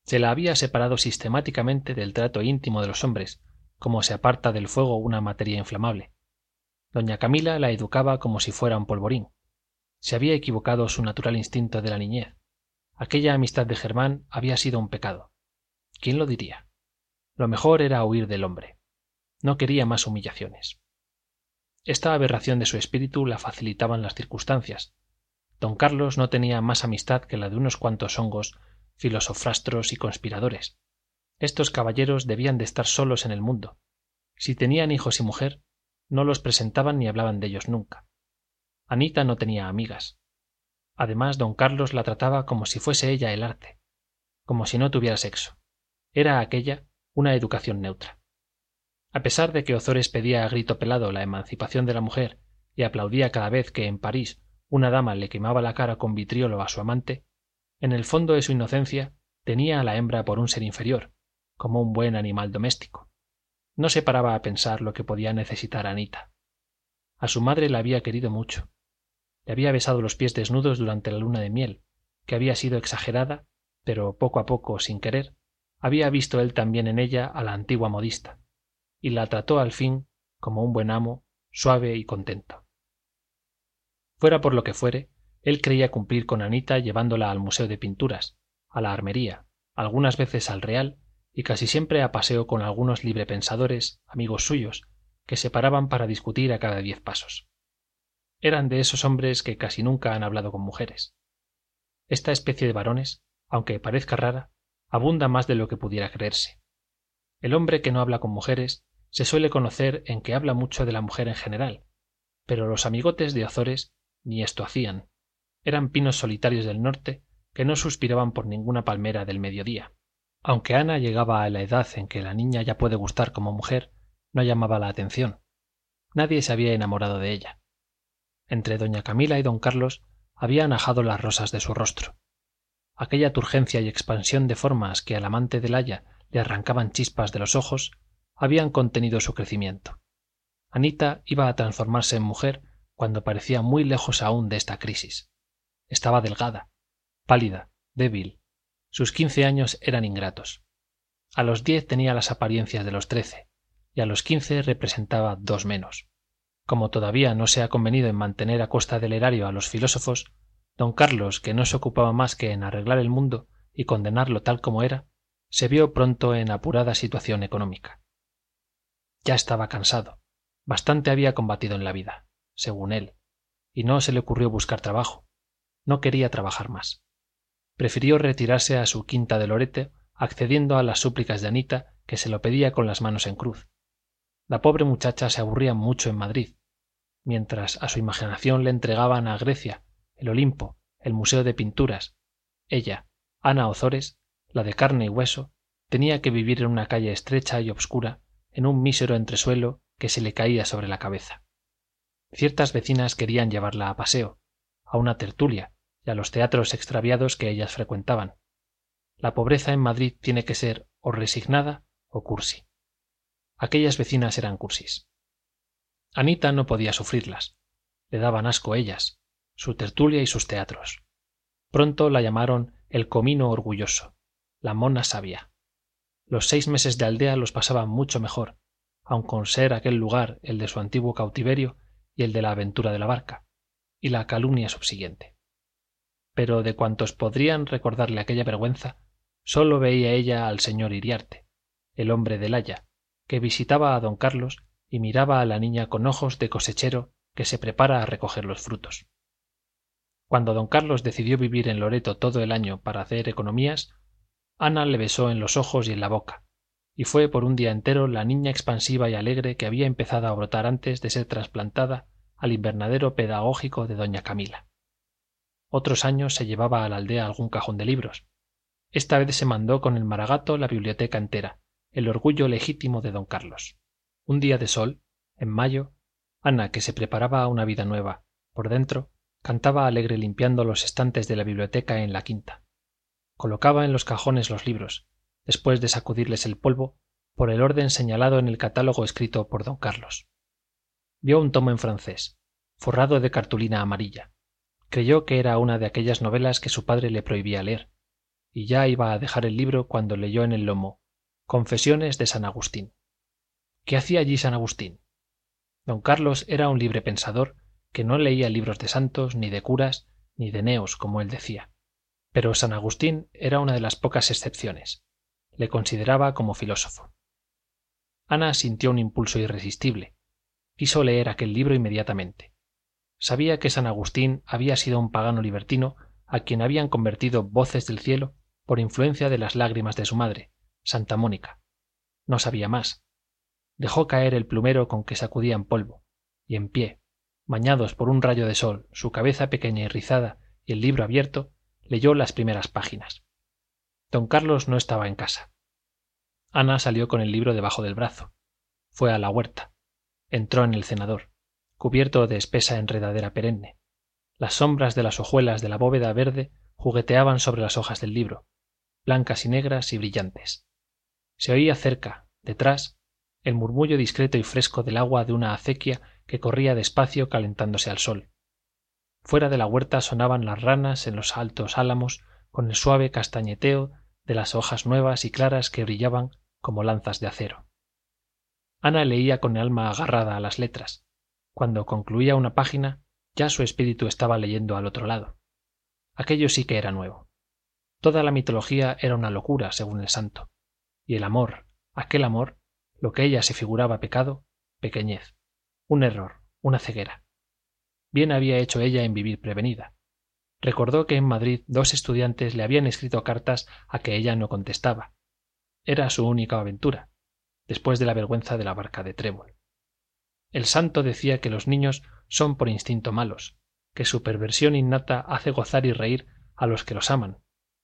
Se la había separado sistemáticamente del trato íntimo de los hombres como se aparta del fuego una materia inflamable. Doña camila la educaba como si fuera un polvorín. Se había equivocado su natural instinto de la niñez. Aquella amistad de germán había sido un pecado quién lo diría lo mejor era huir del hombre. No quería más humillaciones. Esta aberración de su espíritu la facilitaban las circunstancias. Don carlos no tenía más amistad que la de unos cuantos hongos filosofrastros y conspiradores. Estos caballeros debían de estar solos en el mundo. Si tenían hijos y mujer no los presentaban ni hablaban de ellos nunca. Anita no tenía amigas. Además don carlos la trataba como si fuese ella el arte como si no tuviera sexo era aquella una educación neutra. A pesar de que ozores pedía a grito pelado la emancipación de la mujer y aplaudía cada vez que en parís una dama le quemaba la cara con vitriolo a su amante en el fondo de su inocencia tenía a la hembra por un ser inferior como un buen animal doméstico. No se paraba a pensar lo que podía necesitar anita. A su madre la había querido mucho. Le había besado los pies desnudos durante la luna de miel que había sido exagerada pero poco a poco sin querer había visto él también en ella a la antigua modista y la trató al fin como un buen amo suave y contento. Fuera por lo que fuere él creía cumplir con anita llevándola al museo de pinturas a la armería algunas veces al real y casi siempre a paseo con algunos librepensadores amigos suyos que se paraban para discutir a cada diez pasos. Eran de esos hombres que casi nunca han hablado con mujeres. Esta especie de varones aunque parezca rara abunda más de lo que pudiera creerse. El hombre que no habla con mujeres se suele conocer en que habla mucho de la mujer en general pero los amigotes de ozores ni esto hacían. Eran pinos solitarios del norte que no suspiraban por ninguna palmera del mediodía. Aunque ana llegaba a la edad en que la niña ya puede gustar como mujer no llamaba la atención. Nadie se había enamorado de ella. Entre doña camila y don carlos habían ajado las rosas de su rostro aquella turgencia y expansión de formas que al amante del aya le arrancaban chispas de los ojos habían contenido su crecimiento. Anita iba a transformarse en mujer cuando parecía muy lejos aún de esta crisis. Estaba delgada pálida débil. Sus quince años eran ingratos. A los diez tenía las apariencias de los trece y a los quince representaba dos menos. Como todavía no se ha convenido en mantener a costa del erario a los filósofos don carlos que no se ocupaba más que en arreglar el mundo y condenarlo tal como era se vio pronto en apurada situación económica. Ya estaba cansado. Bastante había combatido en la vida según él y no se le ocurrió buscar trabajo. No quería trabajar más. Prefirió retirarse a su quinta de loreto accediendo a las súplicas de anita que se lo pedía con las manos en cruz. La pobre muchacha se aburría mucho en madrid mientras a su imaginación le entregaban a grecia el olimpo el museo de pinturas. Ella ana ozores la de carne y hueso tenía que vivir en una calle estrecha y obscura en un mísero entresuelo que se le caía sobre la cabeza. Ciertas vecinas querían llevarla a paseo a una tertulia a los teatros extraviados que ellas frecuentaban. La pobreza en madrid tiene que ser o resignada o cursi. Aquellas vecinas eran cursis. Anita no podía sufrirlas. Le daban asco ellas su tertulia y sus teatros. Pronto la llamaron el comino orgulloso la mona sabia. Los seis meses de aldea los pasaba mucho mejor aun con ser aquel lugar el de su antiguo cautiverio y el de la aventura de la barca y la calumnia subsiguiente. Pero de cuantos podrían recordarle aquella vergüenza sólo veía ella al señor iriarte el hombre del aya que visitaba a don carlos y miraba a la niña con ojos de cosechero que se prepara a recoger los frutos cuando don carlos decidió vivir en loreto todo el año para hacer economías ana le besó en los ojos y en la boca y fue por un día entero la niña expansiva y alegre que había empezado a brotar antes de ser trasplantada al invernadero pedagógico de doña camila. Otros años se llevaba a la aldea algún cajón de libros. Esta vez se mandó con el maragato la biblioteca entera el orgullo legítimo de don carlos. Un día de sol en mayo ana que se preparaba a una vida nueva por dentro cantaba alegre limpiando los estantes de la biblioteca en la quinta. Colocaba en los cajones los libros después de sacudirles el polvo por el orden señalado en el catálogo escrito por don carlos. Vio un tomo en francés forrado de cartulina amarilla. Creyó que era una de aquellas novelas que su padre le prohibía leer y ya iba a dejar el libro cuando leyó en el lomo confesiones de san agustín. Qué hacía allí san agustín don carlos era un libre pensador que no leía libros de santos ni de curas ni de neos como él decía. Pero san agustín era una de las pocas excepciones. Le consideraba como filósofo. Ana sintió un impulso irresistible. Quiso leer aquel libro inmediatamente. Sabía que san agustín había sido un pagano libertino a quien habían convertido voces del cielo por influencia de las lágrimas de su madre santa mónica. No sabía más. Dejó caer el plumero con que sacudían polvo y en pie bañados por un rayo de sol su cabeza pequeña y rizada y el libro abierto leyó las primeras páginas. Don carlos no estaba en casa. Ana salió con el libro debajo del brazo. Fue a la huerta. Entró en el cenador cubierto de espesa enredadera perenne. Las sombras de las hojuelas de la bóveda verde jugueteaban sobre las hojas del libro blancas y negras y brillantes. Se oía cerca detrás el murmullo discreto y fresco del agua de una acequia que corría despacio calentándose al sol. Fuera de la huerta sonaban las ranas en los altos álamos con el suave castañeteo de las hojas nuevas y claras que brillaban como lanzas de acero. Ana leía con el alma agarrada a las letras. Cuando concluía una página ya su espíritu estaba leyendo al otro lado. Aquello sí que era nuevo. Toda la mitología era una locura según el santo. Y el amor aquel amor lo que ella se figuraba pecado pequeñez un error una ceguera. Bien había hecho ella en vivir prevenida. Recordó que en madrid dos estudiantes le habían escrito cartas a que ella no contestaba. Era su única aventura después de la vergüenza de la barca de trébol. El santo decía que los niños son por instinto malos que su perversión innata hace gozar y reír a los que los aman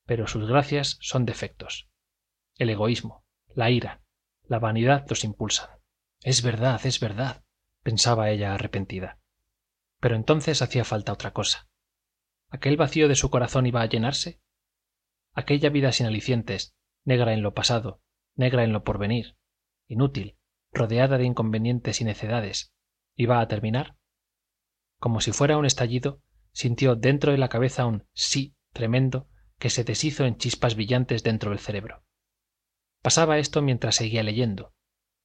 pero sus gracias son defectos. El egoísmo la ira la vanidad los impulsan es verdad es verdad pensaba ella arrepentida. Pero entonces hacía falta otra cosa. Aquel vacío de su corazón iba a llenarse aquella vida sin alicientes negra en lo pasado negra en lo porvenir inútil rodeada de inconvenientes y necedades iba a terminar como si fuera un estallido sintió dentro de la cabeza un sí tremendo que se deshizo en chispas brillantes dentro del cerebro pasaba esto mientras seguía leyendo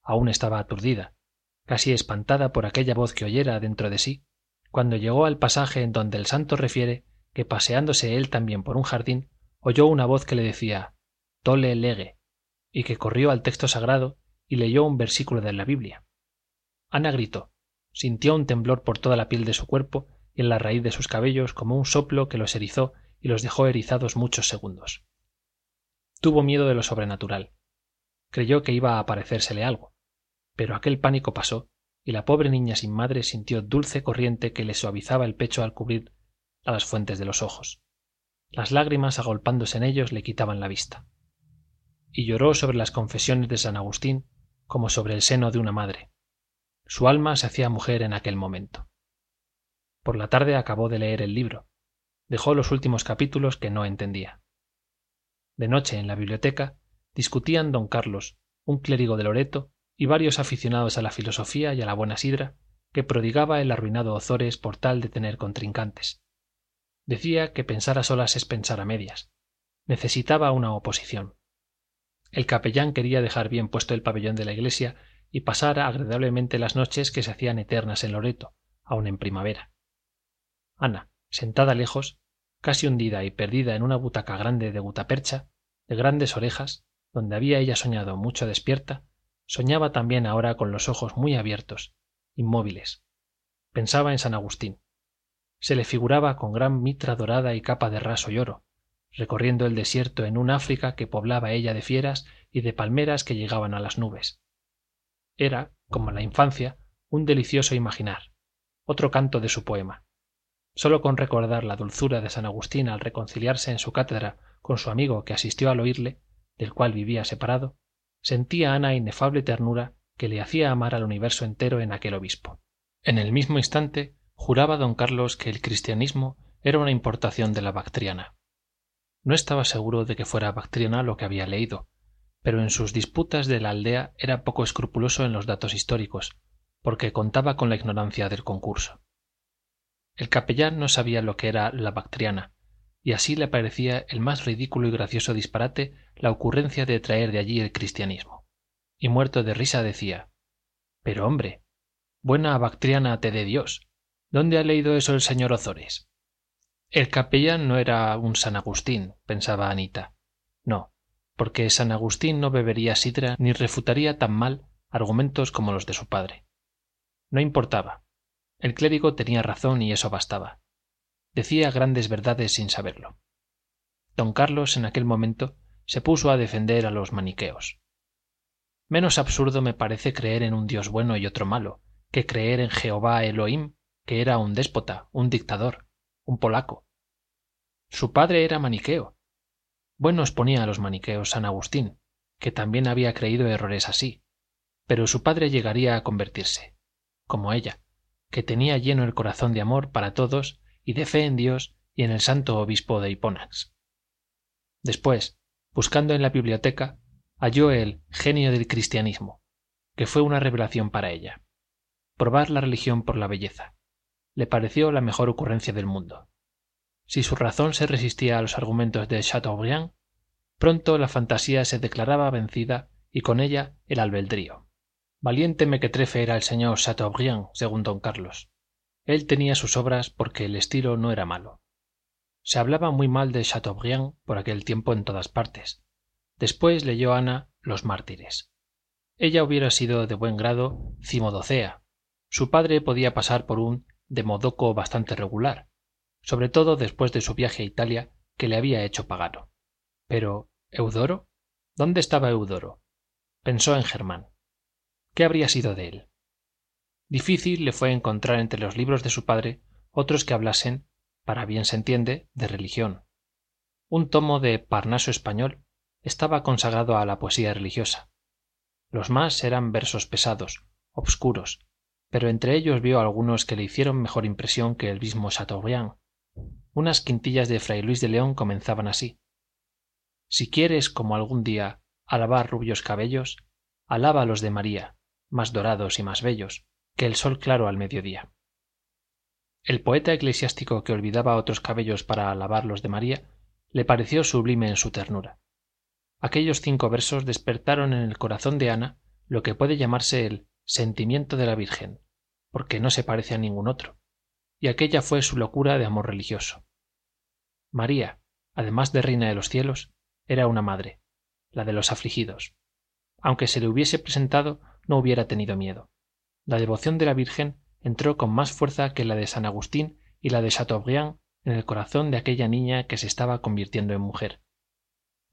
aún estaba aturdida casi espantada por aquella voz que oyera dentro de sí cuando llegó al pasaje en donde el santo refiere que paseándose él también por un jardín oyó una voz que le decía tole lege y que corrió al texto sagrado y leyó un versículo de la Biblia. Ana gritó, sintió un temblor por toda la piel de su cuerpo y en la raíz de sus cabellos como un soplo que los erizó y los dejó erizados muchos segundos. Tuvo miedo de lo sobrenatural. Creyó que iba a aparecérsele algo, pero aquel pánico pasó y la pobre niña sin madre sintió dulce corriente que le suavizaba el pecho al cubrir a las fuentes de los ojos. Las lágrimas agolpándose en ellos le quitaban la vista. Y lloró sobre las confesiones de San Agustín como sobre el seno de una madre. Su alma se hacía mujer en aquel momento. Por la tarde acabó de leer el libro. Dejó los últimos capítulos que no entendía. De noche en la biblioteca discutían don Carlos, un clérigo de Loreto y varios aficionados a la filosofía y a la buena sidra que prodigaba el arruinado Ozores por tal de tener contrincantes. Decía que pensar a solas es pensar a medias. Necesitaba una oposición el capellán quería dejar bien puesto el pabellón de la iglesia y pasar agradablemente las noches que se hacían eternas en Loreto, aun en primavera. Ana, sentada lejos, casi hundida y perdida en una butaca grande de gutapercha, de grandes orejas, donde había ella soñado mucho despierta, soñaba también ahora con los ojos muy abiertos, inmóviles. Pensaba en San Agustín. Se le figuraba con gran mitra dorada y capa de raso y oro, recorriendo el desierto en un África que poblaba ella de fieras y de palmeras que llegaban a las nubes. Era, como en la infancia, un delicioso imaginar, otro canto de su poema. Sólo con recordar la dulzura de San Agustín al reconciliarse en su cátedra con su amigo que asistió al oírle, del cual vivía separado, sentía Ana inefable ternura que le hacía amar al universo entero en aquel obispo. En el mismo instante juraba don carlos que el cristianismo era una importación de la bactriana no estaba seguro de que fuera bactriana lo que había leído pero en sus disputas de la aldea era poco escrupuloso en los datos históricos porque contaba con la ignorancia del concurso el capellán no sabía lo que era la bactriana y así le parecía el más ridículo y gracioso disparate la ocurrencia de traer de allí el cristianismo. Y muerto de risa decía pero hombre buena bactriana te dé dios. Dónde ha leído eso el señor ozores el capellán no era un san agustín pensaba anita. No porque san agustín no bebería sidra ni refutaría tan mal argumentos como los de su padre. No importaba. El clérigo tenía razón y eso bastaba decía grandes verdades sin saberlo. Don carlos en aquel momento se puso a defender a los maniqueos. Menos absurdo me parece creer en un dios bueno y otro malo que creer en jehová elohim que era un déspota un dictador un polaco. Su padre era maniqueo. Buenos ponía a los maniqueos san agustín que también había creído errores así pero su padre llegaría a convertirse como ella que tenía lleno el corazón de amor para todos y de fe en dios y en el santo obispo de hipónax después buscando en la biblioteca halló el genio del cristianismo que fue una revelación para ella. Probar la religión por la belleza. Le pareció la mejor ocurrencia del mundo. Si su razón se resistía a los argumentos de chateaubriand pronto la fantasía se declaraba vencida y con ella el albedrío. Valiente mequetrefe era el señor chateaubriand según don carlos él tenía sus obras porque el estilo no era malo. Se hablaba muy mal de chateaubriand por aquel tiempo en todas partes. Después leyó ana los mártires. Ella hubiera sido de buen grado cimodocea. Su padre podía pasar por un demodoco bastante regular sobre todo después de su viaje a italia que le había hecho pagano. Pero eudoro dónde estaba eudoro pensó en germán. Qué habría sido de él difícil le fue encontrar entre los libros de su padre otros que hablasen para bien se entiende de religión. Un tomo de parnaso español estaba consagrado a la poesía religiosa. Los más eran versos pesados obscuros pero entre ellos vio algunos que le hicieron mejor impresión que el mismo chateaubriand. Unas quintillas de fray luis de león comenzaban así. Si quieres como algún día alabar rubios cabellos alaba los de maría más dorados y más bellos que el sol claro al mediodía. El poeta eclesiástico que olvidaba otros cabellos para alabar los de maría le pareció sublime en su ternura. Aquellos cinco versos despertaron en el corazón de ana lo que puede llamarse el sentimiento de la virgen porque no se parece a ningún otro y aquella fue su locura de amor religioso. María además de reina de los cielos era una madre la de los afligidos. Aunque se le hubiese presentado no hubiera tenido miedo la devoción de la virgen entró con más fuerza que la de san agustín y la de chateaubriand en el corazón de aquella niña que se estaba convirtiendo en mujer.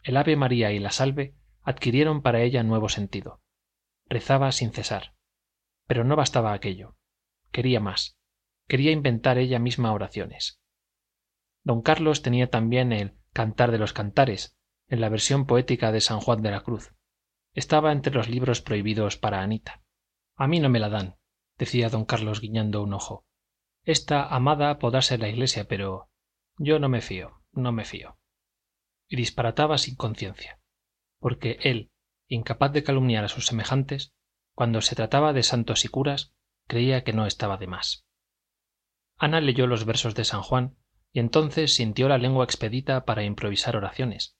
El ave maría y la salve adquirieron para ella nuevo sentido. Rezaba sin cesar. Pero no bastaba aquello. Quería más. Quería inventar ella misma oraciones. Don carlos tenía también el cantar de los cantares en la versión poética de san juan de la cruz. Estaba entre los libros prohibidos para anita a mí no me la dan decía don carlos guiñando un ojo. Esta amada podrá ser la iglesia pero yo no me fío no me fío. Y disparataba sin conciencia porque él incapaz de calumniar a sus semejantes cuando se trataba de santos y curas creía que no estaba de más. Ana leyó los versos de san juan y entonces sintió la lengua expedita para improvisar oraciones.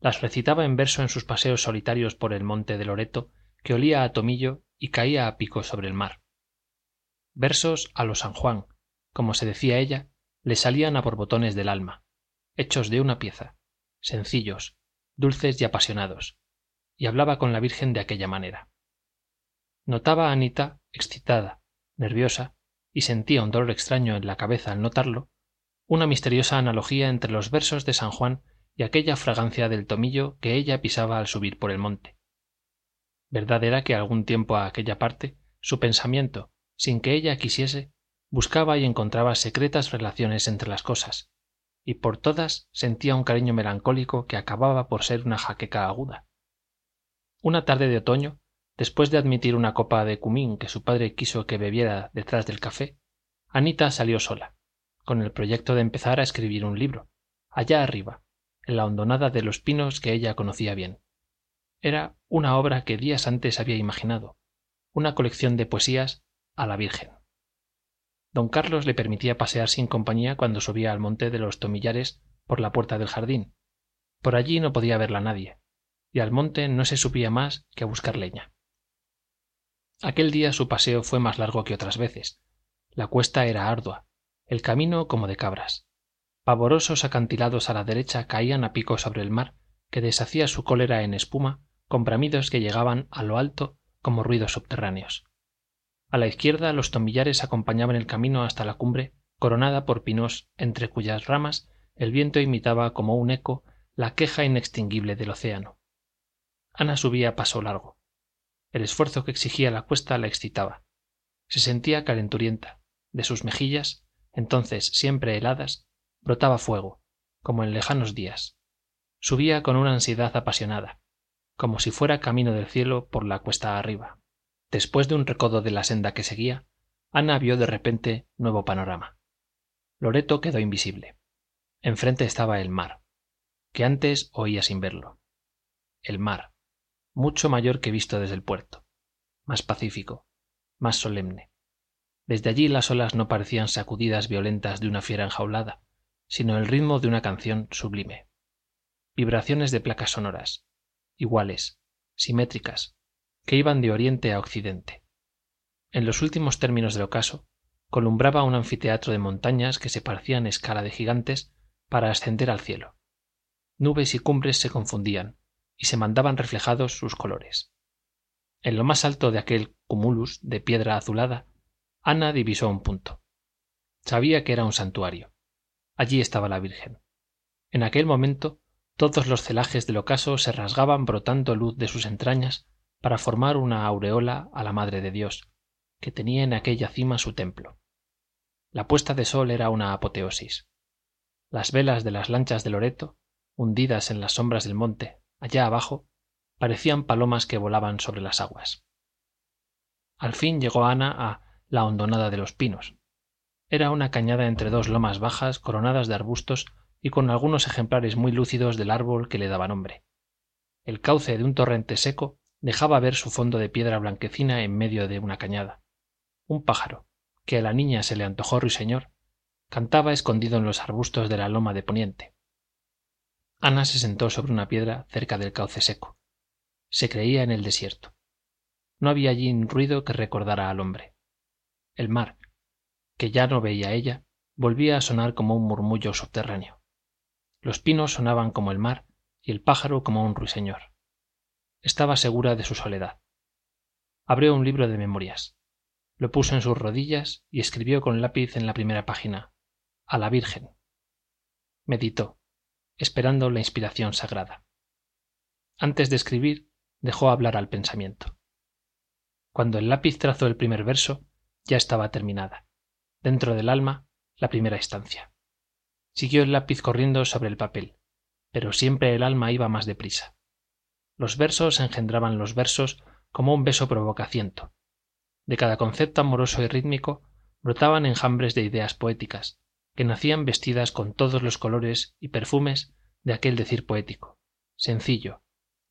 Las recitaba en verso en sus paseos solitarios por el monte de loreto que olía a tomillo y caía a pico sobre el mar. Versos a lo san juan como se decía ella le salían a borbotones del alma hechos de una pieza sencillos dulces y apasionados y hablaba con la virgen de aquella manera. Notaba anita excitada nerviosa y sentía un dolor extraño en la cabeza al notarlo una misteriosa analogía entre los versos de san juan y aquella fragancia del tomillo que ella pisaba al subir por el monte verdad era que algún tiempo a aquella parte su pensamiento sin que ella quisiese buscaba y encontraba secretas relaciones entre las cosas y por todas sentía un cariño melancólico que acababa por ser una jaqueca aguda. Una tarde de otoño después de admitir una copa de cumín que su padre quiso que bebiera detrás del café anita salió sola con el proyecto de empezar a escribir un libro allá arriba en la hondonada de los pinos que ella conocía bien era una obra que días antes había imaginado una colección de poesías a la virgen. Don carlos le permitía pasear sin compañía cuando subía al monte de los tomillares por la puerta del jardín. Por allí no podía verla nadie y al monte no se subía más que a buscar leña. Aquel día su paseo fue más largo que otras veces. La cuesta era ardua el camino como de cabras. Pavorosos acantilados a la derecha caían a pico sobre el mar que deshacía su cólera en espuma con bramidos que llegaban a lo alto como ruidos subterráneos. A la izquierda los tomillares acompañaban el camino hasta la cumbre coronada por pinos entre cuyas ramas el viento imitaba como un eco la queja inextinguible del océano. Ana subía a paso largo. El esfuerzo que exigía la cuesta la excitaba. Se sentía calenturienta. De sus mejillas entonces siempre heladas brotaba fuego como en lejanos días. Subía con una ansiedad apasionada como si fuera camino del cielo por la cuesta arriba. Después de un recodo de la senda que seguía ana vio de repente nuevo panorama. Loreto quedó invisible. Enfrente estaba el mar que antes oía sin verlo. El mar mucho mayor que visto desde el puerto más pacífico más solemne. Desde allí las olas no parecían sacudidas violentas de una fiera enjaulada sino el ritmo de una canción sublime. Vibraciones de placas sonoras iguales simétricas que iban de oriente a occidente. En los últimos términos del ocaso columbraba un anfiteatro de montañas que se parecían escala de gigantes para ascender al cielo. Nubes y cumbres se confundían y se mandaban reflejados sus colores. En lo más alto de aquel cumulus de piedra azulada ana divisó un punto. Sabía que era un santuario. Allí estaba la virgen. En aquel momento todos los celajes del ocaso se rasgaban brotando luz de sus entrañas para formar una aureola a la madre de dios que tenía en aquella cima su templo. La puesta de sol era una apoteosis. Las velas de las lanchas de loreto hundidas en las sombras del monte allá abajo parecían palomas que volaban sobre las aguas. Al fin llegó ana a la hondonada de los pinos. Era una cañada entre dos lomas bajas coronadas de arbustos y con algunos ejemplares muy lúcidos del árbol que le daba nombre. El cauce de un torrente seco dejaba ver su fondo de piedra blanquecina en medio de una cañada. Un pájaro que a la niña se le antojó ruiseñor cantaba escondido en los arbustos de la loma de poniente. Ana se sentó sobre una piedra cerca del cauce seco. Se creía en el desierto. No había allí ruido que recordara al hombre. El mar que ya no veía ella volvía a sonar como un murmullo subterráneo los pinos sonaban como el mar y el pájaro como un ruiseñor. Estaba segura de su soledad. Abrió un libro de memorias. Lo puso en sus rodillas y escribió con lápiz en la primera página a la virgen meditó esperando la inspiración sagrada. Antes de escribir dejó hablar al pensamiento. Cuando el lápiz trazó el primer verso ya estaba terminada. Dentro del alma la primera estancia siguió el lápiz corriendo sobre el papel pero siempre el alma iba más deprisa. Los versos engendraban los versos como un beso provocaciento de cada concepto amoroso y rítmico brotaban enjambres de ideas poéticas que nacían vestidas con todos los colores y perfumes de aquel decir poético sencillo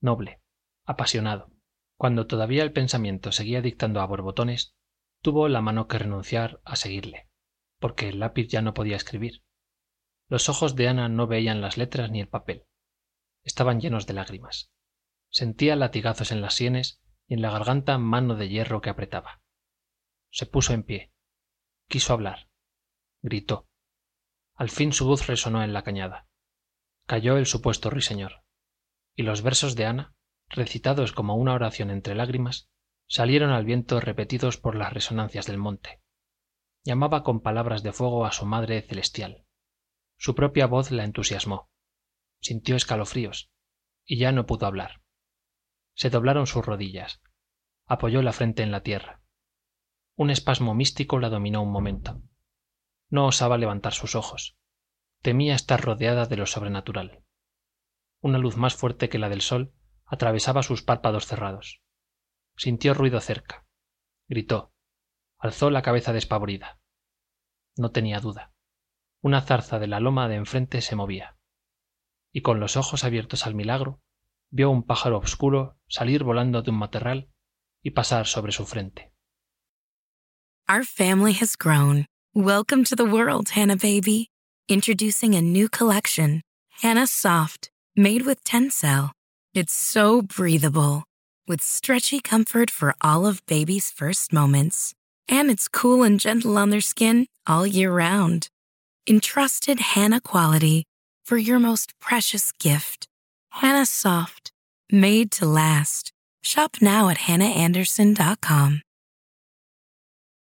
noble apasionado. Cuando todavía el pensamiento seguía dictando a borbotones tuvo la mano que renunciar a seguirle porque el lápiz ya no podía escribir los ojos de ana no veían las letras ni el papel. Estaban llenos de lágrimas. Sentía latigazos en las sienes y en la garganta mano de hierro que apretaba. Se puso en pie. Quiso hablar. Gritó. Al fin su voz resonó en la cañada. Cayó el supuesto ruiseñor. Y los versos de ana recitados como una oración entre lágrimas salieron al viento repetidos por las resonancias del monte. Llamaba con palabras de fuego a su madre celestial su propia voz la entusiasmó. Sintió escalofríos y ya no pudo hablar. Se doblaron sus rodillas. Apoyó la frente en la tierra. Un espasmo místico la dominó un momento. No osaba levantar sus ojos. Temía estar rodeada de lo sobrenatural. Una luz más fuerte que la del sol atravesaba sus párpados cerrados. Sintió ruido cerca. Gritó. Alzó la cabeza despavorida. No tenía duda una zarza de la loma de enfrente se movía y con los ojos abiertos al milagro vio un pájaro obscuro salir volando de un matorral y pasar sobre su frente Our family has grown. Welcome to the world, Hannah baby. Introducing a new collection, Hannah Soft, made with Tencel. It's so breathable, with stretchy comfort for all of baby's first moments. And it's cool and gentle on their skin all year round. Entrusted Hannah quality for your most precious gift. Hannah Soft, made to last. Shop now at hannahanderson.com.